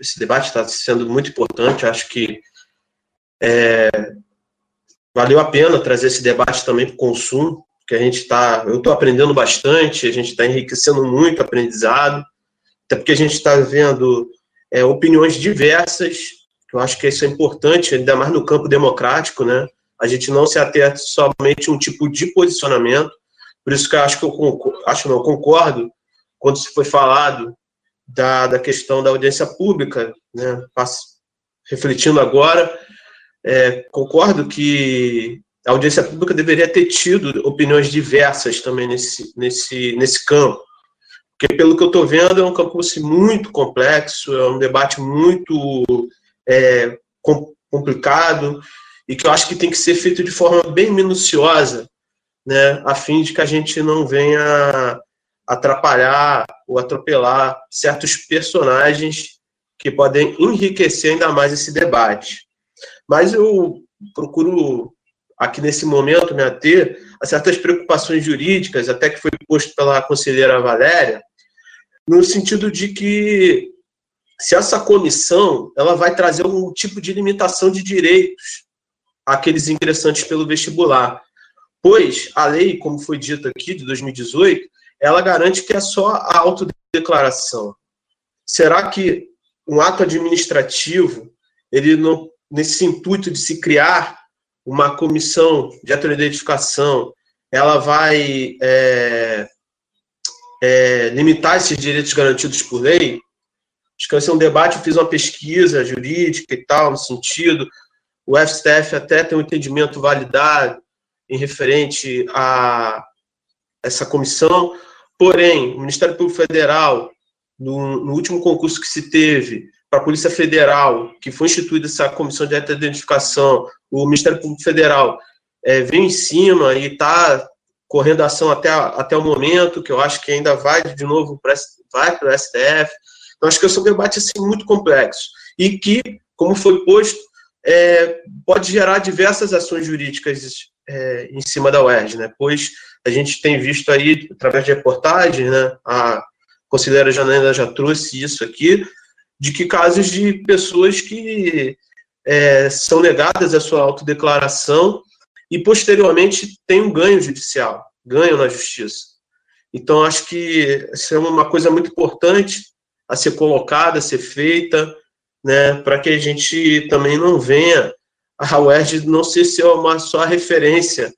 Esse debate está sendo muito importante. Acho que é, valeu a pena trazer esse debate também para o consumo, porque a gente está. Eu estou aprendendo bastante, a gente está enriquecendo muito o aprendizado, até porque a gente está vendo é, opiniões diversas, eu acho que isso é importante, ainda mais no campo democrático, né? A gente não se ater somente a um tipo de posicionamento, por isso que eu acho que eu concordo, acho não, concordo quando se foi falado da, da questão da audiência pública, né, refletindo agora, é, concordo que a audiência pública deveria ter tido opiniões diversas também nesse, nesse, nesse campo, porque pelo que eu estou vendo é um campo muito complexo, é um debate muito é, complicado e que eu acho que tem que ser feito de forma bem minuciosa, né, a fim de que a gente não venha atrapalhar ou atropelar certos personagens que podem enriquecer ainda mais esse debate. Mas eu procuro, aqui nesse momento, me ater a certas preocupações jurídicas, até que foi posto pela conselheira Valéria, no sentido de que se essa comissão ela vai trazer algum tipo de limitação de direitos àqueles ingressantes pelo vestibular. Pois a lei, como foi dito aqui, de 2018, ela garante que é só a autodeclaração. Será que um ato administrativo, ele não, nesse intuito de se criar uma comissão de autoidentificação, ela vai é, é, limitar esses direitos garantidos por lei? Acho que esse é um debate, eu fiz uma pesquisa jurídica e tal, no sentido, o STF até tem um entendimento validado em referente a essa comissão, porém, o Ministério Público Federal no, no último concurso que se teve para a Polícia Federal, que foi instituída essa comissão de identificação, o Ministério Público Federal é, vem em cima e está correndo ação até, até o momento, que eu acho que ainda vai de novo para vai o STF. Então, acho que é um debate assim, muito complexo e que, como foi posto, é, pode gerar diversas ações jurídicas é, em cima da UERJ, né? pois a gente tem visto aí, através de reportagens, né, a conselheira Janaína já trouxe isso aqui, de que casos de pessoas que é, são negadas a sua autodeclaração e posteriormente têm um ganho judicial, ganho na justiça. Então, acho que isso é uma coisa muito importante a ser colocada, a ser feita, né, para que a gente também não venha a UERJ não ser uma só referência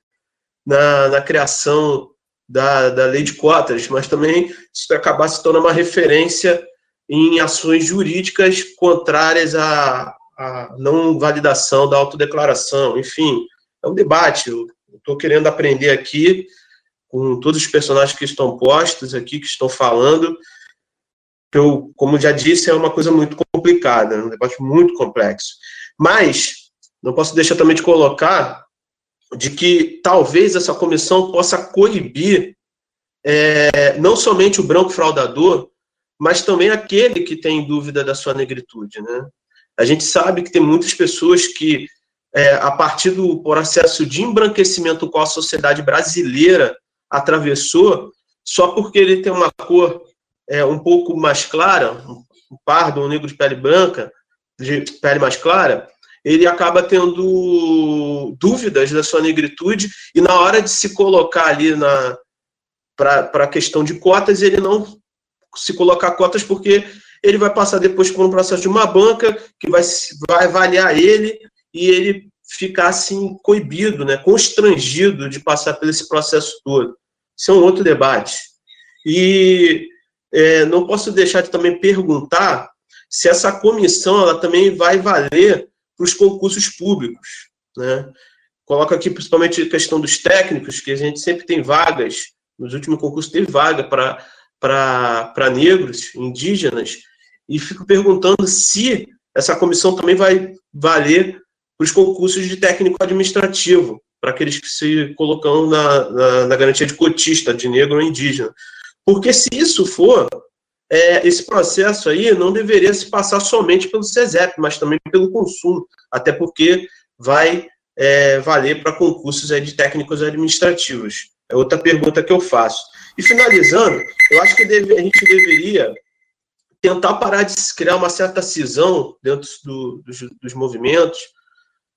na, na criação da, da lei de cotas, mas também acabar se tornando uma referência em ações jurídicas contrárias à, à não validação da autodeclaração. Enfim, é um debate. Estou querendo aprender aqui com todos os personagens que estão postos aqui, que estão falando. Eu, como já disse, é uma coisa muito complicada, é um debate muito complexo. Mas não posso deixar também de colocar de que talvez essa comissão possa coibir é, não somente o branco fraudador, mas também aquele que tem dúvida da sua negritude. Né? A gente sabe que tem muitas pessoas que, é, a partir do processo de embranquecimento qual a sociedade brasileira atravessou, só porque ele tem uma cor é, um pouco mais clara, um pardo, um negro de pele branca, de pele mais clara, ele acaba tendo dúvidas da sua negritude e na hora de se colocar ali na para a questão de cotas, ele não se colocar cotas porque ele vai passar depois por um processo de uma banca que vai, vai avaliar ele e ele ficar assim coibido, né, constrangido de passar por esse processo todo. Isso é um outro debate. E é, não posso deixar de também perguntar se essa comissão ela também vai valer para os concursos públicos. Né? Coloco aqui principalmente a questão dos técnicos, que a gente sempre tem vagas, nos últimos concursos teve vaga para negros, indígenas, e fico perguntando se essa comissão também vai valer para os concursos de técnico administrativo, para aqueles que se colocam na, na, na garantia de cotista, de negro ou indígena. Porque se isso for, é, esse processo aí não deveria se passar somente pelo CESEP, mas também pelo consumo, até porque vai é, valer para concursos aí de técnicos administrativos. É outra pergunta que eu faço. E finalizando, eu acho que deve, a gente deveria tentar parar de criar uma certa cisão dentro do, dos, dos, movimentos,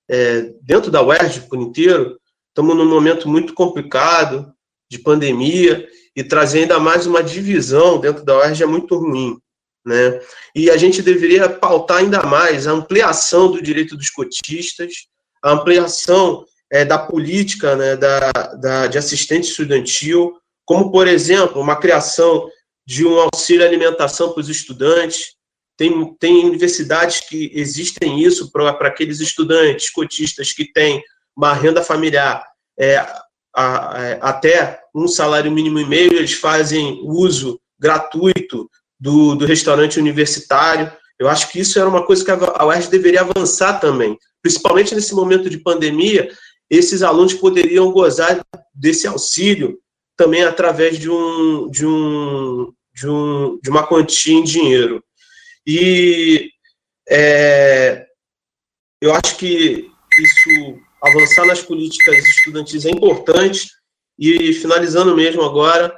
é, dentro da UERJ por inteiro. Estamos num momento muito complicado de pandemia e trazer ainda mais uma divisão dentro da UERJ é muito ruim. Né? E a gente deveria pautar ainda mais a ampliação do direito dos cotistas, a ampliação é, da política né, da, da, de assistente estudantil, como, por exemplo, uma criação de um auxílio alimentação para os estudantes. Tem, tem universidades que existem isso para aqueles estudantes cotistas que têm uma renda familiar é, a, a, até um salário mínimo e meio, eles fazem uso gratuito do, do restaurante universitário. Eu acho que isso era uma coisa que a UERJ deveria avançar também, principalmente nesse momento de pandemia, esses alunos poderiam gozar desse auxílio também através de um de um de, um, de uma quantia em dinheiro. E é, eu acho que isso avançar nas políticas estudantis é importante e finalizando mesmo agora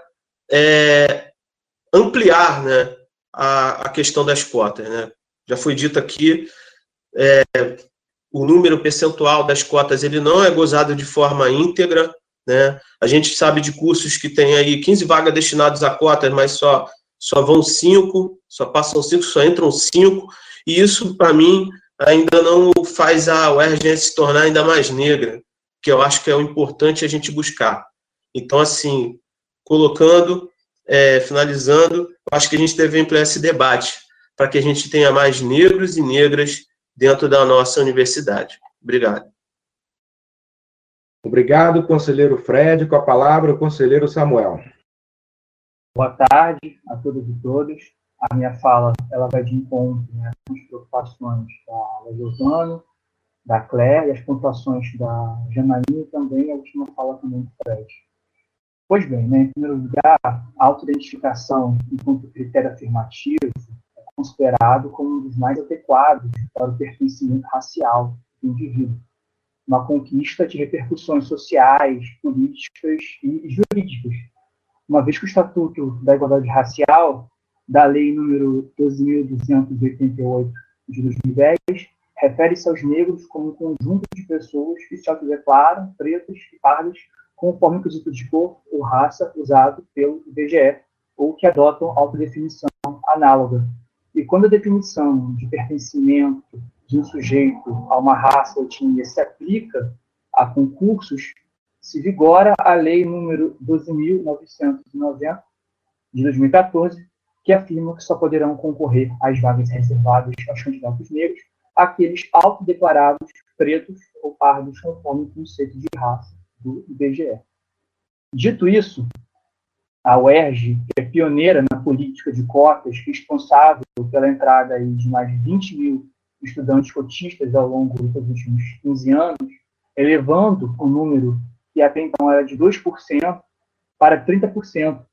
é, ampliar né, a, a questão das cotas. Né? Já foi dito aqui, é, o número percentual das cotas ele não é gozado de forma íntegra, né? A gente sabe de cursos que tem aí 15 vagas destinadas a cotas, mas só só vão cinco, só passam cinco, só entram cinco, e isso para mim ainda não faz a UERJ se tornar ainda mais negra, que eu acho que é o importante a gente buscar. Então, assim, colocando, é, finalizando, acho que a gente deve ampliar esse debate para que a gente tenha mais negros e negras dentro da nossa universidade. Obrigado. Obrigado, conselheiro Fred. Com a palavra, o conselheiro Samuel. Boa tarde a todos e todas. A minha fala ela vai de encontro né, com as preocupações da Giovana, da Claire e as pontuações da Janaína e também a última fala também do Fred. Pois bem, né, em primeiro lugar, a autoidentificação enquanto critério afirmativo considerado como um dos mais adequados para o pertencimento racial do indivíduo. Uma conquista de repercussões sociais, políticas e jurídicas, uma vez que o Estatuto da Igualdade Racial, da Lei número 12.288 de 2010, refere-se aos negros como um conjunto de pessoas que se autodeclaram pretos e pardos conforme o quesito de cor ou raça usado pelo IBGE, ou que adotam autodefinição análoga. E quando a definição de pertencimento de um sujeito a uma raça ou etnia se aplica a concursos, se vigora a Lei número 12.990, de 2014, que afirma que só poderão concorrer às vagas reservadas aos candidatos negros aqueles autodeclarados pretos ou pardos conforme o conceito de raça do IBGE. Dito isso, a UERJ é pioneira na política de cotas, responsável pela entrada de mais de 20 mil estudantes cotistas ao longo dos últimos 15 anos, elevando o número que até então era de 2% para 30%,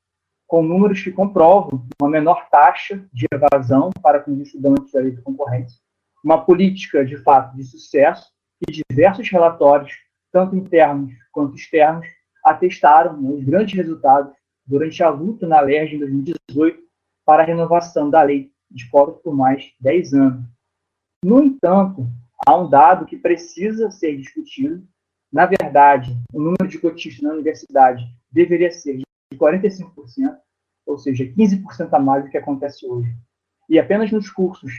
com números que comprovam uma menor taxa de evasão para com os estudantes da lei de concorrência, uma política, de fato, de sucesso, e diversos relatórios, tanto internos quanto externos, atestaram os grandes resultados durante a luta na LERJ em 2018 para a renovação da lei de cotas por mais 10 anos. No entanto, há um dado que precisa ser discutido. Na verdade, o número de cotistas na universidade deveria ser de 45%, ou seja, 15% a mais do que acontece hoje. E apenas nos cursos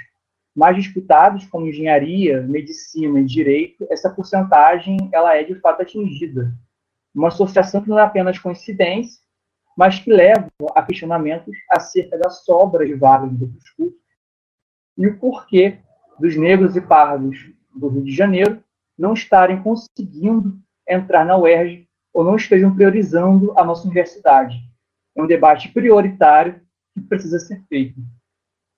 mais disputados, como engenharia, medicina e direito, essa porcentagem ela é de fato atingida. Uma associação que não é apenas coincidência, mas que levam a questionamentos acerca da sobra de vagas do cursos e o porquê dos negros e pardos do Rio de Janeiro não estarem conseguindo entrar na UERJ ou não estejam priorizando a nossa universidade. É um debate prioritário que precisa ser feito.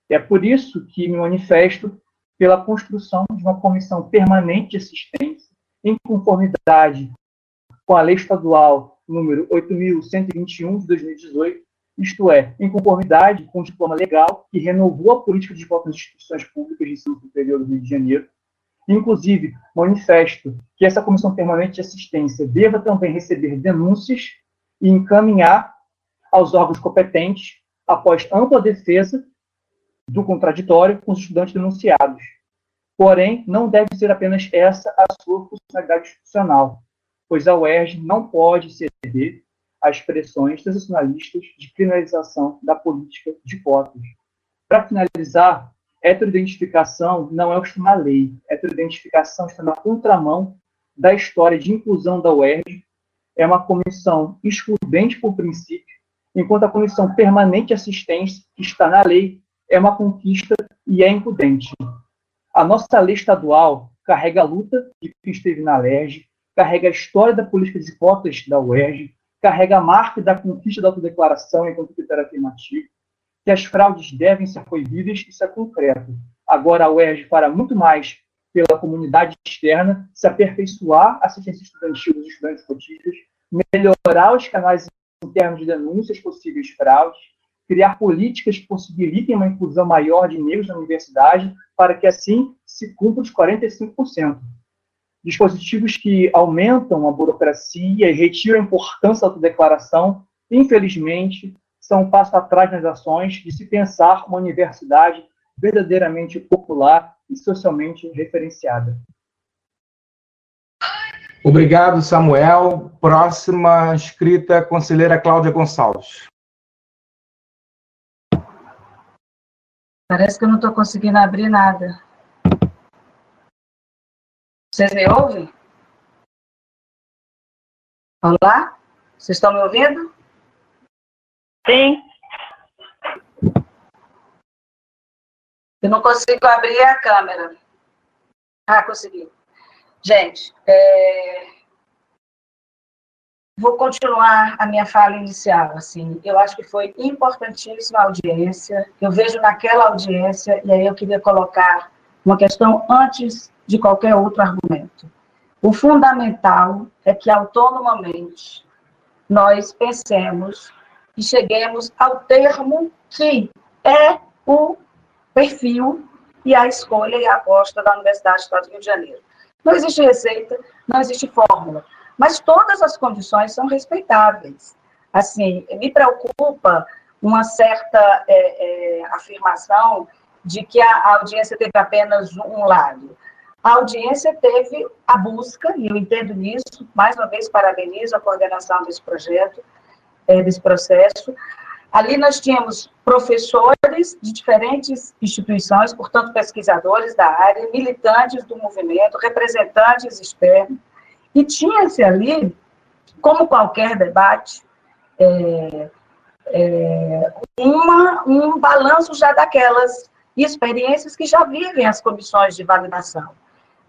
É por isso que me manifesto pela construção de uma comissão permanente de assistência em conformidade com a lei estadual número 8.121 de 2018, isto é, em conformidade com o diploma legal que renovou a política de voto nas instituições públicas de ensino superior do Rio de Janeiro. Inclusive, manifesto que essa comissão permanente de assistência deva também receber denúncias e encaminhar aos órgãos competentes após ampla defesa do contraditório com os estudantes denunciados. Porém, não deve ser apenas essa a sua funcionalidade institucional, pois a UERJ não pode ceder às pressões sensacionalistas de criminalização da política de cotas. Para finalizar, heteroidentificação não é na lei. Heteroidentificação está na contramão da história de inclusão da UERJ. É uma comissão excludente por princípio enquanto a Comissão Permanente de Assistência, que está na lei, é uma conquista e é impudente. A nossa lei estadual carrega a luta de quem esteve na LERJ, carrega a história da política de cotas da UERJ, carrega a marca da conquista da autodeclaração enquanto critério afirmativo, que as fraudes devem ser proibidas, isso é concreto. Agora a UERJ fará muito mais pela comunidade externa, se aperfeiçoar a assistência estudantil dos estudantes cotistas, melhorar os canais internos de denúncias possíveis fraudes, criar políticas que possibilitem uma inclusão maior de negros na universidade, para que assim se cumpra os 45%. Dispositivos que aumentam a burocracia e retiram a importância da autodeclaração, infelizmente, são um passo atrás nas ações de se pensar uma universidade verdadeiramente popular e socialmente referenciada. Obrigado, Samuel. Próxima inscrita, conselheira Cláudia Gonçalves. Parece que eu não estou conseguindo abrir nada. Vocês me ouvem? Olá? Vocês estão me ouvindo? Sim. Eu não consigo abrir a câmera. Ah, consegui. Gente, é... vou continuar a minha fala inicial. Assim, eu acho que foi importantíssima a audiência. Eu vejo naquela audiência, e aí eu queria colocar uma questão antes de qualquer outro argumento. O fundamental é que autonomamente nós pensemos e cheguemos ao termo que é o perfil e a escolha e a aposta da Universidade do Estado do Rio de Janeiro. Não existe receita, não existe fórmula, mas todas as condições são respeitáveis. Assim, me preocupa uma certa é, é, afirmação de que a, audiência teve apenas um lado. A audiência teve a busca, e eu entendo isso, mais uma vez parabenizo a coordenação desse projeto, é, desse processo, Ali nós tínhamos professores de diferentes instituições, portanto, pesquisadores da área, militantes do movimento, representantes externos, e tinha-se ali, como qualquer debate, é, é, uma, um balanço já daquelas experiências que já vivem as comissões de validação.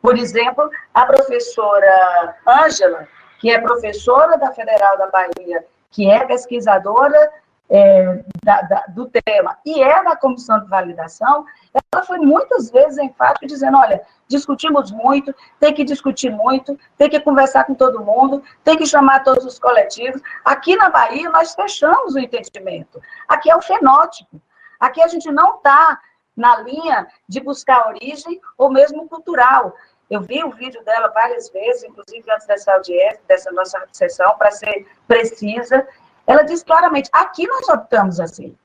Por exemplo, a professora Ângela, que é professora da Federal da Bahia, que é pesquisadora é, da, da, do tema e é da comissão de validação, ela foi muitas vezes enfática dizendo, olha, discutimos muito, tem que discutir muito, tem que conversar com todo mundo, tem que chamar todos os coletivos. Aqui na Bahia nós fechamos o entendimento. Aqui é o fenótipo. Aqui a gente não está na linha de buscar origem ou mesmo cultural. Eu vi o vídeo dela várias vezes, inclusive antes dessa audiência, dessa nossa sessão, para ser precisa, ela diz claramente: aqui nós optamos assim.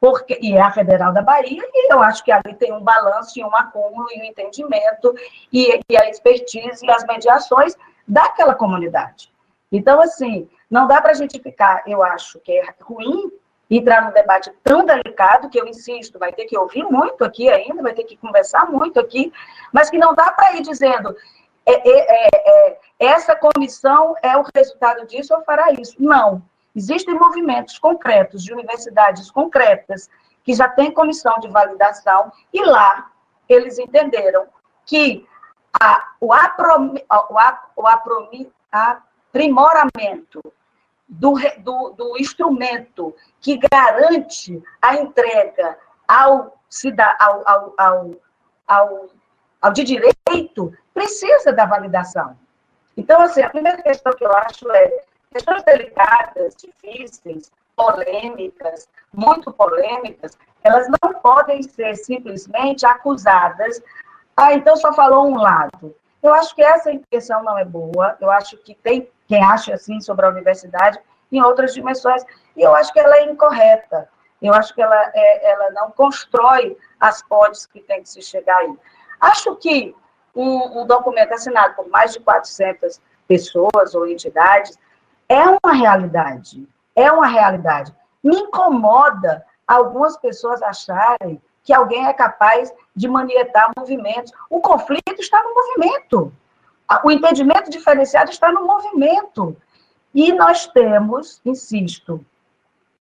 Porque, e é a Federal da Bahia, e eu acho que ali tem um balanço e um acúmulo e um entendimento e, e a expertise e as mediações daquela comunidade. Então, assim, não dá para a gente ficar, eu acho que é ruim entrar num debate tão delicado, que eu insisto, vai ter que ouvir muito aqui ainda, vai ter que conversar muito aqui, mas que não dá para ir dizendo, é, é, é, é essa comissão é o resultado disso ou fará isso. Não. Existem movimentos concretos de universidades concretas que já têm comissão de validação e lá eles entenderam que a, o, o, o aprimoramento do, do, do, instrumento que garante a entrega ao, ao, ao, ao, ao, ao de direito precisa da validação. Então, assim, a primeira questão que eu acho é questões delicadas, difíceis, polêmicas, muito polêmicas, elas não podem ser simplesmente acusadas. Ah, então só falou um lado. Eu acho que essa intenção não é boa. Eu acho que tem quem acha assim sobre a universidade em outras dimensões. E eu acho que ela é incorreta. Eu acho que ela, é, ela não constrói as pontes que tem que se chegar aí. Acho que um, um documento assinado por mais de 400 pessoas ou entidades é uma realidade. É uma realidade. Me incomoda algumas pessoas acharem que alguém é capaz de manietar movimentos. O conflito está no movimento. O entendimento diferenciado está no movimento. E nós temos, insisto,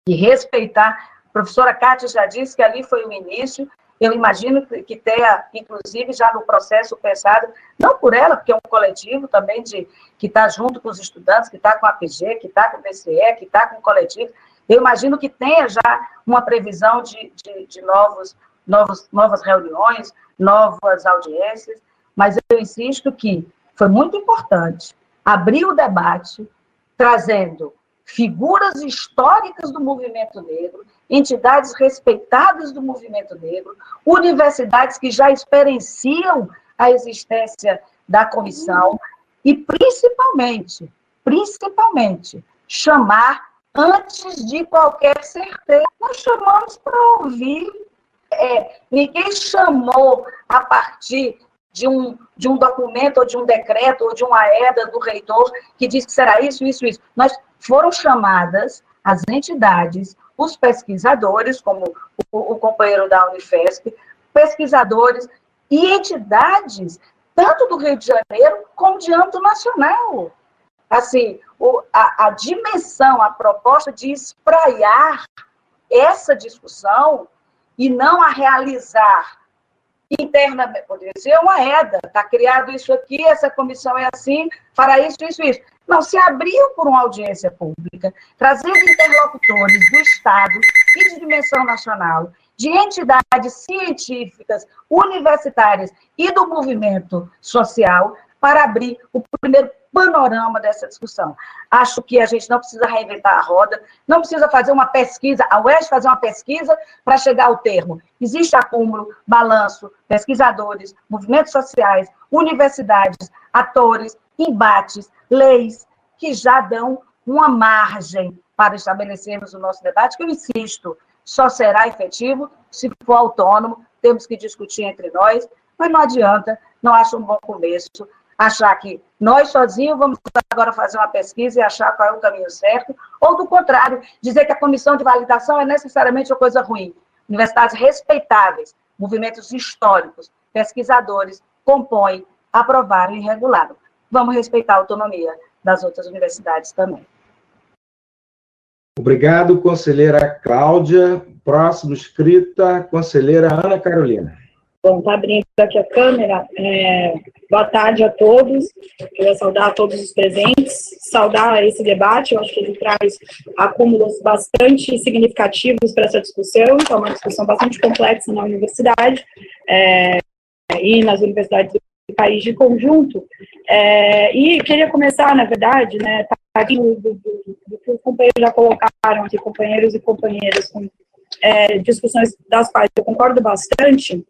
e respeitar. A professora Kátia já disse que ali foi o início, eu imagino que tenha, inclusive, já no processo pensado, não por ela, porque é um coletivo também de que está junto com os estudantes, que está com a PG, que está com o BCE, que está com o coletivo. Eu imagino que tenha já uma previsão de, de, de novos, novos, novas reuniões, novas audiências, mas eu insisto que foi muito importante abrir o debate, trazendo figuras históricas do movimento negro, entidades respeitadas do movimento negro, universidades que já experienciam a existência da comissão e, principalmente, principalmente, chamar antes de qualquer certeza. Nós chamamos para ouvir. É, ninguém chamou a partir de um, de um documento, ou de um decreto, ou de uma EDA do reitor que diz que será isso, isso, isso. Nós foram chamadas as entidades, os pesquisadores, como o, o companheiro da Unifesp, pesquisadores e entidades, tanto do Rio de Janeiro como de âmbito nacional. Assim, o, a, a dimensão, a proposta de espraiar essa discussão e não a realizar internamente, poderia ser uma EDA, está criado isso aqui, essa comissão é assim, fará isso, isso, isso. Não, se abriu por uma audiência pública, trazendo interlocutores do Estado e de dimensão nacional, de entidades científicas, universitárias e do movimento social, para abrir o primeiro panorama dessa discussão. Acho que a gente não precisa reinventar a roda, não precisa fazer uma pesquisa, a UES fazer uma pesquisa para chegar ao termo. Existe acúmulo, balanço, pesquisadores, movimentos sociais, universidades, atores, embates, leis, que já dão uma margem para estabelecermos o nosso debate, que eu insisto, só será efetivo se for autônomo, temos que discutir entre nós, mas não adianta, não acho um bom começo achar que nós sozinhos vamos agora fazer uma pesquisa e achar qual é o caminho certo, ou do contrário, dizer que a comissão de validação é necessariamente uma coisa ruim. Universidades respeitáveis, movimentos históricos, pesquisadores compõem, aprovaram e regularam. Vamos respeitar a autonomia das outras universidades também. Obrigado, conselheira Cláudia. Próximo escrita, conselheira Ana Carolina. Bom, está abrindo aqui a câmera. É, boa tarde a todos. Queria saudar a todos os presentes, saudar esse debate. Eu acho que ele traz acúmulos bastante significativos para essa discussão. É uma discussão bastante complexa na universidade é, e nas universidades do país de conjunto. É, e queria começar, na verdade, né, do, do, do, que os companheiros já colocaram aqui, companheiros e companheiras, com é, discussões das quais eu concordo bastante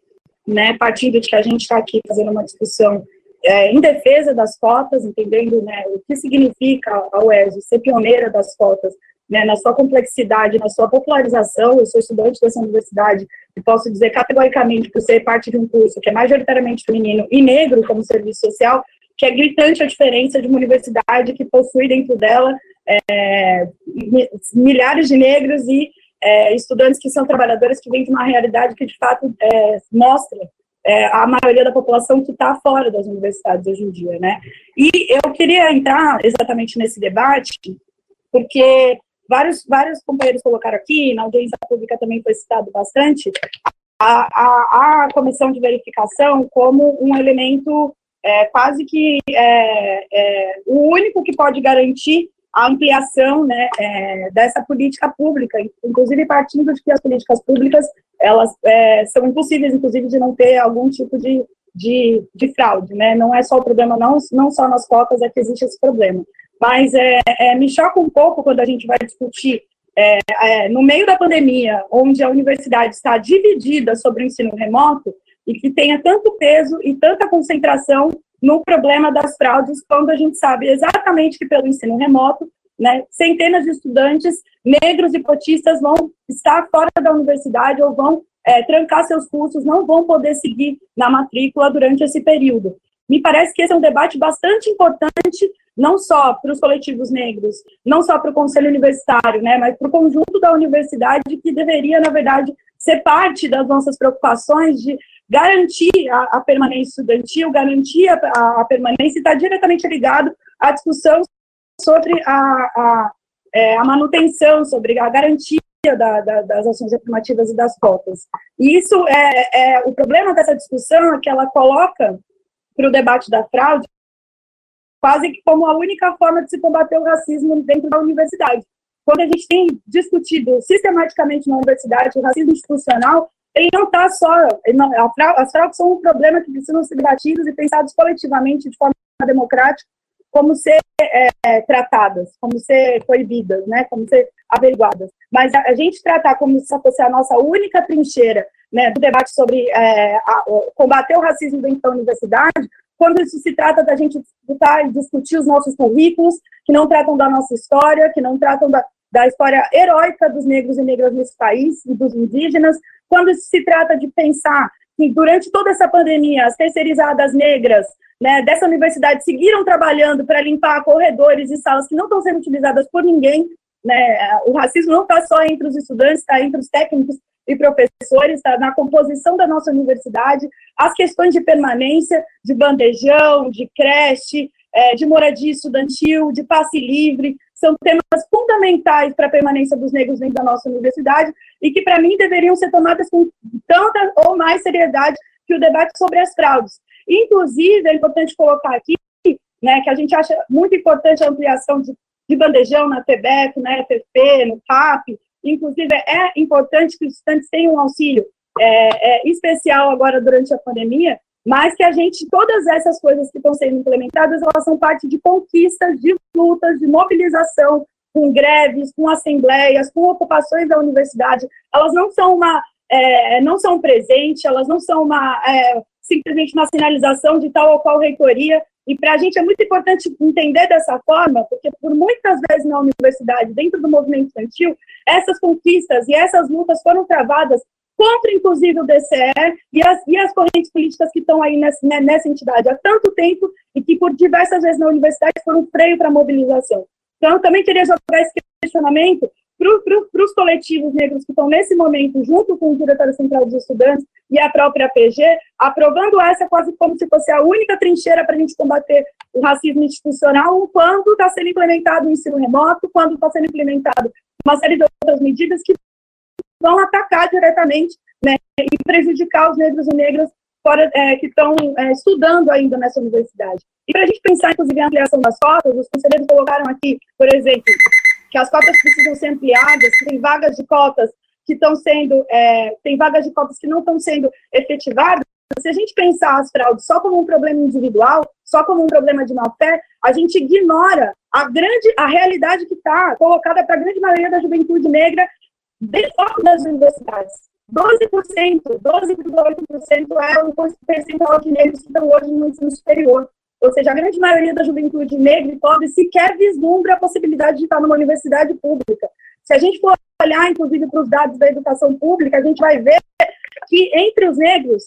né, partindo de que a gente está aqui fazendo uma discussão é, em defesa das cotas, entendendo né, o que significa a UERJ ser pioneira das cotas, né, na sua complexidade, na sua popularização. Eu sou estudante dessa universidade e posso dizer categoricamente, por ser parte de um curso que é majoritariamente feminino e negro como serviço social, que é gritante a diferença de uma universidade que possui dentro dela é, milhares de negros e é, estudantes que são trabalhadores que vêm de uma realidade que, de fato, é, mostra é, a maioria da população que está fora das universidades hoje em dia, né? E eu queria entrar exatamente nesse debate, porque vários, vários companheiros colocaram aqui, na audiência pública também foi citado bastante, a, a, a comissão de verificação como um elemento é, quase que é, é, o único que pode garantir a ampliação né, é, dessa política pública, inclusive partindo de que as políticas públicas elas é, são impossíveis, inclusive, de não ter algum tipo de, de, de, fraude, né? Não é só o problema, não, não só nas cotas é que existe esse problema. Mas é, é me choca um pouco quando a gente vai discutir é, é, no meio da pandemia, onde a universidade está dividida sobre o ensino remoto, e que tenha tanto peso e tanta concentração no problema das fraudes, quando a gente sabe exatamente que pelo ensino remoto, né, centenas de estudantes negros e cotistas vão estar fora da universidade ou vão é, trancar seus cursos, não vão poder seguir na matrícula durante esse período. Me parece que esse é um debate bastante importante, não só para os coletivos negros, não só para o conselho universitário, né, mas para o conjunto da universidade, que deveria, na verdade, ser parte das nossas preocupações de garantir a, a permanência estudantil, garantir a, a, a permanência, está diretamente ligado à discussão sobre a, é, a manutenção, sobre a garantia da, da, das ações afirmativas e das cotas. E isso é, é o problema dessa discussão é que ela coloca para o debate da fraude quase como a única forma de se combater o racismo dentro da universidade. Quando a gente tem discutido sistematicamente na universidade o racismo institucional, ele não está só. Não, as fraudes são um problema que precisam ser debatidos e pensados coletivamente de forma democrática, como ser é, tratadas, como ser proibidas, né, como ser averiguadas. Mas a, a, gente tratar como se fosse a nossa única trincheira né, do debate sobre é, a, combater o racismo dentro da universidade, quando isso se trata da gente disputar e discutir os nossos currículos, que não tratam da nossa história, que não tratam da, da história heróica dos negros e negras nesse país e dos indígenas, quando se trata de pensar que durante toda essa pandemia as terceirizadas negras né, dessa universidade seguiram trabalhando para limpar corredores e salas que não estão sendo utilizadas por ninguém. Né, o racismo não está só entre os estudantes, está entre os técnicos e professores, está na composição da nossa universidade, as questões de permanência, de bandejão, de creche, é, de moradia estudantil, de passe livre, são temas fundamentais para a permanência dos negros dentro da nossa universidade e que, para mim, deveriam ser tomadas com tanta ou mais seriedade que o debate sobre as fraudes. Inclusive, é importante colocar aqui né, que a gente acha muito importante a ampliação de, de bandejão na TBF, na FFP, no CAP, Inclusive, é importante que os estudantes tenham um auxílio é, é, especial agora durante a pandemia, mas que a gente, todas essas coisas que estão sendo implementadas, elas são parte de conquistas, de lutas, de mobilização, com greves, com assembleias, com ocupações da universidade. Elas não são uma, é, não são um presente, elas não são uma, é, simplesmente uma sinalização de tal ou qual reitoria, e para a gente é muito importante entender dessa forma, porque por muitas vezes na universidade, dentro do movimento estudantil, essas conquistas e essas lutas foram travadas contra, inclusive, o DCE e as, e as correntes políticas que estão aí nessa, né, nessa entidade há tanto tempo e que, por diversas vezes na universidade, foram um freio para a mobilização. Então, eu também queria jogar esse questionamento para os coletivos negros que estão nesse momento, junto com o Diretório Central dos Estudantes e a própria PG, aprovando essa quase como se fosse a única trincheira para a gente combater o racismo institucional, quando está sendo implementado o ensino remoto, quando está sendo implementado uma série de outras medidas que vão atacar diretamente né, e prejudicar os negros e negras fora, é, que estão é, estudando ainda nessa universidade. E para a gente pensar, inclusive, em ampliação das cotas, os conselheiros colocaram aqui, por exemplo, que as cotas precisam ser ampliadas, que tem vagas de cotas que estão sendo, é, tem vagas de cotas que não estão sendo efetivadas, se a gente pensar as fraudes só como um problema individual, só como um problema de má fé, a gente ignora a grande, a realidade que está colocada para a grande maioria da juventude negra dentro das universidades. 12%, 12,8% é o percentual de negros que estão hoje no ensino superior. Ou seja, a grande maioria da juventude negra e pobre sequer vislumbra a possibilidade de estar numa universidade pública. Se a gente for olhar, inclusive, para os dados da educação pública, a gente vai ver que entre os negros,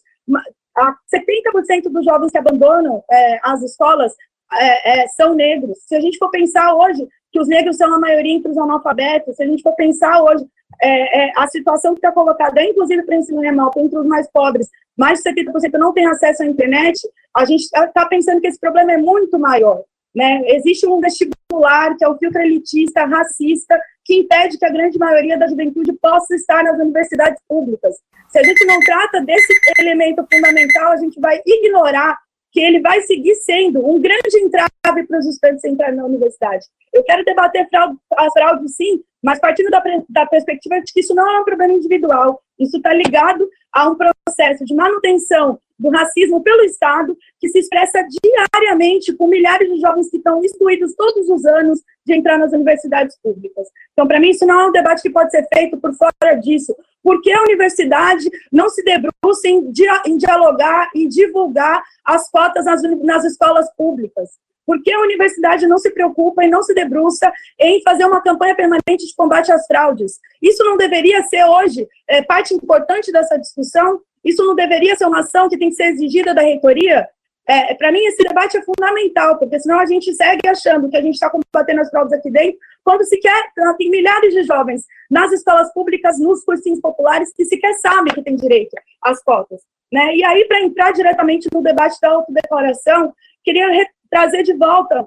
70% dos jovens que abandonam é, as escolas é, é, são negros. Se a gente for pensar hoje que os negros são a maioria entre os analfabetos, se a gente for pensar hoje é, é, a situação que está colocada, inclusive para o ensino remoto, entre os mais pobres, mais de 70% não tem acesso à internet, a gente está tá pensando que esse problema é muito maior. Né? Existe um vestibular que é o filtro elitista, racista, que impede que a grande maioria da juventude possa estar nas universidades públicas. Se a gente não trata desse elemento fundamental, a gente vai ignorar que ele vai seguir sendo um grande entrave para os estudantes entrarem na universidade. Eu quero debater fraude, as fraudes, sim, mas partindo da, da perspectiva de que isso não é um problema individual, isso está ligado a um processo de manutenção do racismo pelo Estado, que se expressa diariamente com milhares de jovens que estão excluídos todos os anos de entrar nas universidades públicas. Então, para mim, isso não é um debate que pode ser feito por fora disso. Por que a universidade não se debruça em, em dialogar e divulgar as cotas nas, nas escolas públicas? Por que a universidade não se preocupa e não se debruça em fazer uma campanha permanente de combate às fraudes? Isso não deveria ser hoje é, parte importante dessa discussão? Isso não deveria ser uma ação que tem que ser exigida da reitoria? É, Para mim, esse debate é fundamental, porque senão a gente segue achando que a gente está combatendo as fraudes aqui dentro, quando sequer tem milhares de jovens nas escolas públicas, nos cursinhos populares, que sequer sabem que tem direito às cotas. Né? E aí, para entrar diretamente no debate da autodeclaração, queria trazer de volta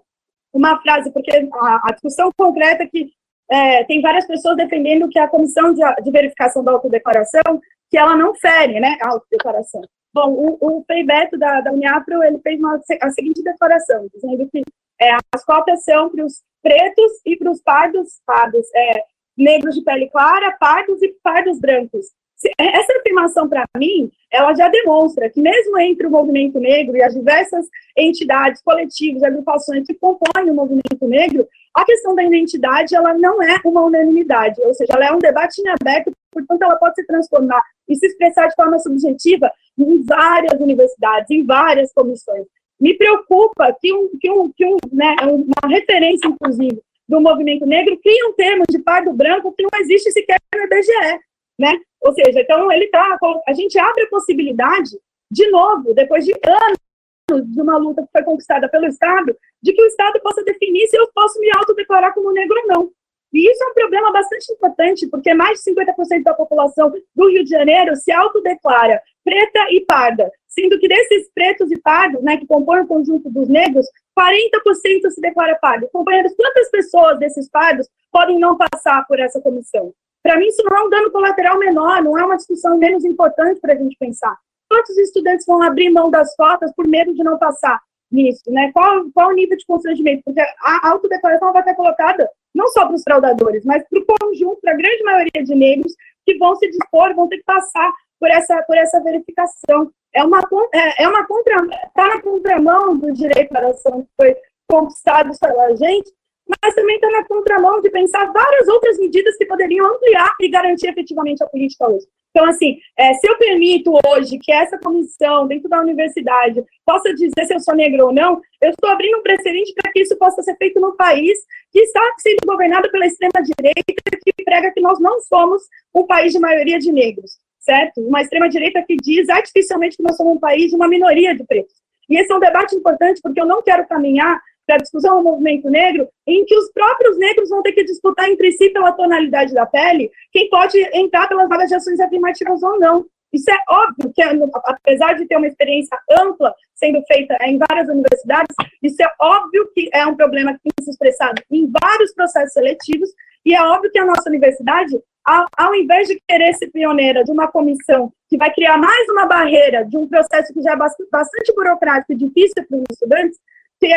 uma frase, porque a, a discussão concreta que é, tem várias pessoas defendendo que a comissão de, de, verificação da autodeclaração, que ela não fere, né, a autodeclaração. Bom, o, o Beto da, da Uniapro, ele fez uma, a seguinte declaração, dizendo que é, as cotas são para os pretos e para os pardos, pardos é, negros de pele clara, pardos e pardos brancos. Essa afirmação, para mim, ela já demonstra que mesmo entre o movimento negro e as diversas entidades, coletivos, agrupações que compõem o movimento negro, a questão da identidade, ela não é uma unanimidade, ou seja, ela é um debate em aberto, portanto, ela pode se transformar e se expressar de forma subjetiva em várias universidades, em várias comissões. Me preocupa que, um, que, um, que um, né, uma referência, inclusive, do movimento negro cria um termo de pardo branco que não existe sequer no IBGE, né? Ou seja, então ele tá, a gente abre a possibilidade, de novo, depois de anos de uma luta que foi conquistada pelo Estado, de que o Estado possa definir se eu posso me autodeclarar como negro ou não. E isso é um problema bastante importante, porque mais de 50% da população do Rio de Janeiro se autodeclara preta e parda, sendo que desses pretos e pardos, né, que compõem o conjunto dos negros, 40% se declara pardo. Companheiros, quantas pessoas desses pardos podem não passar por essa comissão? Para mim, isso não é um dano colateral menor, não é uma discussão menos importante para a gente pensar. Quantos estudantes vão abrir mão das cotas por medo de não passar nisso? Né? Qual, qual o nível de constrangimento? Porque a autodeclaração vai estar colocada não só para os fraudadores, mas para o conjunto, para a grande maioria de negros que vão se dispor, vão ter que passar por essa, por essa verificação. É uma, é, é uma contra, está na contramão do direito à oração que foi conquistado pela gente, mas também está na contramão de pensar várias outras medidas que poderiam ampliar e garantir efetivamente a política hoje. Então, assim, é, se eu permito hoje que essa comissão, dentro da universidade, possa dizer se eu sou negro ou não, eu estou abrindo um precedente para que isso possa ser feito no país que está sendo governado pela extrema-direita, que prega que nós não somos um país de maioria de negros, certo? Uma extrema-direita que diz artificialmente que nós somos um país de uma minoria de pretos. E esse é um debate importante, porque eu não quero caminhar para a discussão do movimento negro, em que os próprios negros vão ter que disputar entre si pela tonalidade da pele quem pode entrar pelas vagas ações afirmativas ou não. Isso é óbvio que, apesar de ter uma experiência ampla sendo feita em várias universidades, isso é óbvio que é um problema que tem se expressado em vários processos seletivos, e é óbvio que a nossa universidade, ao, ao invés de querer ser pioneira de uma comissão que vai criar mais uma barreira de um processo que já é bastante, burocrático e difícil para os estudantes,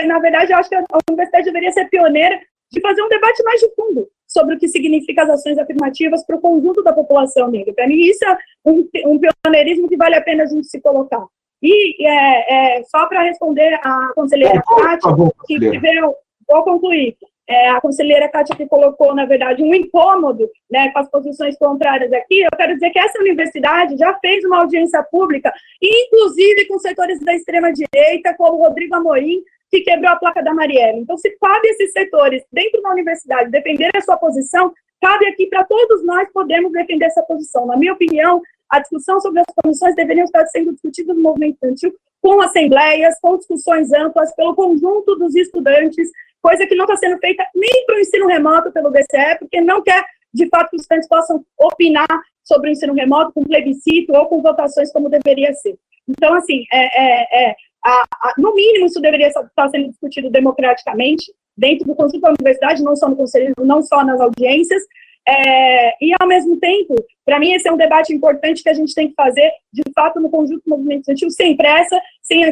na verdade, eu acho que a universidade deveria ser pioneira de fazer um debate mais de fundo sobre o que significa as ações afirmativas para o conjunto da população negra. Para mim, isso é um, um, pioneirismo que vale a pena a gente se colocar. E é, é, só para responder a conselheira Kátia, que veio, vou concluir, é, a conselheira Kátia que colocou, na verdade, um incômodo né, com as posições contrárias aqui, eu quero dizer que essa universidade já fez uma audiência pública, inclusive com setores da extrema-direita, como Rodrigo Amorim, que quebrou a placa da Marielle. Então, se cabe esses setores dentro da universidade defender a sua posição, cabe aqui para todos nós podermos defender essa posição. Na minha opinião, a discussão sobre as comissões deveriam estar sendo discutida no movimento estudantil com assembleias, com discussões amplas, pelo conjunto dos estudantes, coisa que não está sendo feita nem para o ensino remoto pelo DCE, porque não quer, de fato, que os estudantes possam opinar sobre o ensino remoto com plebiscito ou com votações como deveria ser. Então, assim, é, é, é a, a, no mínimo, isso deveria estar sendo discutido democraticamente, dentro do conjunto da universidade, não só no conselho, não só nas audiências, é, e, ao mesmo tempo, para mim, esse é um debate importante que a gente tem que fazer, de fato, no conjunto do movimento estudantil, sem pressa, sem,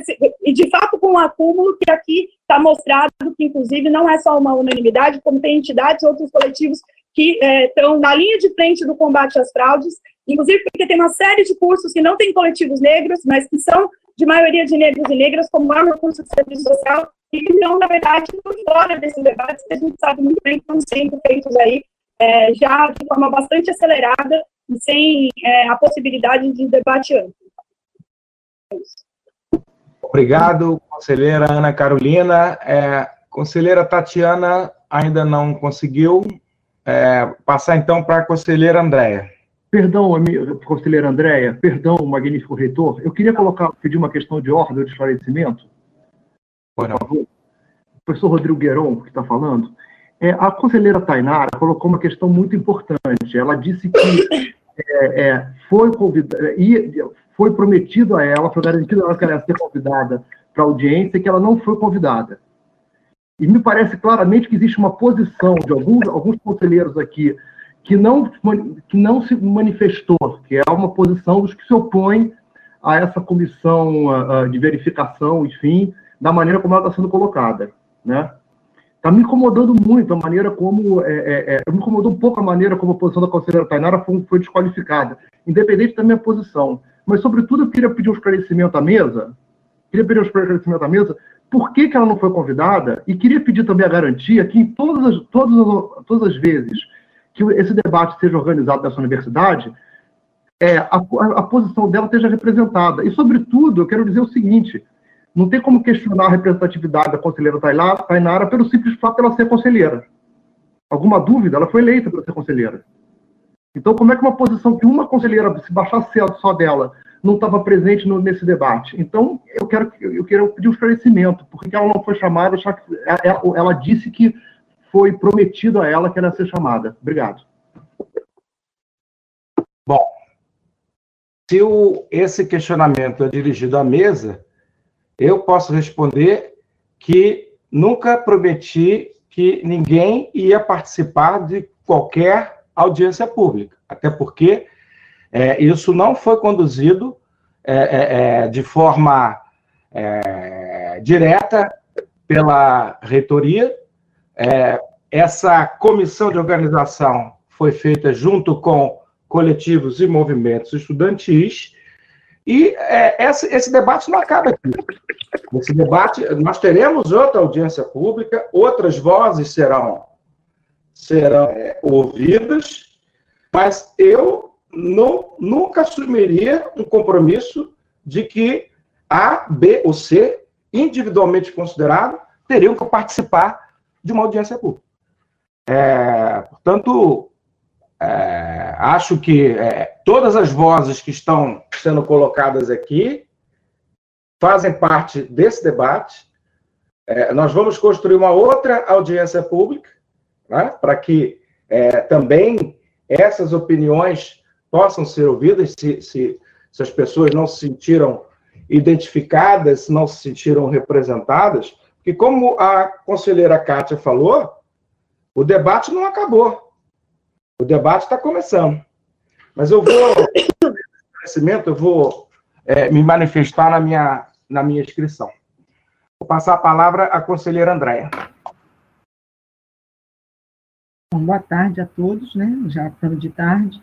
e, de fato, com o um acúmulo que aqui está mostrado, que, inclusive, não é só uma unanimidade, como tem entidades, outros coletivos que estão é, na linha de frente do combate às fraudes, inclusive porque tem uma série de cursos que não têm coletivos negros, mas que são de maioria de negros e negras, como de serviço social, e que estão, na verdade, fora desses debates, que a gente sabe muito bem que estão sendo feitos aí, é, já de forma bastante acelerada e sem é, a possibilidade de debate amplo. É Obrigado, conselheira Ana Carolina. É, conselheira Tatiana ainda não conseguiu. É, passar então para a conselheira Andréia. Perdão, conselheira Andréia, perdão, magnífico reitor, eu queria colocar, pedir uma questão de ordem de esclarecimento. Por favor. O professor Rodrigo Gueron, que está falando, é, a conselheira Tainara colocou uma questão muito importante. Ela disse que é, é, foi, convidada, foi prometido a ela, foi garantido a ela que ela ia ser convidada para a audiência e que ela não foi convidada. E me parece claramente que existe uma posição de alguns, alguns conselheiros aqui que não, que não se manifestou, que é uma posição dos que se opõem a essa comissão de verificação, enfim, da maneira como ela está sendo colocada, né? Está me incomodando muito a maneira como, é, é, é, me incomodou um pouco a maneira como a posição da conselheira Tainara foi, foi desqualificada, independente da minha posição. Mas, sobretudo, eu queria pedir um esclarecimento à mesa, queria pedir um esclarecimento à mesa, por que, que ela não foi convidada, e queria pedir também a garantia que em todas as, todas as, todas as vezes que esse debate seja organizado nessa universidade, é, a, a, posição dela esteja representada. E, sobretudo, eu quero dizer o seguinte: não tem como questionar a representatividade da conselheira Tainara pelo simples fato de ela ser conselheira. Alguma dúvida? Ela foi eleita para ser conselheira. Então, como é que uma posição que uma conselheira, se baixasse só dela, não estava presente no, nesse debate? Então, eu quero, eu quero pedir um esclarecimento. Por que ela não foi chamada? Ela, ela disse que foi prometido a ela que ela ser chamada. Obrigado. Bom, se o, esse questionamento é dirigido à mesa, eu posso responder que nunca prometi que ninguém ia participar de qualquer audiência pública, até porque é, isso não foi conduzido é, é, é de forma é, direta pela reitoria. É, essa comissão de organização foi feita junto com coletivos e movimentos estudantis, e esse, esse debate não acaba aqui. Nesse debate, nós teremos outra audiência pública, outras vozes serão, serão é, ouvidas, mas eu não, nunca assumiria um compromisso de que A, B ou C, individualmente considerado, teriam que participar de uma audiência pública. É, portanto, é, acho que é, todas as vozes que estão sendo colocadas aqui fazem parte desse debate. É, nós vamos construir uma outra audiência pública, né, para que é, também essas opiniões possam ser ouvidas, se, se, se as pessoas não se sentiram identificadas, não se sentiram representadas, porque como a conselheira Kátia falou, o debate não acabou. O debate está começando. Mas eu vou, eu vou é, me manifestar na minha na minha inscrição. Vou passar a palavra à conselheira Andréia. Boa tarde a todos, né? Já estamos de tarde.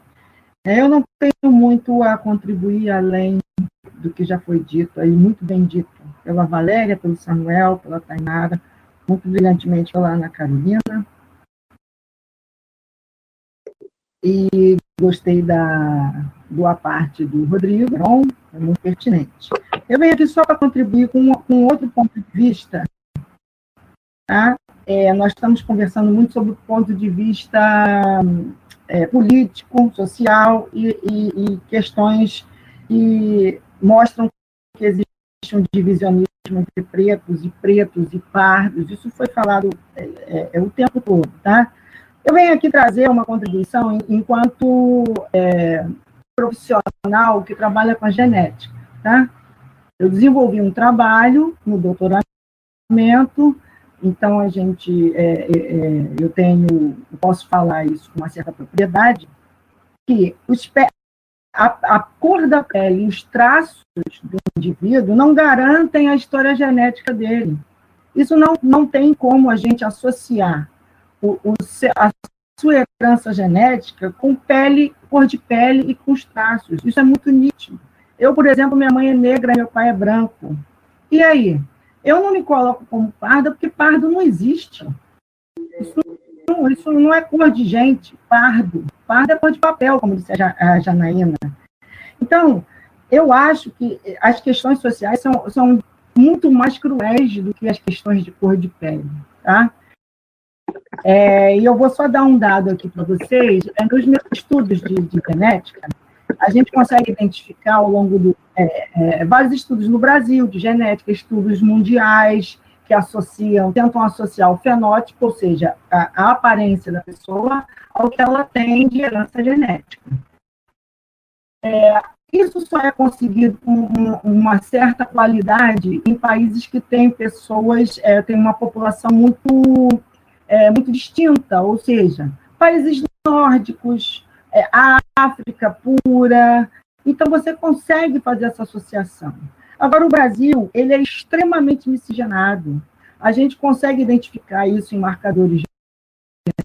É, eu não tenho muito a contribuir além do que já foi dito aí, muito bem dito pela Valéria, pelo Samuel, pela Tainara, muito brilhantemente pela Ana Carolina. E gostei da boa parte do Rodrigo, é muito pertinente. Eu venho aqui só para contribuir com, com outro ponto de vista. Tá? É, nós estamos conversando muito sobre o ponto de vista é, político, social e, e, e, questões que mostram que existe um divisionismo entre pretos e pretos e pardos. Isso foi falado é, é, é o tempo todo, tá? Eu venho aqui trazer uma contribuição enquanto é, profissional que trabalha com a genética, tá? Eu desenvolvi um trabalho no doutoramento, então a gente, é, é, é eu tenho, eu posso falar isso com uma certa propriedade, que os, a, a cor da pele os traços do indivíduo não garantem a história genética dele. Isso não, não tem como a gente associar o, o, a sua herança genética com pele, cor de pele e com os traços. Isso é muito nítido. Eu, por exemplo, minha mãe é negra, meu pai é branco. E aí? Eu não me coloco como parda porque pardo não existe. Isso não, isso não é cor de gente, pardo. Pardo é cor de papel, como disse a Janaína. Então, eu acho que as questões sociais são, são muito mais cruéis do que as questões de cor de pele, tá? É, e eu vou só dar um dado aqui para vocês. É, nos meus estudos de, de, genética, a gente consegue identificar ao longo do é, é, vários estudos no Brasil de genética, estudos mundiais que associam, tentam associar o fenótipo, ou seja, a, a aparência da pessoa, ao que ela tem de herança genética. É, isso só é conseguido com uma certa qualidade em países que têm pessoas, é, têm uma população muito, é, muito distinta, ou seja, países nórdicos, é, África pura. Então, você consegue fazer essa associação. Agora, o Brasil, ele é extremamente miscigenado. A gente consegue identificar isso em marcadores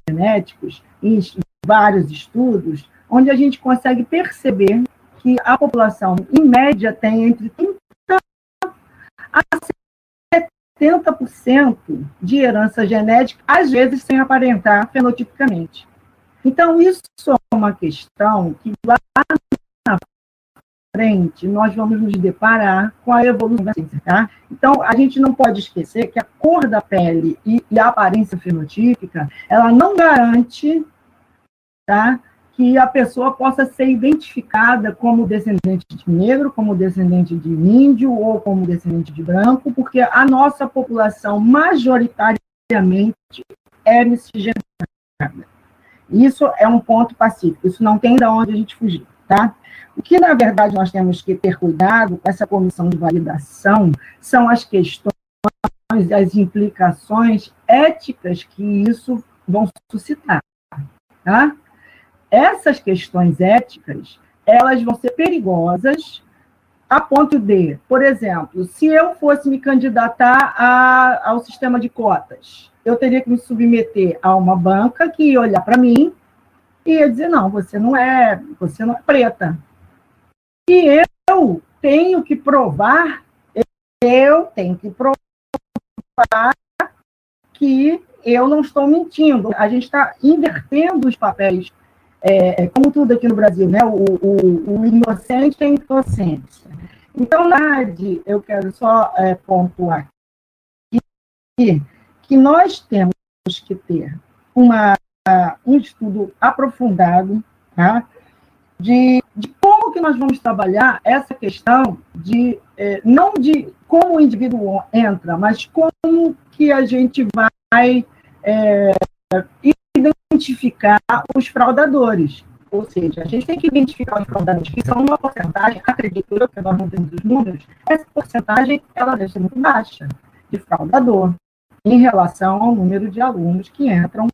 genéticos, em vários estudos, onde a gente consegue perceber que a população, em média, tem entre 30% a 70% de herança genética, às vezes sem aparentar fenotipicamente. Então, isso é uma questão que lá na frente nós vamos nos deparar com a evolução da ciência, tá? Então, a gente não pode esquecer que a cor da pele e, e a aparência fenotípica, ela não garante, tá? que a pessoa possa ser identificada como descendente de negro, como descendente de índio ou como descendente de branco, porque a nossa população majoritariamente é miscigenada. Isso é um ponto pacífico, isso não tem de onde a gente fugir, tá? O que, na verdade, nós temos que ter cuidado com essa comissão de validação são as questões, as implicações éticas que isso vão suscitar, tá? essas questões éticas, elas vão ser perigosas a ponto de, por exemplo, se eu fosse me candidatar a, ao sistema de cotas, eu teria que me submeter a uma banca que ia olhar para mim e ia dizer, não, você não é, você não é preta. E eu tenho que provar, eu tenho que provar que eu não estou mentindo. A gente está invertendo os papéis é, é, como tudo aqui no Brasil, né? O, o, o inocente tem inocência. Então, na verdade, eu quero só é, pontuar aqui que nós temos que ter uma, um estudo aprofundado tá? de, de como que nós vamos trabalhar essa questão de, é, não de como o indivíduo entra, mas como que a gente vai é, identificar os fraudadores. Ou seja, a gente tem que identificar os fraudadores, que são uma porcentagem, acredito eu, que nós não temos os números, essa porcentagem ela deve ser muito baixa de fraudador em relação ao número de alunos que entram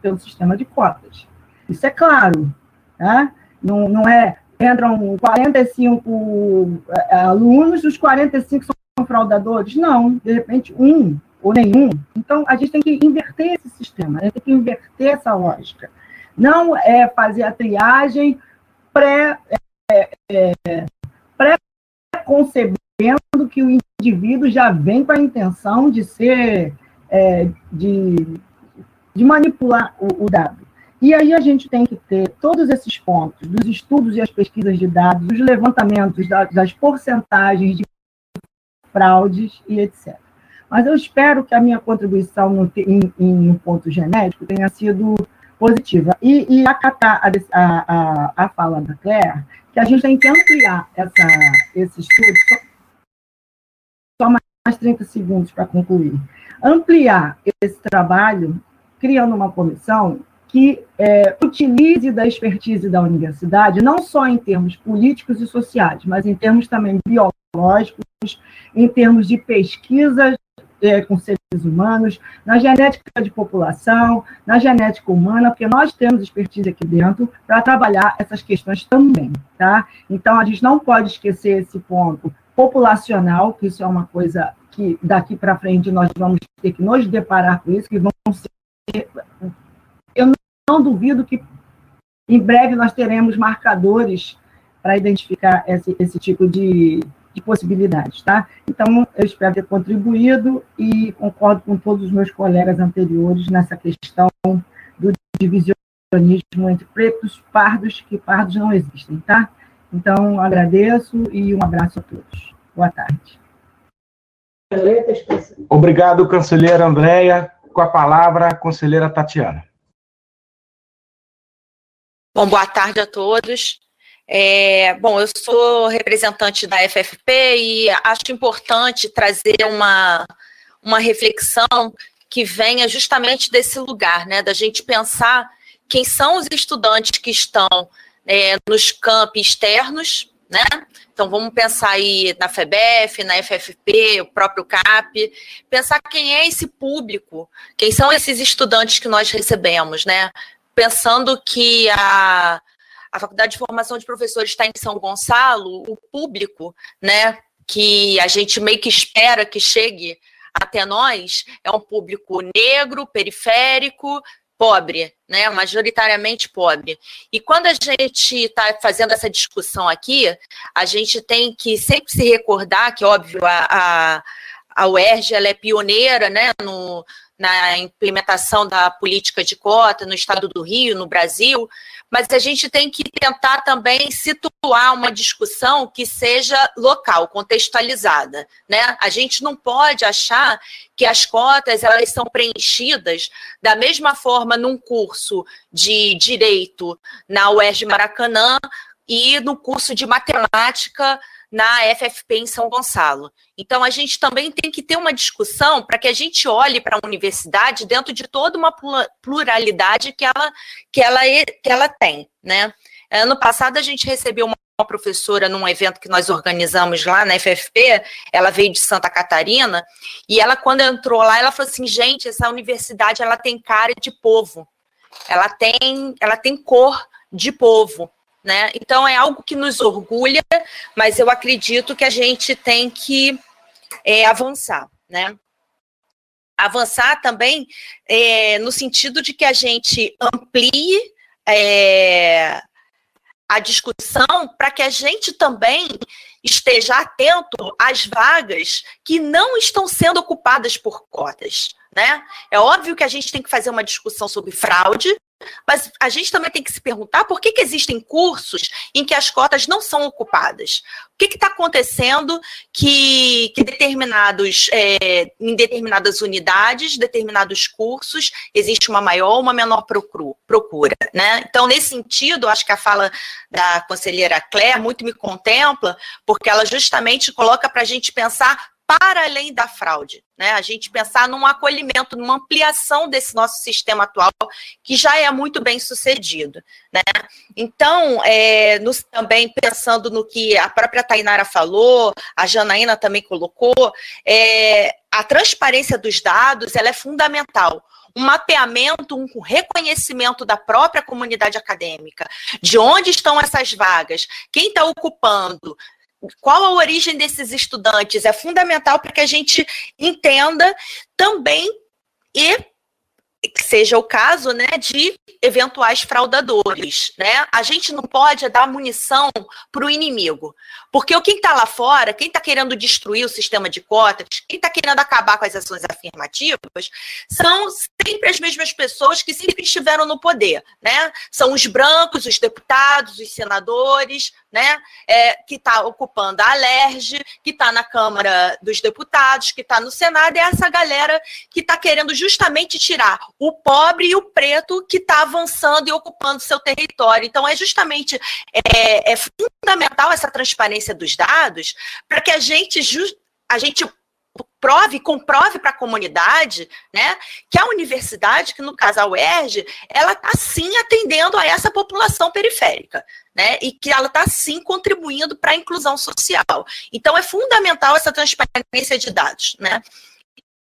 pelo sistema de cotas. Isso é claro, tá? não, não é entram 45 é, alunos, os 45 são fraudadores? Não, de repente um ou nenhum. Então, a gente tem que inverter esse sistema, a gente tem que inverter essa lógica. Não é fazer a triagem pré, é, é, pré-concebendo que o indivíduo já vem com a intenção de ser, é, de, de manipular o, o dado. E aí a gente tem que ter todos esses pontos, dos estudos e as pesquisas de dados, os levantamentos das porcentagens de fraudes e etc. Mas eu espero que a minha contribuição no, em, em um ponto genético tenha sido positiva. E, e acatar a, a, a, fala da Claire, que a gente tem que ampliar essa, esse estudo, só, só mais 30 segundos para concluir. Ampliar esse trabalho, criando uma comissão que é, utilize da expertise da universidade, não só em termos políticos e sociais, mas em termos também biológicos, em termos de pesquisas é, com seres humanos, na genética de população, na genética humana, porque nós temos expertise aqui dentro para trabalhar essas questões também, tá? Então, a gente não pode esquecer esse ponto populacional, que isso é uma coisa que daqui para frente nós vamos ter que nos deparar com isso, que vão ser... Eu não duvido que em breve nós teremos marcadores para identificar esse, esse tipo de, de possibilidades, tá? Então, eu espero ter contribuído e concordo com todos os meus colegas anteriores nessa questão do divisionismo entre pretos, pardos, que pardos não existem, tá? Então, agradeço e um abraço a todos. Boa tarde. Obrigado, conselheira Andréia. Com a palavra, a conselheira Tatiana. Bom, boa tarde a todos. É, bom, eu sou representante da FFP e acho importante trazer uma, uma reflexão que venha justamente desse lugar, né, da gente pensar quem são os estudantes que estão é, nos campos externos né? Então vamos pensar aí na FEBEF, na FFP, o próprio CAP, pensar quem é esse público, quem são esses estudantes que nós recebemos, né? Pensando que a, a Faculdade de Formação de Professores está em São Gonçalo, o público, né, que a gente meio que espera que chegue até nós é um público negro, periférico, pobre, né, majoritariamente pobre. E quando a gente está fazendo essa discussão aqui, a gente tem que sempre se recordar que, óbvio, a, a, a UERJ ela é pioneira né, no, na implementação da política de cota no estado do Rio, no Brasil, mas a gente tem que tentar também situar uma discussão que seja local, contextualizada, né? A gente não pode achar que as cotas elas são preenchidas da mesma forma num curso de direito na UERJ Maracanã e no curso de matemática na FFP em São Gonçalo. Então, a gente também tem que ter uma discussão para que a gente olhe para a universidade dentro de toda uma pluralidade que ela, que ela, que ela tem. Né? Ano passado, a gente recebeu uma professora num evento que nós organizamos lá na FFP, ela veio de Santa Catarina, e ela, quando entrou lá, ela falou assim, gente, essa universidade, ela tem cara de povo, ela tem, ela tem cor de povo, né? Então é algo que nos orgulha, mas eu acredito que a gente tem que é, avançar, né? Avançar também é, no sentido de que a gente amplie é, a discussão para que a gente também esteja atento às vagas que não estão sendo ocupadas por cotas. Né? É óbvio que a gente tem que fazer uma discussão sobre fraude, mas a gente também tem que se perguntar por que, que existem cursos em que as cotas não são ocupadas. O que está acontecendo que, que determinados, é, em determinadas unidades, determinados cursos, existe uma maior ou uma menor procura. Né? Então, nesse sentido, acho que a fala da conselheira Claire muito me contempla, porque ela justamente coloca para a gente pensar para além da fraude, né? A gente pensar num acolhimento, numa ampliação desse nosso sistema atual, que já é muito bem sucedido, né? Então, é, nos, também pensando no que a própria Tainara falou, a Janaína também colocou, é, a transparência dos dados ela é fundamental um mapeamento, um reconhecimento da própria comunidade acadêmica, de onde estão essas vagas, quem está ocupando, qual a origem desses estudantes é fundamental para que a gente entenda também e que seja o caso, né, de eventuais fraudadores, né? A gente não pode dar munição para o inimigo, porque o quem está lá fora, quem está querendo destruir o sistema de cotas, quem está querendo acabar com as ações afirmativas, são sempre as mesmas pessoas que sempre estiveram no poder, né? São os brancos, os deputados, os senadores, né? É, que está ocupando a Alerj, que está na Câmara dos Deputados, que está no Senado, é essa galera que está querendo justamente tirar o pobre e o preto que está avançando e ocupando seu território. Então, é justamente é, é fundamental essa transparência dos dados para que a gente, a gente prove, comprove para a comunidade, né, que a universidade, que no caso a UERJ, ela está sim atendendo a essa população periférica, né, e que ela está sim contribuindo para a inclusão social. Então é fundamental essa transparência de dados, né.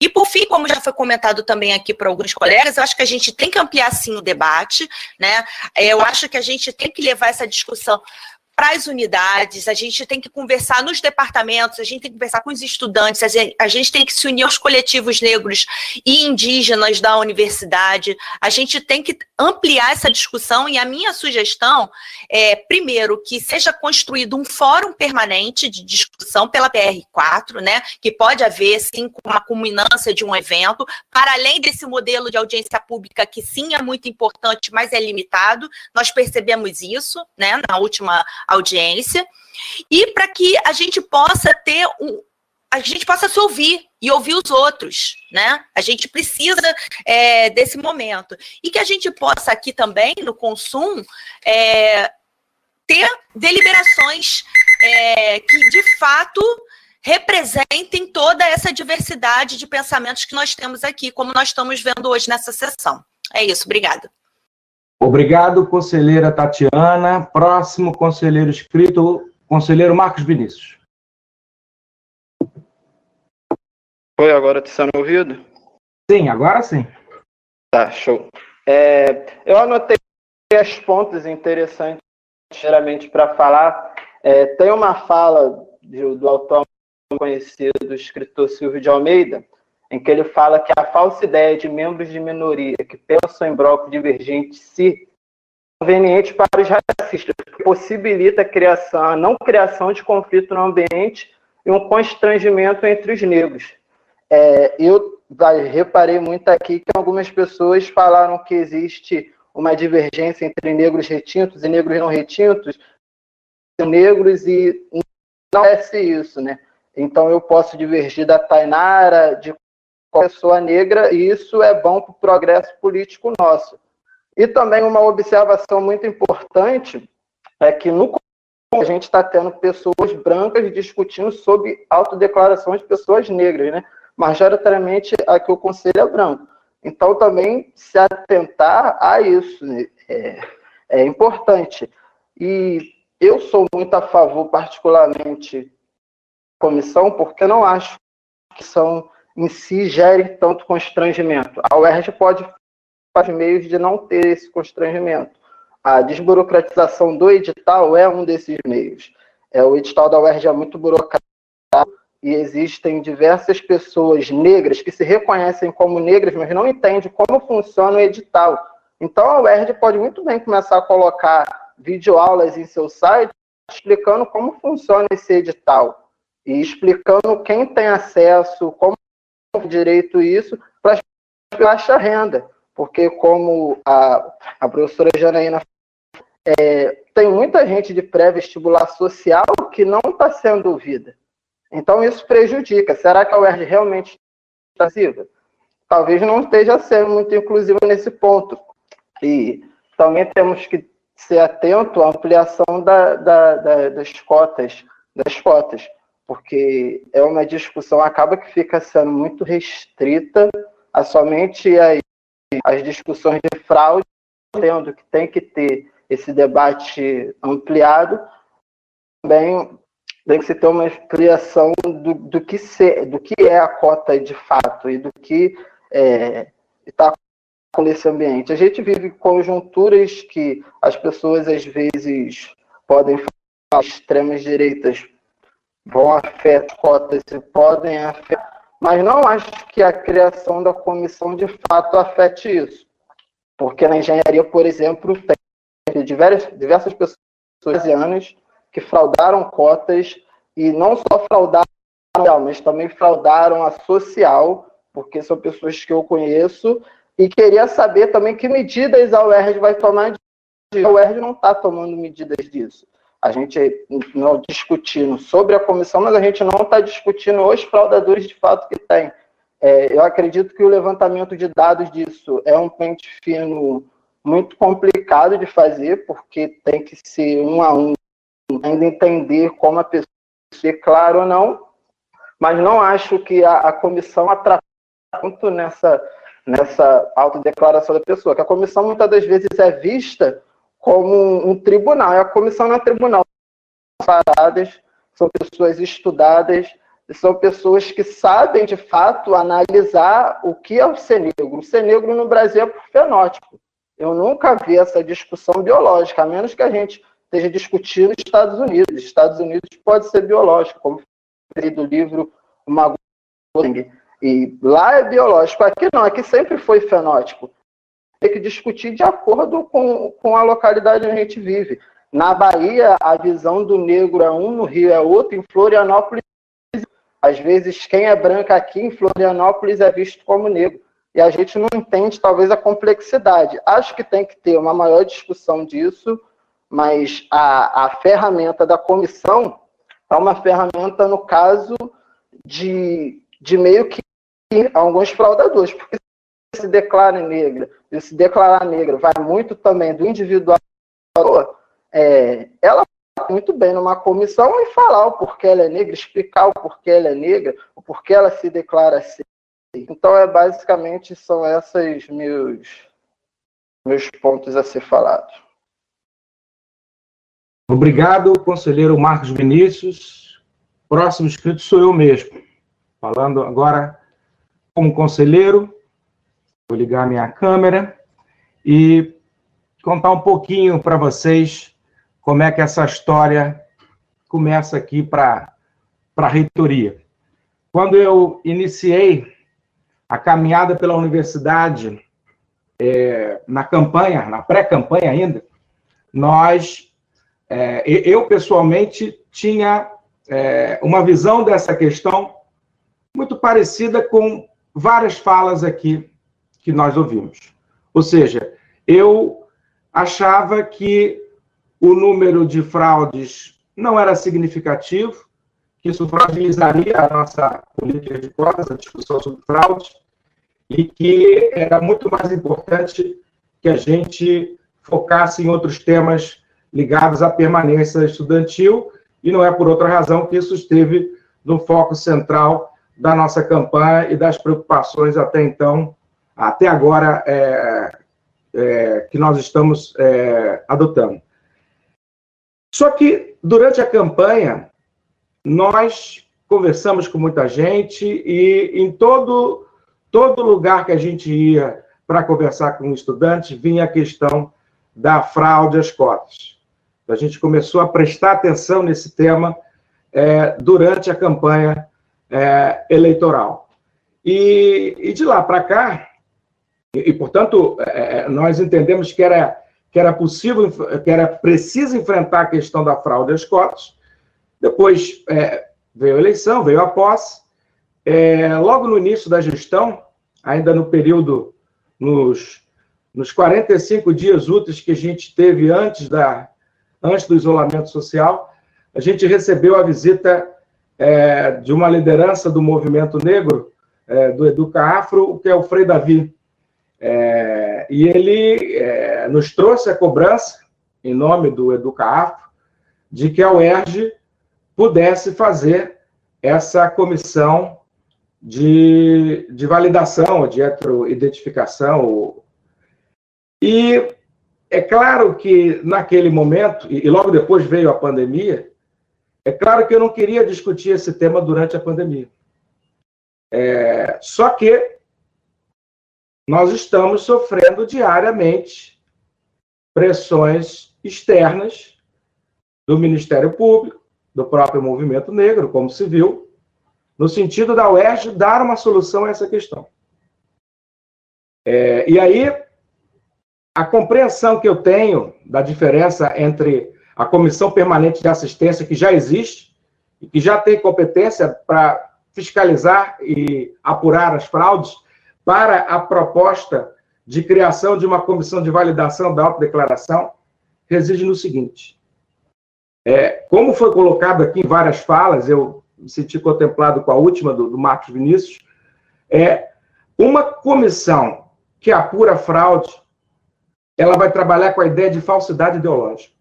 E, por fim, como já foi comentado também aqui por alguns colegas, eu acho que a gente tem que ampliar, sim, o debate, né? Eu acho que a gente tem que levar essa discussão para as unidades, a gente tem que conversar nos departamentos, a gente tem que conversar com os estudantes, a gente, a gente tem que se unir aos coletivos negros e indígenas da universidade, a gente tem que ampliar essa discussão e a minha sugestão é, primeiro, que seja construído um fórum permanente de discussão pela PR4, né, que pode haver, sim, uma culminância de um evento, para além desse modelo de audiência pública, que sim é muito importante, mas é limitado, nós percebemos isso, né, na última audiência, e para que a gente possa ter um, a gente possa se ouvir e ouvir os outros, né? A gente precisa é, desse momento. E que a gente possa aqui também, no consumo, é, ter deliberações é, que, de fato, representem toda essa diversidade de pensamentos que nós temos aqui, como nós estamos vendo hoje nessa sessão. É isso, obrigada. Obrigado, conselheira Tatiana. Próximo conselheiro escrito, Conselheiro Marcos Vinícius. Oi, agora está sendo ouvido? Sim, agora sim. Tá, show. É, eu anotei as pontos interessantes, sinceramente, para falar. É, tem uma fala do, do autor conhecido, do escritor Silvio de Almeida, em que ele fala que a falsa ideia de membros de minoria que pensam em bloco divergente se conveniente para os racistas, porque possibilita a criação, a não criação de conflito no ambiente e um constrangimento entre os negros. É, eu reparei muito aqui que algumas pessoas falaram que existe uma divergência entre negros retintos e negros não retintos, negros e não é isso, né? Então eu posso divergir da Tainara, de pessoa negra, e isso é bom para o progresso político nosso. E também uma observação muito importante é que no a gente está tendo pessoas brancas discutindo sobre autodeclaração de pessoas negras, né? Majoritariamente aqui o conselho é branco. Então também se atentar a isso né? é, é importante. E eu sou muito a favor, particularmente, da comissão, porque não acho que são em si gere tanto constrangimento. A UERJ pode fazer meios de não ter esse constrangimento. A desburocratização do edital é um desses meios. É, o edital da UERJ é muito burocrático e existem diversas pessoas negras que se reconhecem como negras, mas não entendem como funciona o edital. Então a UERJ pode muito bem começar a colocar videoaulas em seu site explicando como funciona esse edital e explicando quem tem acesso, como direito isso para as baixa renda, porque como a, a professora Janaína é, tem muita gente de pré-vestibular social que não está sendo ouvida. Então isso prejudica. Será que a UERJ realmente está inclusiva? Talvez não esteja sendo muito inclusiva nesse ponto. E também temos que ser atento à ampliação da, da, da, das cotas, das cotas porque é uma discussão, acaba que fica sendo muito restrita a somente as, as discussões de fraude, tendo que tem que ter esse debate ampliado, também tem que se ter uma ampliação do, do, que, ser, do que é a cota de fato e do que está é, nesse ambiente. A gente vive conjunturas que as pessoas às vezes podem falar extremas direitas vão afetar cotas e podem afetar, mas não acho que a criação da comissão de fato afete isso. Porque na engenharia, por exemplo, tem diversas, diversas pessoas anos que fraudaram cotas e não só fraudaram, mas também fraudaram a social, porque são pessoas que eu conheço, e queria saber também que medidas a UERJ vai tomar. A UERJ não está tomando medidas disso a gente não discutindo sobre a comissão, mas a gente não está discutindo os fraudadores de fato que tem. É, eu acredito que o levantamento de dados disso é um pente fino muito complicado de fazer, porque tem que ser um a um, ainda entender como a pessoa se claro ou não, mas não acho que a, a comissão atrapalhe muito nessa, nessa autodeclaração da pessoa, que a comissão muitas das vezes é vista como um, tribunal. E a comissão não é tribunal. Paradas, são pessoas estudadas, são pessoas que sabem, de fato, analisar o que é o ser negro. O ser negro no Brasil é por fenótipo. Eu nunca vi essa discussão biológica, a menos que a gente esteja discutindo nos Estados Unidos. Estados Unidos pode ser biológico, como do livro Uma E lá é biológico. Aqui não, aqui sempre foi fenótipo ter que discutir de acordo com, com a localidade onde a gente vive. Na Bahia, a visão do negro é um, no Rio é outro, em Florianópolis, às vezes, quem é branco aqui em Florianópolis é visto como negro. E a gente não entende, talvez, a complexidade. Acho que tem que ter uma maior discussão disso, mas a, a ferramenta da comissão é uma ferramenta, no caso, de, de meio que alguns fraudadores, porque se declara negra, de se declarar negra, vai muito também do individual, é, ela muito bem numa comissão e falar o porquê ela é negra, explicar o porquê ela é negra, o porquê ela se declara assim. Então, é basicamente são esses meus meus pontos a ser falados. Obrigado, conselheiro Marcos Vinícius. Próximo inscrito sou eu mesmo. Falando agora como conselheiro, vou ligar minha câmera e contar um pouquinho para vocês como é que essa história começa aqui para a reitoria. Quando eu iniciei a caminhada pela universidade, é, na campanha, na pré-campanha ainda, nós, é, eu pessoalmente tinha é, uma visão dessa questão muito parecida com várias falas aqui que nós ouvimos. Ou seja, eu achava que o número de fraudes não era significativo, que isso fragilizaria a nossa política de cotas, a discussão sobre fraudes, e que era muito mais importante que a gente focasse em outros temas ligados à permanência estudantil, e não é por outra razão que isso esteve no foco central da nossa campanha e das preocupações até então, até agora, é, é, que nós estamos é, adotando. Só que, durante a campanha, nós conversamos com muita gente e em todo, todo lugar que a gente ia para conversar com estudantes, vinha a questão da fraude às cotas. A gente começou a prestar atenção nesse tema é, durante a campanha é, eleitoral. E, e, de lá para cá, e, portanto, é, nós entendemos que era, que era possível, que era preciso enfrentar a questão da fraude às cotas. Depois é, veio a eleição, veio a posse. É, logo no início da gestão, ainda no período, nos, nos 45 dias úteis que a gente teve antes, da, antes do isolamento social, a gente recebeu a visita é, de uma liderança do movimento negro, é, do Educa Afro, que é o Frei Davi. É, e ele é, nos trouxe a cobrança, em nome do Educa Afro, de que a UERJ pudesse fazer essa comissão de, de validação, de heteroidentificação. E é claro que naquele momento, e logo depois veio a pandemia, é claro que eu não queria discutir esse tema durante a pandemia. É, só que nós estamos sofrendo diariamente pressões externas do Ministério Público, do próprio movimento negro, como se viu, no sentido da UERJ dar uma solução a essa questão. É, e aí, a compreensão que eu tenho da diferença entre a Comissão Permanente de Assistência, que já existe, e que já tem competência para fiscalizar e apurar as fraudes, para a proposta de criação de uma comissão de validação da autodeclaração, reside no seguinte: é, como foi colocado aqui em várias falas, eu me senti contemplado com a última do, do Marcos Vinícius, é uma comissão que apura fraude, ela vai trabalhar com a ideia de falsidade ideológica.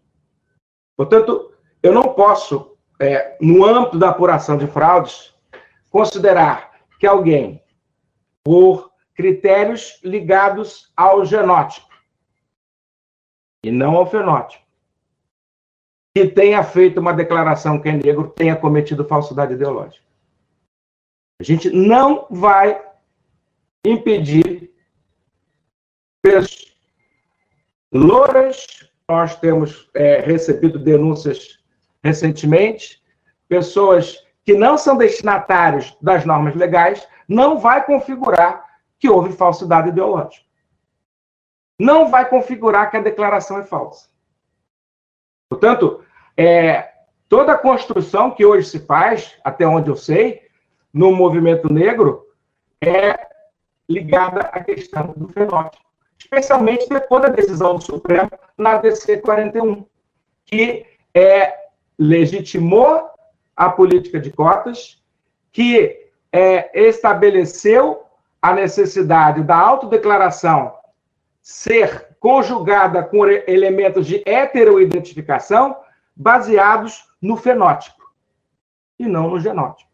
Portanto, eu não posso, é, no âmbito da apuração de fraudes, considerar que alguém, por critérios ligados ao genótipo, e não ao fenótipo, que tenha feito uma declaração que é negro, tenha cometido falsidade ideológica. A gente não vai impedir pessoas louras nós temos é, recebido denúncias recentemente, pessoas que não são destinatários das normas legais, não vai configurar que houve falsidade ideológica. Não vai configurar que a declaração é falsa. Portanto, é, toda a construção que hoje se faz, até onde eu sei, no movimento negro, é ligada à questão do fenótipo especialmente depois da decisão do Supremo na DC 41, que é, legitimou a política de cotas, que é, estabeleceu a necessidade da autodeclaração ser conjugada com elementos de heteroidentificação baseados no fenótipo e não no genótipo.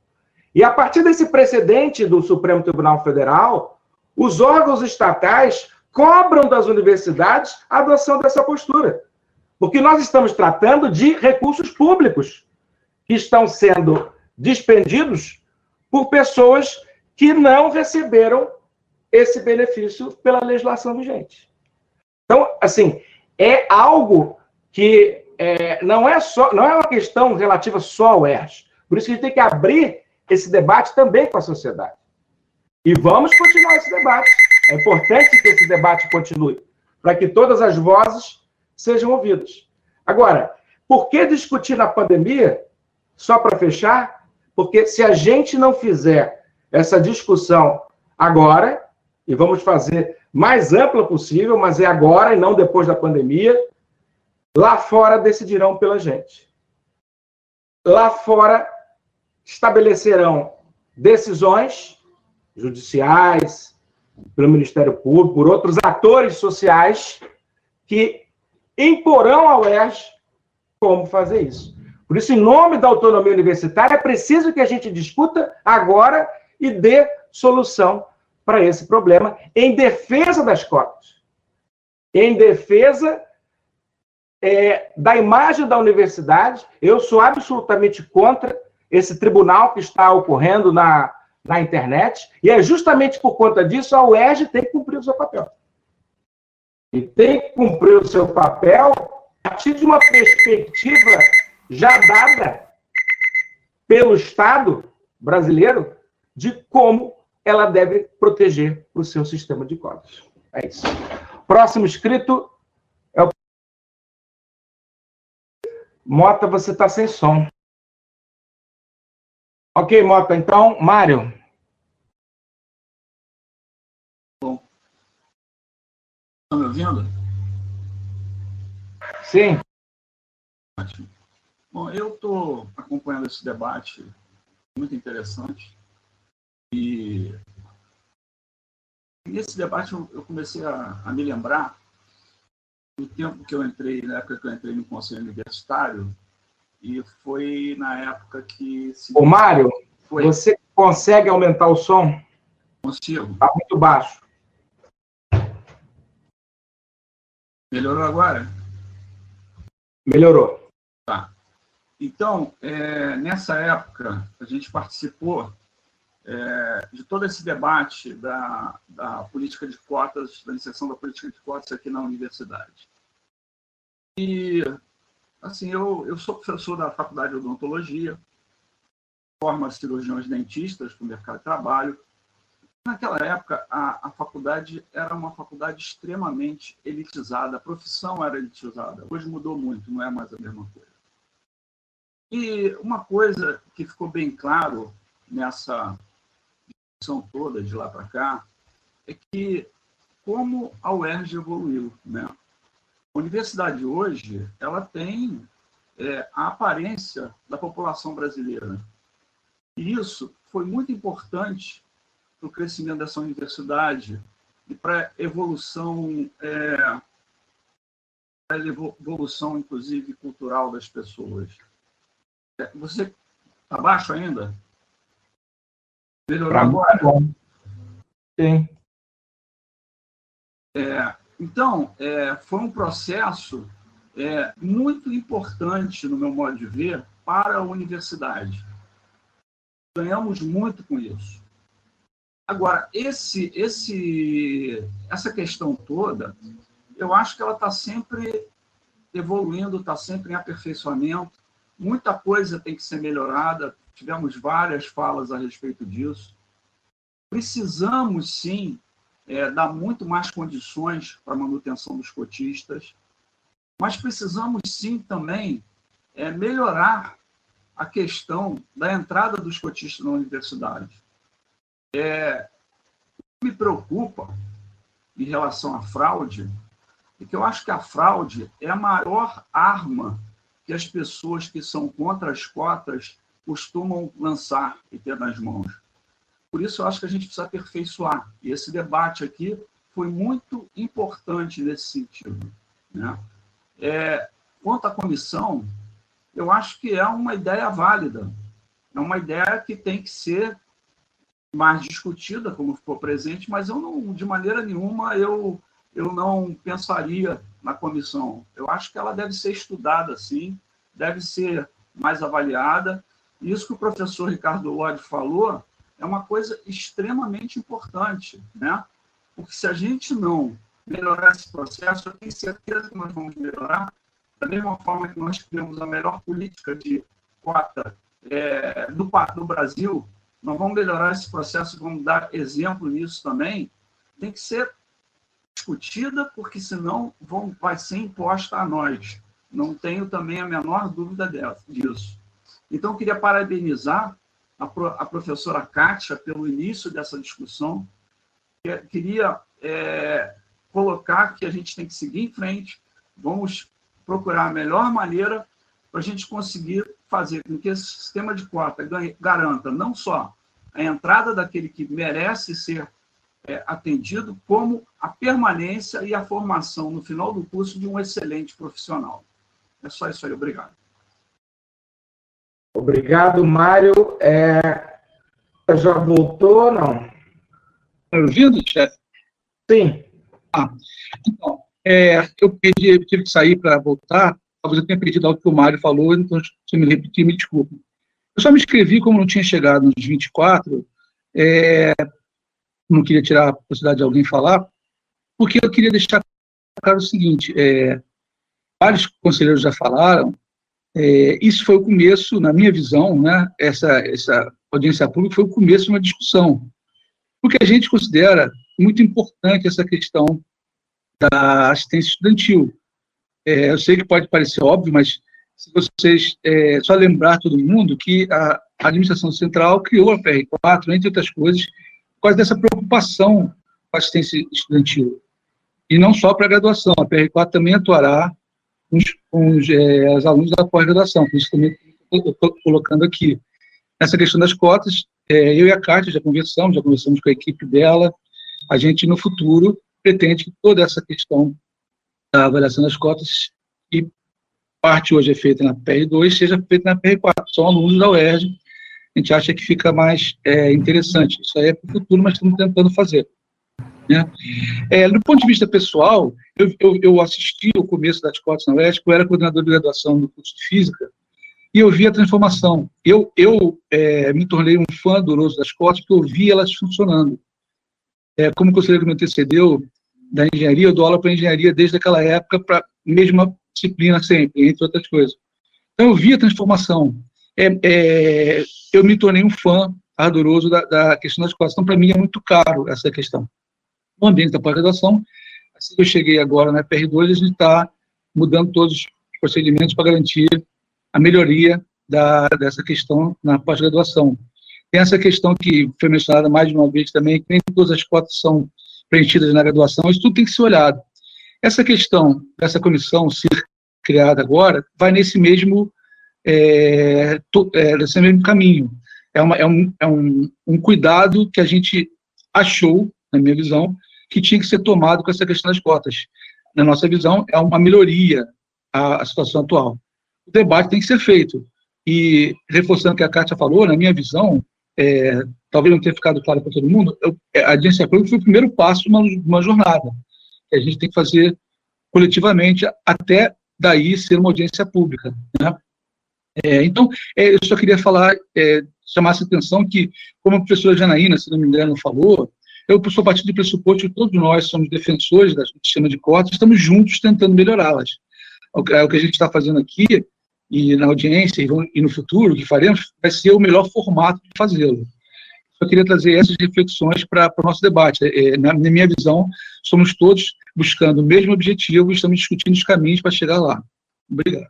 E a partir desse precedente do Supremo Tribunal Federal, os órgãos estatais cobram das universidades a adoção dessa postura. Porque nós estamos tratando de recursos públicos que estão sendo dispendidos por pessoas que não receberam esse benefício pela legislação vigente. Então, assim, é algo que é, não é só, não é uma questão relativa só ao ERJ. Por isso que a gente tem que abrir esse debate também com a sociedade. E vamos continuar esse debate. É importante que esse debate continue, para que todas as vozes sejam ouvidas. Agora, por que discutir na pandemia? Só para fechar, porque se a gente não fizer essa discussão agora, e vamos fazer mais ampla possível, mas é agora e não depois da pandemia, lá fora decidirão pela gente. Lá fora estabelecerão decisões judiciais, pelo Ministério Público, por outros atores sociais que imporão ao UERJ como fazer isso. Por isso, em nome da autonomia universitária, é preciso que a gente discuta agora e dê solução para esse problema em defesa das cotas, em defesa é, da imagem da universidade. Eu sou absolutamente contra esse tribunal que está ocorrendo na, na internet, e é justamente por conta disso a UERJ tem que cumprir o seu papel. E tem que cumprir o seu papel a partir de uma perspectiva já dada pelo Estado brasileiro de como ela deve proteger o seu sistema de cotas. É isso. Próximo escrito é o. Mota, você está sem som. Ok, Mota, então, Mário. Bom. Estão tá me ouvindo? Sim. Ótimo. Bom, eu estou acompanhando esse debate muito interessante e nesse debate eu comecei a, a, me lembrar do tempo que eu entrei, na época que eu entrei no Conselho Universitário, e foi na época que... Se... Ô, Mário, foi... você consegue aumentar o som? Consigo. Está muito baixo. Melhorou agora? Melhorou. Tá. Então, é, nessa época, a gente participou é, de todo esse debate da, da política de cotas, da inserção da política de cotas aqui na universidade. E, assim, eu, eu sou professor da Faculdade de Odontologia, formo cirurgiões dentistas para o mercado de trabalho. Naquela época, a, a faculdade era uma faculdade extremamente elitizada, a profissão era elitizada. Hoje mudou muito, não é mais a mesma coisa. E uma coisa que ficou bem claro nessa discussão toda de lá para cá é que como a UERJ evoluiu, né? A universidade hoje ela tem é, a aparência da população brasileira. E isso foi muito importante para o crescimento dessa universidade e para a evolução, é, a evolução, inclusive, cultural das pessoas. Você está baixo ainda? Melhorou agora? Sim. É, então, é, foi um processo é, muito importante, no meu modo de ver, para a universidade. Ganhamos muito com isso. Agora, esse, esse, essa questão toda, eu acho que ela está sempre evoluindo, está sempre em aperfeiçoamento. Muita coisa tem que ser melhorada, tivemos várias falas a respeito disso. Precisamos, sim, é, dar muito mais condições para a manutenção dos cotistas, mas precisamos, sim, também é, melhorar a questão da entrada dos cotistas na universidade. É, me preocupa em relação à fraude é que eu acho que a fraude é a maior arma que as pessoas que são contra as cotas costumam lançar e ter nas mãos. Por isso, eu acho que a gente precisa aperfeiçoar. E esse debate aqui foi muito importante nesse sentido. Né? É, quanto à comissão, eu acho que é uma ideia válida. É uma ideia que tem que ser mais discutida, como ficou presente, mas eu não, de maneira nenhuma, eu, eu não pensaria na comissão. Eu acho que ela deve ser estudada, sim, deve ser mais avaliada. Isso que o professor Ricardo Lodi falou é uma coisa extremamente importante, né? Porque se a gente não melhorar esse processo, eu tenho certeza que nós vamos melhorar, da mesma forma que nós criamos a melhor política de cota é, do, do Brasil, nós vamos melhorar esse processo, vamos dar exemplo nisso também, tem que ser discutida, porque senão vão, vai ser imposta a nós. Não tenho também a menor dúvida disso. Então, eu queria parabenizar a, pro, a professora Kátia pelo início dessa discussão. Queria é, colocar que a gente tem que seguir em frente, vamos procurar a melhor maneira para a gente conseguir fazer com que esse sistema de cota ganhe, garanta não só a entrada daquele que merece ser é, atendido, como a permanência e a formação no final do curso de um excelente profissional. É só isso aí, obrigado. Obrigado, Mário. É... Já voltou ou não? Está ouvindo, chefe? Sim. Ah, então, é, eu pedi, tive que sair para voltar, talvez eu tenha perdido algo que o Mário falou, então se me repetir, me desculpe. Eu só me inscrevi, como não tinha chegado nos 24, é, não queria tirar a possibilidade de alguém falar, porque eu queria deixar claro o seguinte, é, vários conselheiros já falaram, é, isso foi o começo, na minha visão, né, essa, essa audiência pública foi o começo de uma discussão, porque a gente considera muito importante essa questão da assistência estudantil. É, eu sei que pode parecer óbvio, mas se vocês é, só lembrar todo mundo que a administração central criou a PR4, entre outras coisas, por causa dessa preocupação com a assistência estudantil. E não só para a graduação, a PR4 também atuará com com é, os alunos da pós-graduação, por isso também estou colocando aqui. Nessa questão das cotas, é, eu e a Kátia já conversamos, já conversamos com a equipe dela, a gente, no futuro, pretende que toda essa questão da avaliação das cotas, que parte hoje é feita na PR2, seja feita na PR4. São alunos da UERJ, a gente acha que fica mais é, interessante. Isso aí é para o futuro, mas estamos tentando fazer. Né? É, do ponto de vista pessoal, eu, eu, eu, assisti o começo das cotas na UERJ, eu era coordenador de graduação do curso de Física, e eu vi a transformação. Eu, eu é, me tornei um fã doroso das cotas, porque eu vi elas funcionando. É, como conselheiro que me antecedeu da engenharia, eu dou aula para engenharia desde aquela época, para a mesma disciplina sempre, entre outras coisas. Então, eu vi a transformação. É, é, eu me tornei um fã ardoroso da, da questão da escola. Então, para mim, é muito caro essa questão. No ambiente da pós-graduação, assim que eu cheguei agora na PR2, a gente está mudando todos os procedimentos para garantir a melhoria da, dessa questão na pós-graduação. Tem essa questão que foi mencionada mais de uma vez também, que nem todas as cotas são preenchidas na graduação, isso tudo tem que ser olhado. Essa questão dessa comissão ser criada agora vai nesse mesmo, é, to, é, nesse mesmo caminho. É, uma, é, um, é um, um cuidado que a gente achou, na minha visão, que tinha que ser tomado com essa questão das cotas. Na nossa visão, é uma melhoria à situação atual. O debate tem que ser feito. E, reforçando o que a Kátia falou, na minha visão, é, talvez não tenha ficado claro para todo mundo, eu, é, a agência pública foi o primeiro passo de uma, uma jornada, que a gente tem que fazer coletivamente até daí ser uma audiência pública. Né? É, então, é, eu só queria falar, é, chamar essa atenção que, como a professora Janaína, se não me engano, falou, eu sou partido de pressuposto que todos nós somos defensores do sistema de cotas, estamos juntos tentando melhorá-las. É o que a gente está fazendo aqui, e na audiência e no futuro, que faremos, vai ser o melhor formato de fazê-lo. Só queria trazer essas reflexões para o nosso debate. É, na, na, minha visão, somos todos buscando o mesmo objetivo e estamos discutindo os caminhos para chegar lá. Obrigado.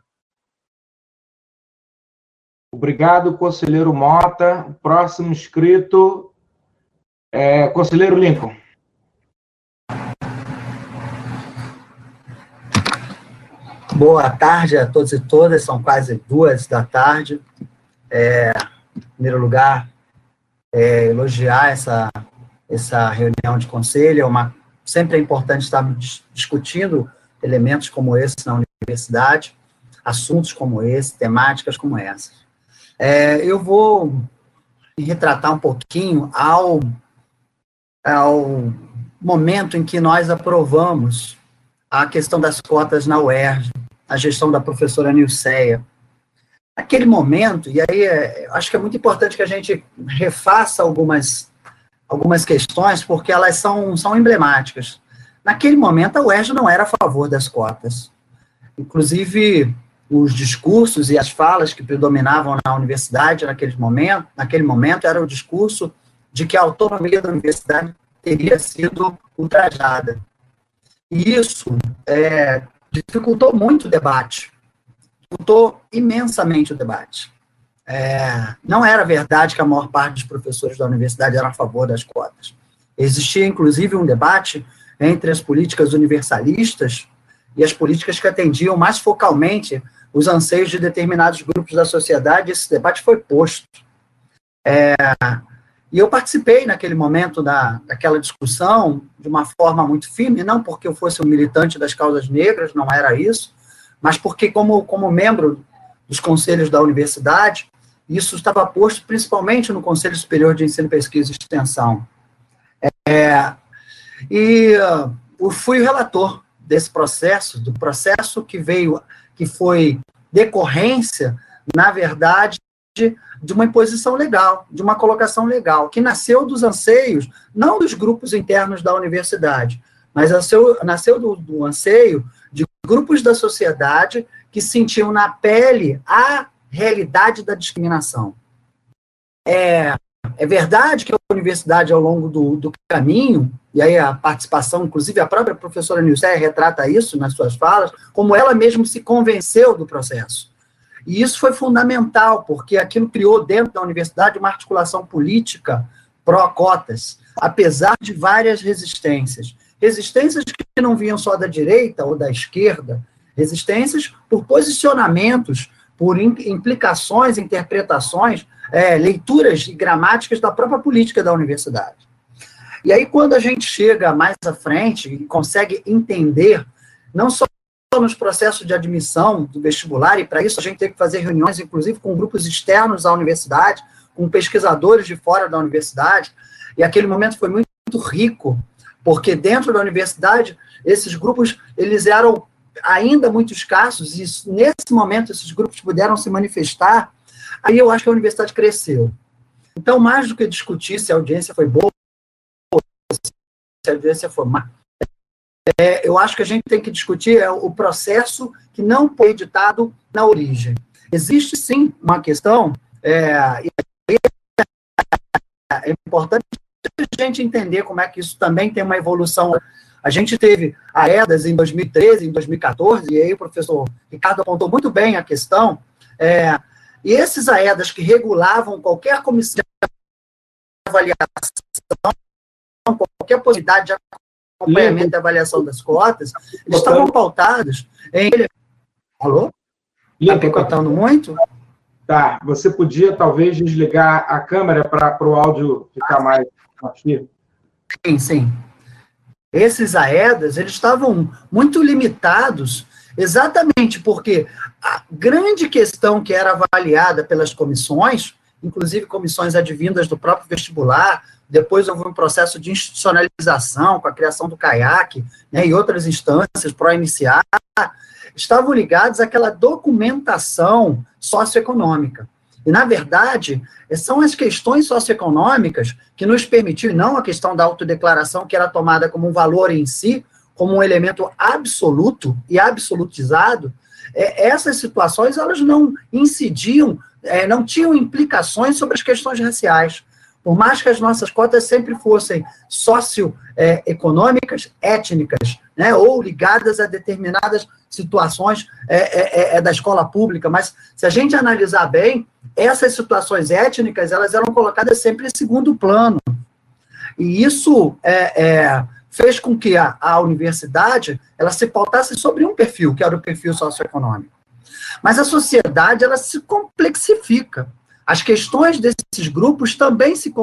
Obrigado, conselheiro Mota. Próximo inscrito é conselheiro Lincoln. Boa tarde a todos e todas, são quase duas da tarde. É, em primeiro lugar, é, elogiar essa, essa reunião de conselho, é uma, sempre é importante estar discutindo elementos como esse na universidade, assuntos como esse, temáticas como essas. É, eu vou retratar um pouquinho ao, ao momento em que nós aprovamos a questão das cotas na UERJ, a gestão da professora Nilceia. Naquele momento, e aí é, acho que é muito importante que a gente refaça algumas, algumas questões, porque elas são, são emblemáticas. Naquele momento, a UERJ não era a favor das cotas. Inclusive, os discursos e as falas que predominavam na universidade naquele momento, naquele momento era o discurso de que a autonomia da universidade teria sido ultrajada. E isso é, dificultou muito o debate, dificultou imensamente o debate. É, não era verdade que a maior parte dos professores da universidade era a favor das cotas. Existia, inclusive, um debate entre as políticas universalistas e as políticas que atendiam mais focalmente os anseios de determinados grupos da sociedade. Esse debate foi posto. É, e eu participei naquele momento da, daquela discussão de uma forma muito firme, não porque eu fosse um militante das causas negras, não era isso, mas porque, como, como membro dos conselhos da universidade, isso estava posto principalmente no Conselho Superior de Ensino, Pesquisa e Extensão. É, e uh, eu fui o relator desse processo, do processo que veio, que foi decorrência, na verdade, de uma imposição legal, de uma colocação legal, que nasceu dos anseios, não dos grupos internos da universidade, mas nasceu, nasceu do, do anseio de grupos da sociedade que sentiam na pele a realidade da discriminação. É, é verdade que a universidade, ao longo do, do caminho, e aí a participação, inclusive a própria professora Nilce retrata isso nas suas falas, como ela mesma se convenceu do processo. E isso foi fundamental, porque aquilo criou dentro da universidade uma articulação política pró-cotas, apesar de várias resistências. Resistências que não vinham só da direita ou da esquerda, resistências por posicionamentos, por implicações, interpretações, é, leituras e gramáticas da própria política da universidade. E aí, quando a gente chega mais à frente e consegue entender, não só nos processos de admissão do vestibular, e para isso a gente tem que fazer reuniões, inclusive, com grupos externos à universidade, com pesquisadores de fora da universidade, e aquele momento foi muito, rico, porque dentro da universidade, esses grupos, eles eram ainda muito escassos, e nesse momento esses grupos puderam se manifestar, aí eu acho que a universidade cresceu. Então, mais do que discutir se a audiência foi boa, se a audiência foi má, é, eu acho que a gente tem que discutir é, o processo que não foi editado na origem. Existe sim uma questão, é, é importante a gente entender como é que isso também tem uma evolução. A gente teve a EDAS em 2013, em 2014, e aí o professor Ricardo apontou muito bem a questão, é, e esses AEDAS que regulavam qualquer comissão de avaliação, qualquer possibilidade de acompanhamento e avaliação das cotas, eles estavam pautados em. Alô? Está picotando muito? Tá, você podia talvez desligar a câmera para o áudio ficar mais ativo? Sim, sim. Esses AEDAS, eles estavam muito limitados, exatamente porque a grande questão que era avaliada pelas comissões, inclusive comissões advindas do próprio vestibular, depois houve um processo de institucionalização com a criação do CAIAC né, e outras instâncias pró-iniciar, estavam ligados àquela documentação socioeconômica. E, na verdade, são as questões socioeconômicas que nos permitiram, não a questão da autodeclaração, que era tomada como um valor em si, como um elemento absoluto e absolutizado, é, essas situações elas não incidiam, é, não tinham implicações sobre as questões raciais. Por mais que as nossas cotas sempre fossem socioeconômicas, é, étnicas, né, ou ligadas a determinadas situações é, é, é, é, da escola pública, mas se a gente analisar bem, essas situações étnicas, elas eram colocadas sempre em segundo plano. E isso é, fez com que a, a universidade ela se pautasse sobre um perfil, que era o perfil socioeconômico. Mas a sociedade, ela se complexifica. As questões desses grupos também se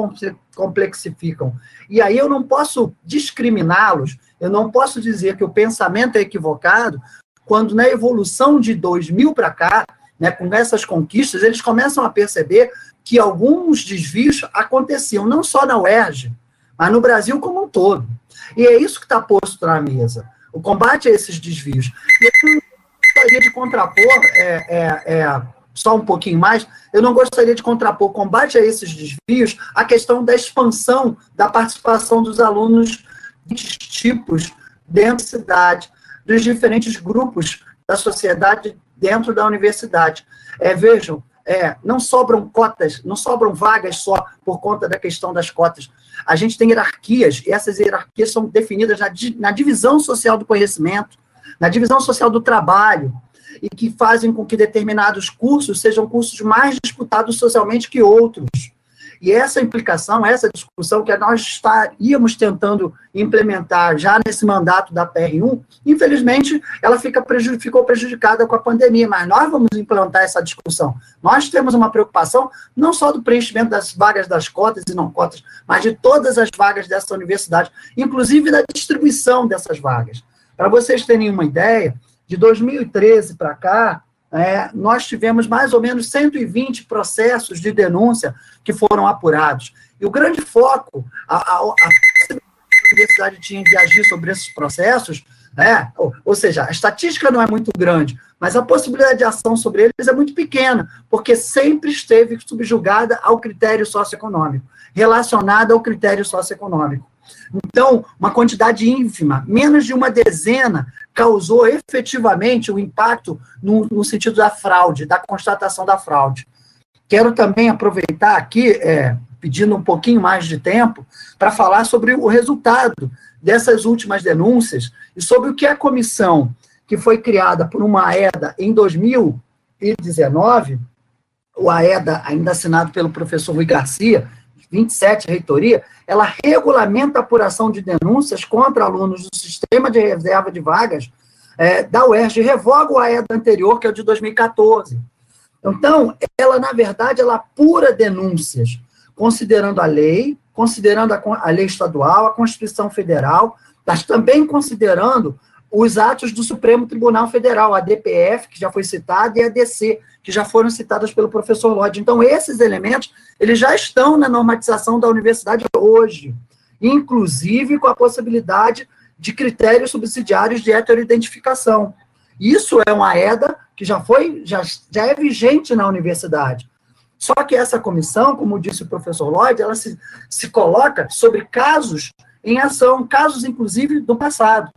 complexificam. E aí eu não posso discriminá-los, eu não posso dizer que o pensamento é equivocado, quando na evolução de 2000 para cá, né, com essas conquistas, eles começam a perceber que alguns desvios aconteciam, não só na UERJ, mas no Brasil como um todo. E é isso que está posto na mesa, o combate a esses desvios. E eu gostaria de contrapor, é, é, é, só um pouquinho mais, eu não gostaria de contrapor combate a esses desvios a questão da expansão da participação dos alunos de tipos dentro da cidade, dos diferentes grupos da sociedade dentro da universidade. É, vejam, é, não sobram cotas, não sobram vagas só por conta da questão das cotas. A gente tem hierarquias, e essas hierarquias são definidas na, na divisão social do conhecimento, na divisão social do trabalho, e que fazem com que determinados cursos sejam cursos mais disputados socialmente que outros. E essa implicação, essa discussão que nós estaríamos tentando implementar já nesse mandato da PR1, infelizmente, ela fica prejud ficou prejudicada com a pandemia, mas nós vamos implantar essa discussão. Nós temos uma preocupação não só do preenchimento das vagas das cotas e não cotas, mas de todas as vagas dessa universidade, inclusive da distribuição dessas vagas. Para vocês terem uma ideia, de 2013 para cá, é, nós tivemos mais ou menos 120 processos de denúncia que foram apurados. E o grande foco, a, a, a universidade tinha de agir sobre esses processos, né? ou, ou seja, a estatística não é muito grande, mas a possibilidade de ação sobre eles é muito pequena, porque sempre esteve subjugada ao critério socioeconômico, relacionada ao critério socioeconômico. Então, uma quantidade ínfima, menos de uma dezena, causou efetivamente o um impacto no, no, sentido da fraude, da constatação da fraude. Quero também aproveitar aqui, é, pedindo um pouquinho mais de tempo, para falar sobre o resultado dessas últimas denúncias e sobre o que a comissão que foi criada por uma AEDA em 2019, o AEDA, ainda assinado pelo professor Rui Garcia, 27, reitoria, ela regulamenta a apuração de denúncias contra alunos do sistema de reserva de vagas é, da UERJ, revoga o AEDA anterior, que é o de 2014. Então, ela, na verdade, ela apura denúncias, considerando a lei, considerando a, a lei estadual, a Constituição Federal, mas também considerando os atos do Supremo Tribunal Federal, a DPF, que já foi citada, e a DC, que já foram citadas pelo professor Lodge. Então, esses elementos, eles já estão na normatização da universidade hoje, inclusive com a possibilidade de critérios subsidiários de heteroidentificação. Isso é uma EDA que já foi, já, já é vigente na universidade. Só que essa comissão, como disse o professor Lloyd, ela se, se coloca sobre casos em ação, casos, inclusive, do passado.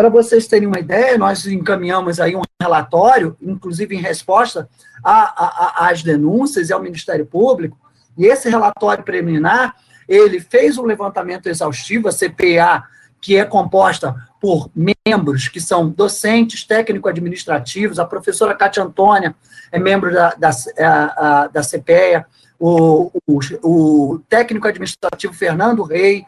Para vocês terem uma ideia, nós encaminhamos aí um relatório, inclusive em resposta às denúncias e ao Ministério Público, e esse relatório preliminar, ele fez um levantamento exaustivo, a CPA, que é composta por membros que são docentes, técnico-administrativos, a professora Cátia Antônia é membro da, da, a, a, da CPEA, o, o, o técnico administrativo Fernando Rei,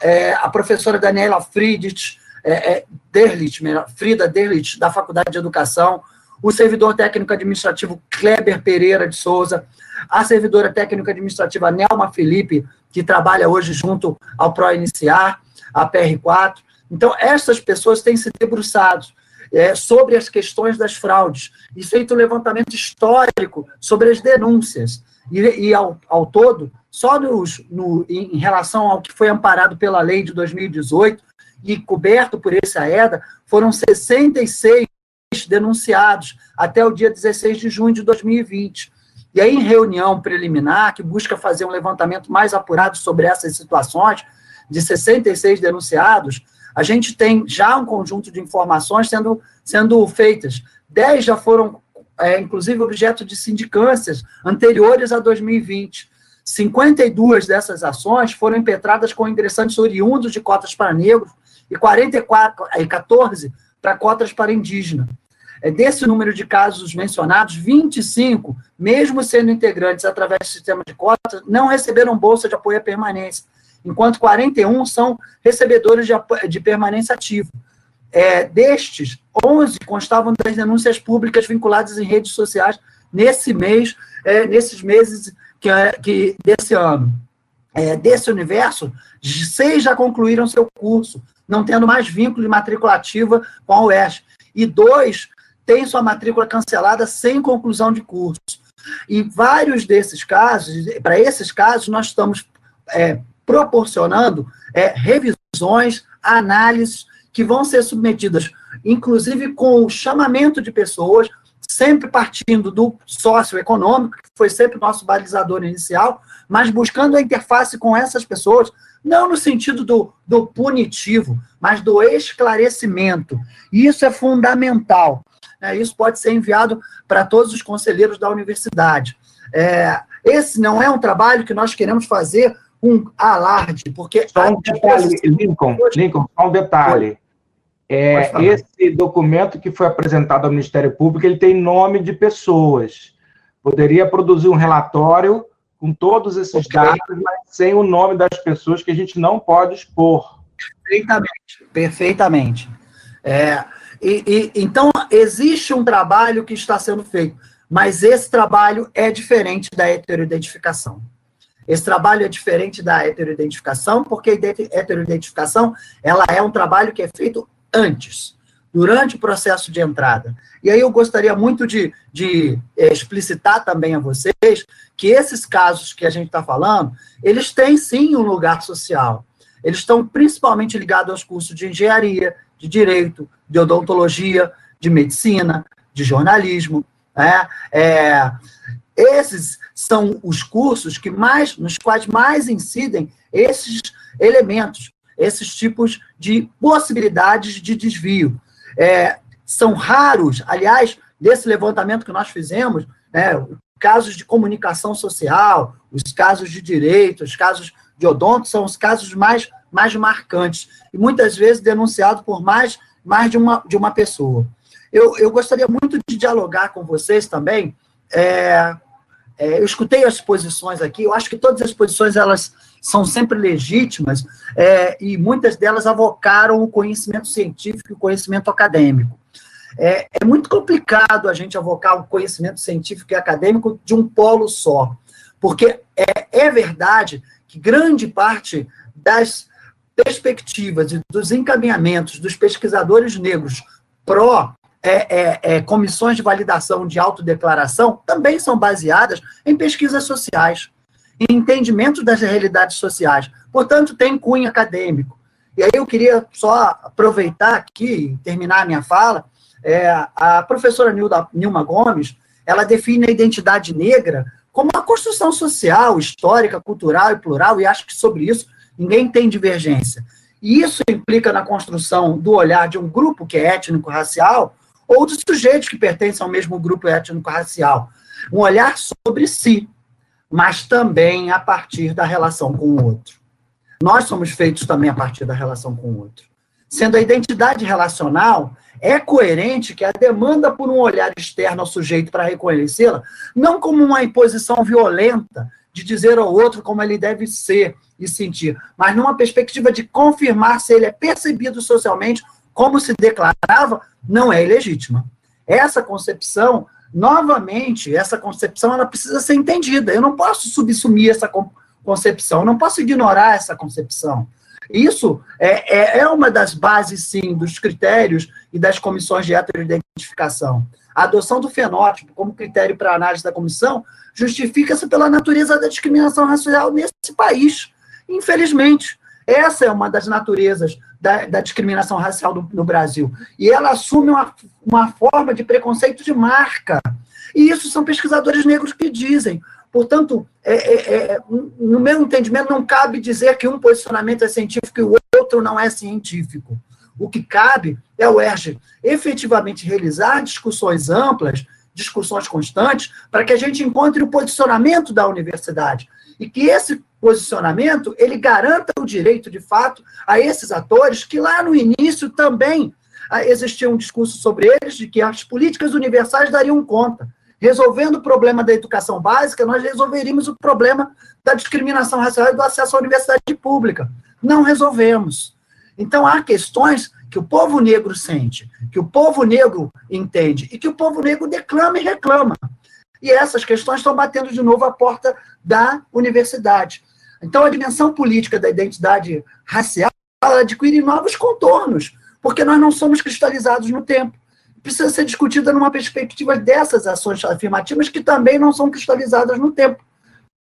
é, a professora Daniela Friedrich, é, é, Derlich, Frida Derlich, da Faculdade de Educação, o servidor técnico administrativo Kleber Pereira de Souza, a servidora técnica administrativa Nelma Felipe, que trabalha hoje junto ao PRO Iniciar, a PR4. Então, essas pessoas têm se debruçado é, sobre as questões das fraudes e feito um levantamento histórico sobre as denúncias. E, e ao, ao, todo, só nos, no, em relação ao que foi amparado pela lei de 2018, e coberto por esse AEDA, foram 66 denunciados até o dia 16 de junho de 2020. E aí, em reunião preliminar, que busca fazer um levantamento mais apurado sobre essas situações, de 66 denunciados, a gente tem já um conjunto de informações sendo, sendo feitas. 10 já foram, é, inclusive, objeto de sindicâncias anteriores a 2020. 52 dessas ações foram impetradas com ingressantes oriundos de cotas para negros e 44, e 14 para cotas para indígena. É, desse número de casos mencionados, 25, mesmo sendo integrantes através do sistema de cotas, não receberam bolsa de apoio à permanência, enquanto 41 são recebedores de, de permanência ativa. É, destes, 11 constavam das denúncias públicas vinculadas em redes sociais nesse mês, é, nesses meses que, é, que desse ano. É, desse universo, seis já concluíram seu curso, não tendo mais vínculo matriculativa com a UERJ. E dois têm sua matrícula cancelada sem conclusão de curso. E vários desses casos, para esses casos, nós estamos é, proporcionando é, revisões revisões, análises que vão ser submetidas, inclusive com o chamamento de pessoas, sempre partindo do socioeconômico, que foi sempre o nosso balizador inicial, mas buscando a interface com essas pessoas, não no sentido do, do punitivo, mas do esclarecimento. E isso é fundamental. Né? Isso pode ser enviado para todos os conselheiros da universidade. É, esse não é um trabalho que nós queremos fazer um alarde, porque... Só um detalhe, Lincoln, Lincoln, só um detalhe. É, esse documento que foi apresentado ao Ministério Público, ele tem nome de pessoas. Poderia produzir um relatório com todos esses okay. dados, mas sem o nome das pessoas que a gente não pode expor. Perfeitamente, perfeitamente. É, e, e, então, existe um trabalho que está sendo feito, mas esse trabalho é diferente da heteroidentificação. Esse trabalho é diferente da heteroidentificação, porque a heteroidentificação ela é um trabalho que é feito antes, durante o processo de entrada. E aí eu gostaria muito de, de é, explicitar também a vocês que esses casos que a gente está falando, eles têm sim um lugar social. Eles estão principalmente ligados aos cursos de engenharia, de direito, de odontologia, de medicina, de jornalismo. Né? É, esses são os cursos que mais, nos quais mais incidem esses elementos, esses tipos de possibilidades de desvio. É, são raros, aliás, desse levantamento que nós fizemos, né, casos de comunicação social, os casos de direito, os casos de odonto são os casos mais, mais marcantes, e muitas vezes denunciados por mais, mais de, uma, de uma pessoa. Eu, eu gostaria muito de dialogar com vocês também. É, é, eu escutei as posições aqui, eu acho que todas as posições elas são sempre legítimas, é, e muitas delas avocaram o conhecimento científico e o conhecimento acadêmico. É, é, muito complicado a gente avocar o conhecimento científico e acadêmico de um polo só, porque é, é verdade que grande parte das perspectivas e dos encaminhamentos dos pesquisadores negros pró é, é, é, comissões de validação de autodeclaração também são baseadas em pesquisas sociais, em entendimento das realidades sociais. Portanto, tem cunho acadêmico. E aí eu queria só aproveitar aqui, terminar a minha fala, é, a professora Nilda, Nilma Gomes, ela define a identidade negra como uma construção social, histórica, cultural e plural, e acho que sobre isso ninguém tem divergência. E isso implica na construção do olhar de um grupo que é étnico-racial ou de sujeitos que pertencem ao mesmo grupo étnico-racial. Um olhar sobre si, mas também a partir da relação com o outro. Nós somos feitos também a partir da relação com o outro. Sendo a identidade relacional, é coerente que a demanda por um olhar externo ao sujeito para reconhecê-la, não como uma imposição violenta de dizer ao outro como ele deve ser e sentir, mas numa perspectiva de confirmar se ele é percebido socialmente como se declarava, não é ilegítima. Essa concepção, novamente, essa concepção ela precisa ser entendida. Eu não posso subsumir essa concepção, não posso ignorar essa concepção. Isso é, é, é uma das bases, sim, dos critérios e das comissões de heteroidentificação. A adoção do fenótipo como critério para análise da comissão justifica-se pela natureza da discriminação racial nesse país. Infelizmente, essa é uma das naturezas da, da discriminação racial do, no Brasil. E ela assume uma, uma forma de preconceito de marca. E isso são pesquisadores negros que dizem. Portanto, é, é, é, no meu entendimento, não cabe dizer que um posicionamento é científico e o outro não é científico. O que cabe é o ERG efetivamente realizar discussões amplas, discussões constantes, para que a gente encontre o posicionamento da universidade. E que esse posicionamento ele garanta o direito, de fato, a esses atores que lá no início também existia um discurso sobre eles, de que as políticas universais dariam conta. Resolvendo o problema da educação básica, nós resolveríamos o problema da discriminação racial e do acesso à universidade pública. Não resolvemos. Então, há questões que o povo negro sente, que o povo negro entende e que o povo negro declama e reclama. E essas questões estão batendo de novo a porta da universidade. Então, a dimensão política da identidade racial adquire novos contornos, porque nós não somos cristalizados no tempo precisa ser discutida numa perspectiva dessas ações afirmativas que também não são cristalizadas no tempo.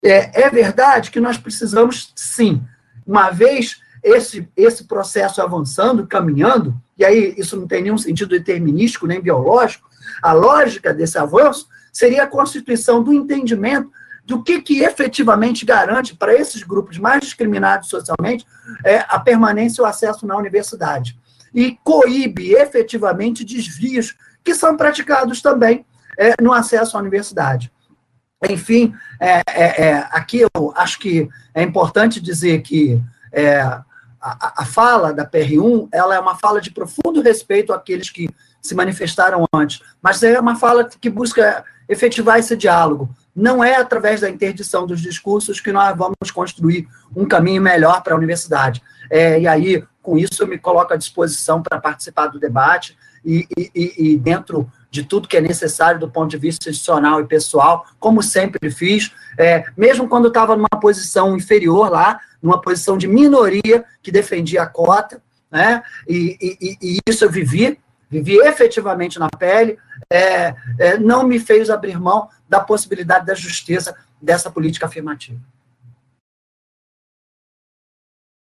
É, é verdade que nós precisamos, sim, uma vez esse, esse processo avançando, caminhando, e aí isso não tem nenhum sentido determinístico nem biológico, a lógica desse avanço seria a constituição do entendimento do que, que efetivamente garante para esses grupos mais discriminados socialmente é, a permanência e o acesso na universidade. E coíbe efetivamente desvios que são praticados também é, no acesso à universidade. Enfim, é, é, é aqui eu acho que é importante dizer que é, a, a, fala da PR1 ela é uma fala de profundo respeito àqueles que se manifestaram antes, mas é uma fala que busca efetivar esse diálogo. Não é através da interdição dos discursos que nós vamos construir um caminho melhor para a universidade. É, e aí, com isso, eu me coloco à disposição para participar do debate e, e, e dentro de tudo que é necessário do ponto de vista institucional e pessoal, como sempre fiz, é, mesmo quando estava numa posição inferior lá, numa posição de minoria que defendia a cota, né? E, e, isso eu vivi, vivi efetivamente na pele, é, é, não me fez abrir mão da possibilidade da justiça dessa política afirmativa.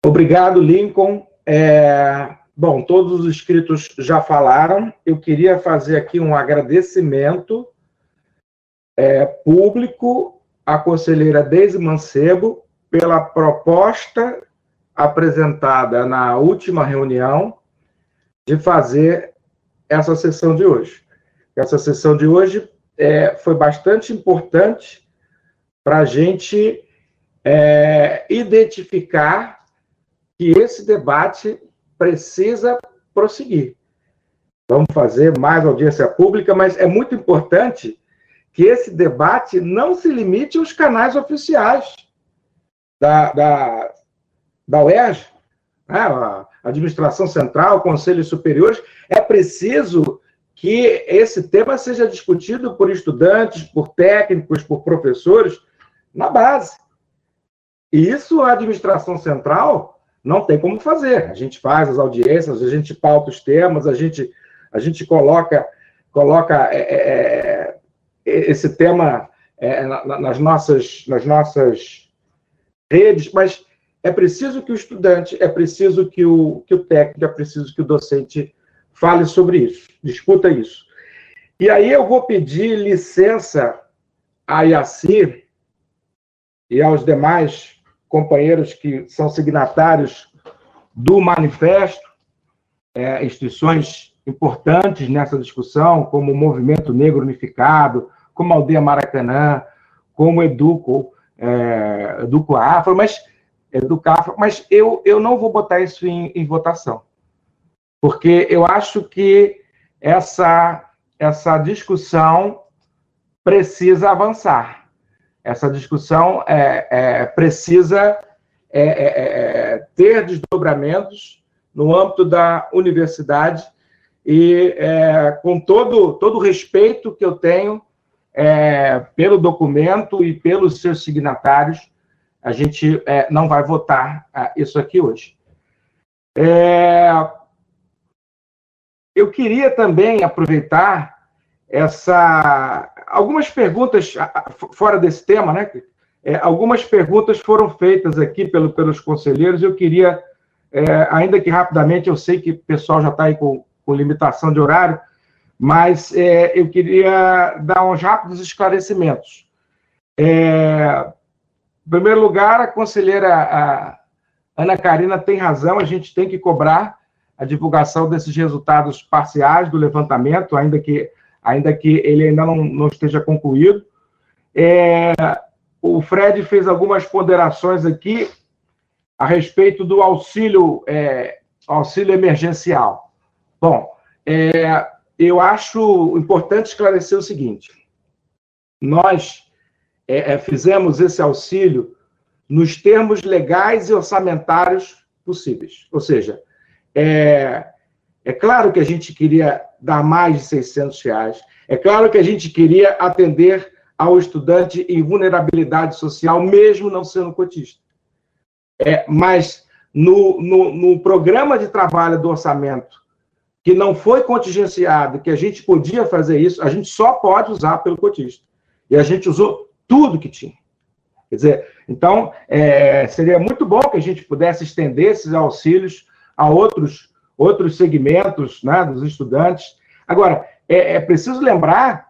Obrigado, Lincoln. É, Bom, todos os inscritos já falaram. Eu queria fazer aqui um agradecimento é, público à conselheira Deise Mancebo pela proposta apresentada na última reunião de fazer essa sessão de hoje. Essa sessão de hoje é, foi bastante importante para a gente é, identificar que esse debate precisa prosseguir. Vamos fazer mais audiência pública, mas é muito importante que esse debate não se limite aos canais oficiais da, da, da UERJ, né? a administração central, conselhos superiores. É preciso que esse tema seja discutido por estudantes, por técnicos, por professores, na base. E isso a administração central não tem como fazer. A gente faz as audiências, a gente pauta os temas, a gente, a gente coloca, coloca é, é, é esse tema é, nas, nossas, nas nossas redes, mas é preciso que o estudante, é preciso que o, que o técnico, é preciso que o docente fale sobre isso, discuta isso. E aí eu vou pedir licença a Yacir e aos demais companheiros que são signatários do manifesto, é, instituições importantes nessa discussão, como o Movimento Negro Unificado, como a Aldeia Maracanã, como Educo, é, Educo Afro, mas, mas eu, eu não vou botar isso em, em votação, porque eu acho que essa, essa discussão precisa avançar essa discussão é, é, precisa é, é, é, ter desdobramentos no âmbito da universidade e com todo, todo o respeito que eu tenho pelo documento e pelos seus signatários, a gente não vai votar isso aqui hoje. eu queria também aproveitar essa algumas perguntas fora desse tema, né? É, algumas perguntas foram feitas aqui pelo, pelos conselheiros. Eu queria, é, ainda que rapidamente, eu sei que o pessoal já está aí com, com, limitação de horário, mas é, eu queria dar uns rápidos esclarecimentos. É, em primeiro lugar, a conselheira a Ana Karina tem razão, a gente tem que cobrar a divulgação desses resultados parciais do levantamento, ainda que ainda que ele ainda não, não esteja concluído. É, o Fred fez algumas ponderações aqui a respeito do auxílio, é, auxílio emergencial. Bom, é, eu acho importante esclarecer o seguinte: nós é, é, fizemos esse auxílio nos termos legais e orçamentários possíveis. Ou seja, é, é claro que a gente queria dar mais de 600 reais. É claro que a gente queria atender ao estudante em vulnerabilidade social, mesmo não sendo cotista. É, mas no, no, no programa de trabalho do orçamento, que não foi contingenciado, que a gente podia fazer isso, a gente só pode usar pelo cotista. E a gente usou tudo que tinha. Quer dizer, então, é, seria muito bom que a gente pudesse estender esses auxílios a outros, outros segmentos né, dos estudantes. Agora, é, é preciso lembrar,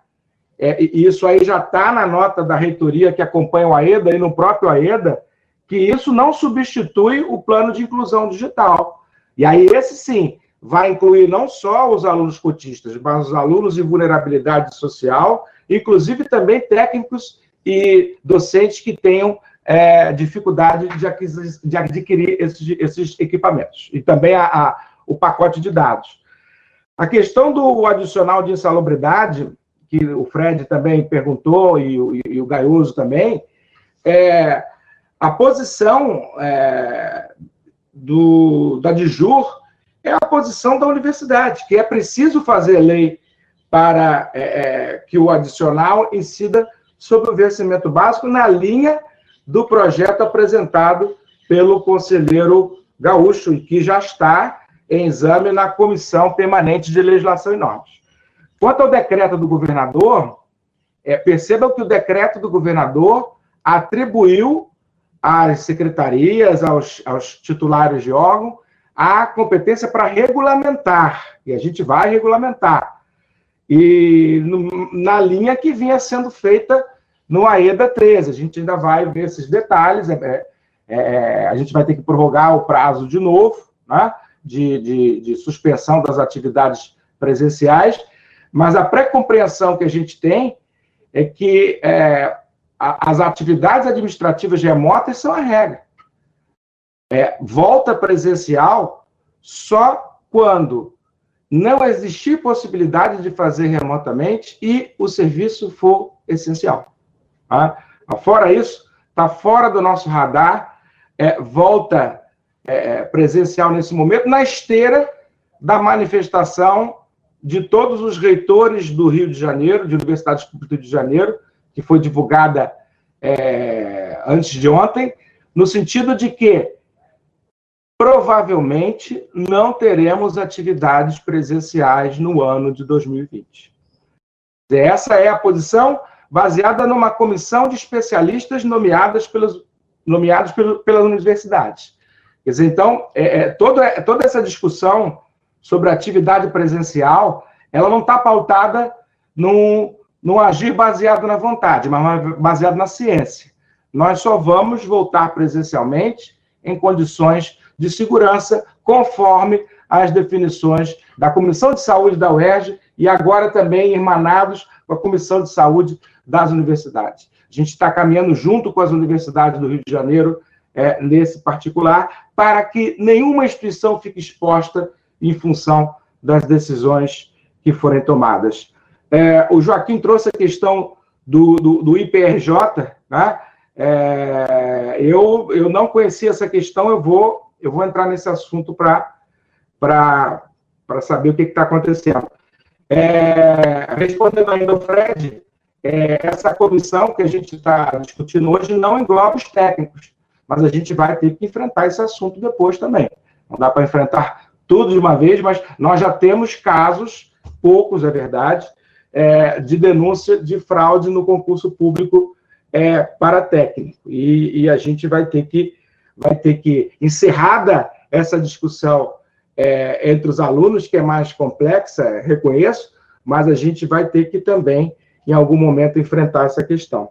é, e isso aí já está na nota da reitoria que acompanha o AEDA e no próprio AEDA, que isso não substitui o plano de inclusão digital. E aí, esse sim, vai incluir não só os alunos cotistas, mas os alunos de vulnerabilidade social, inclusive também técnicos e docentes que tenham é, dificuldade de, adquirir esses, esses, equipamentos. E também a, a, o pacote de dados. A questão do adicional de insalubridade, que o Fred também perguntou, e, e, e o Gaioso também, é, a posição é, do, da DIJUR é a posição da universidade, que é preciso fazer lei para é, é, que o adicional incida sobre o vencimento básico na linha do projeto apresentado pelo conselheiro Gaúcho, e que já está em exame na Comissão Permanente de Legislação e Normas. Quanto ao decreto do governador, é, percebam que o decreto do governador atribuiu às secretarias, aos, aos titulares de órgão, a competência para regulamentar, e a gente vai regulamentar. E no, na linha que vinha sendo feita no AEDA 13, a gente ainda vai ver esses detalhes, é, é, é, a gente vai ter que prorrogar o prazo de novo, né, de, de, de suspensão das atividades presenciais, mas a pré-compreensão que a gente tem é que é, as atividades administrativas remotas são a regra é, volta presencial só quando não existir possibilidade de fazer remotamente e o serviço for essencial. Tá? Fora isso, está fora do nosso radar, é, volta é, presencial nesse momento, na esteira da manifestação de todos os reitores do Rio de Janeiro, de universidades do Rio de Janeiro, que foi divulgada é, antes de ontem, no sentido de que provavelmente não teremos atividades presenciais no ano de 2020. Essa é a posição baseada numa comissão de especialistas nomeadas pelos, nomeados pelas universidades. Quer dizer, então, é, é, toda, toda essa discussão sobre atividade presencial, ela não está pautada num, num agir baseado na vontade, mas baseado na ciência. Nós só vamos voltar presencialmente em condições de segurança, conforme as definições da Comissão de Saúde da UERJ e agora também irmanados com a Comissão de Saúde das universidades. A gente está caminhando junto com as universidades do Rio de Janeiro é, nesse particular, para que nenhuma instituição fique exposta em função das decisões que forem tomadas. É, o Joaquim trouxe a questão do, do, do IPRJ, né? É, eu, eu não conhecia essa questão, eu vou eu vou entrar nesse assunto para saber o que está acontecendo. É, respondendo ainda ao Fred, é, essa comissão que a gente está discutindo hoje não engloba os técnicos, mas a gente vai ter que enfrentar esse assunto depois também. Não dá para enfrentar tudo de uma vez, mas nós já temos casos, poucos é verdade, é, de denúncia de fraude no concurso público é, para técnico. E, e, a gente vai ter que vai ter que, encerrada essa discussão é, entre os alunos, que é mais complexa, reconheço, mas a gente vai ter que também, em algum momento, enfrentar essa questão.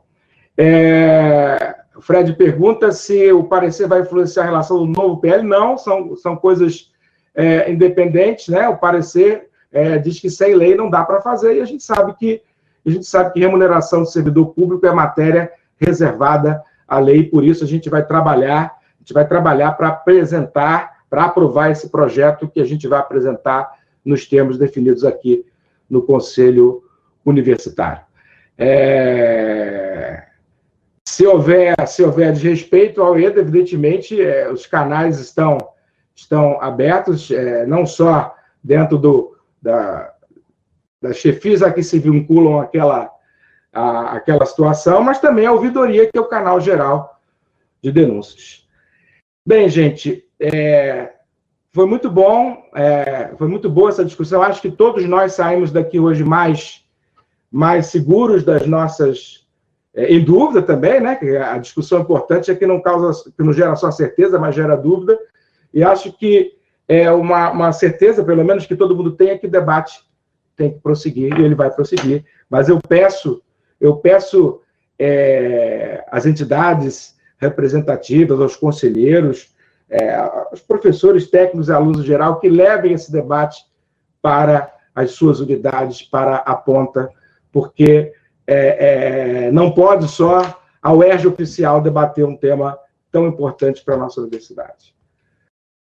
É, o Fred pergunta se o parecer vai influenciar a relação do novo PL. Não, são, são coisas é, independentes, né? O parecer é, diz que sem lei não dá para fazer, e a gente sabe que a gente sabe que remuneração do servidor público é matéria reservada à lei, por isso a gente vai trabalhar a gente vai trabalhar para apresentar, para aprovar esse projeto que a gente vai apresentar nos termos definidos aqui no Conselho Universitário. É... Se houver, se houver desrespeito ao EDA, evidentemente, é, os canais estão, estão abertos, é, não só dentro do, da, das chefias a que se vinculam àquela, à, àquela situação, mas também a ouvidoria, que é o canal geral de denúncias. Bem, gente, é, foi muito bom, é, foi muito boa essa discussão. Acho que todos nós saímos daqui hoje mais, mais seguros das nossas, é, em dúvida também, né? A discussão importante é que não causa, que não gera só certeza, mas gera dúvida. E acho que é uma, uma certeza, pelo menos, que todo mundo tem é que o debate tem que prosseguir e ele vai prosseguir. Mas eu peço, eu peço é, às entidades representativas, aos conselheiros, é, aos professores, técnicos e alunos em geral, que levem esse debate para as suas unidades, para a ponta, porque é, é, não pode só a UERJ oficial debater um tema tão importante para a nossa universidade.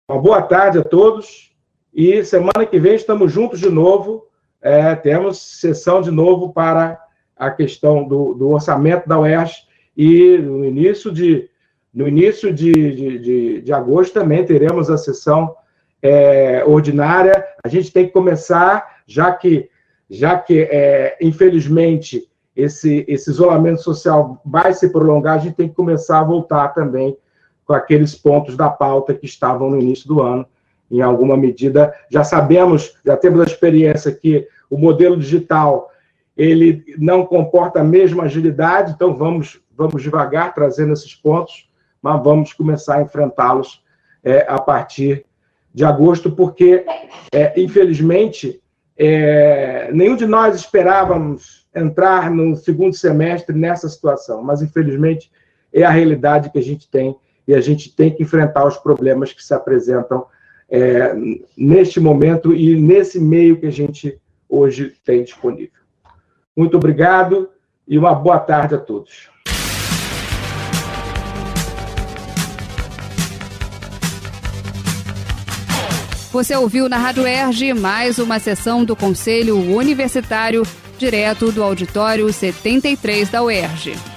Uma boa tarde a todos e semana que vem estamos juntos de novo. É, temos sessão de novo para a questão do, do, orçamento da UERJ e no início de, no início de, de, de, de agosto também teremos a sessão é, ordinária. A gente tem que começar, já que, já que é, infelizmente, esse, esse isolamento social vai se prolongar, a gente tem que começar a voltar também com aqueles pontos da pauta que estavam no início do ano, em alguma medida. Já sabemos, já temos a experiência que o modelo digital ele não comporta a mesma agilidade, então vamos, vamos devagar trazendo esses pontos, mas vamos começar a enfrentá-los é, a partir de agosto, porque, é, infelizmente, é, nenhum de nós esperávamos entrar no segundo semestre nessa situação, mas infelizmente é a realidade que a gente tem e a gente tem que enfrentar os problemas que se apresentam é, neste momento e nesse meio que a gente hoje tem disponível. Muito obrigado e uma boa tarde a todos. Você ouviu na Rádio Erge mais uma sessão do Conselho Universitário direto do auditório 73 da UERJ.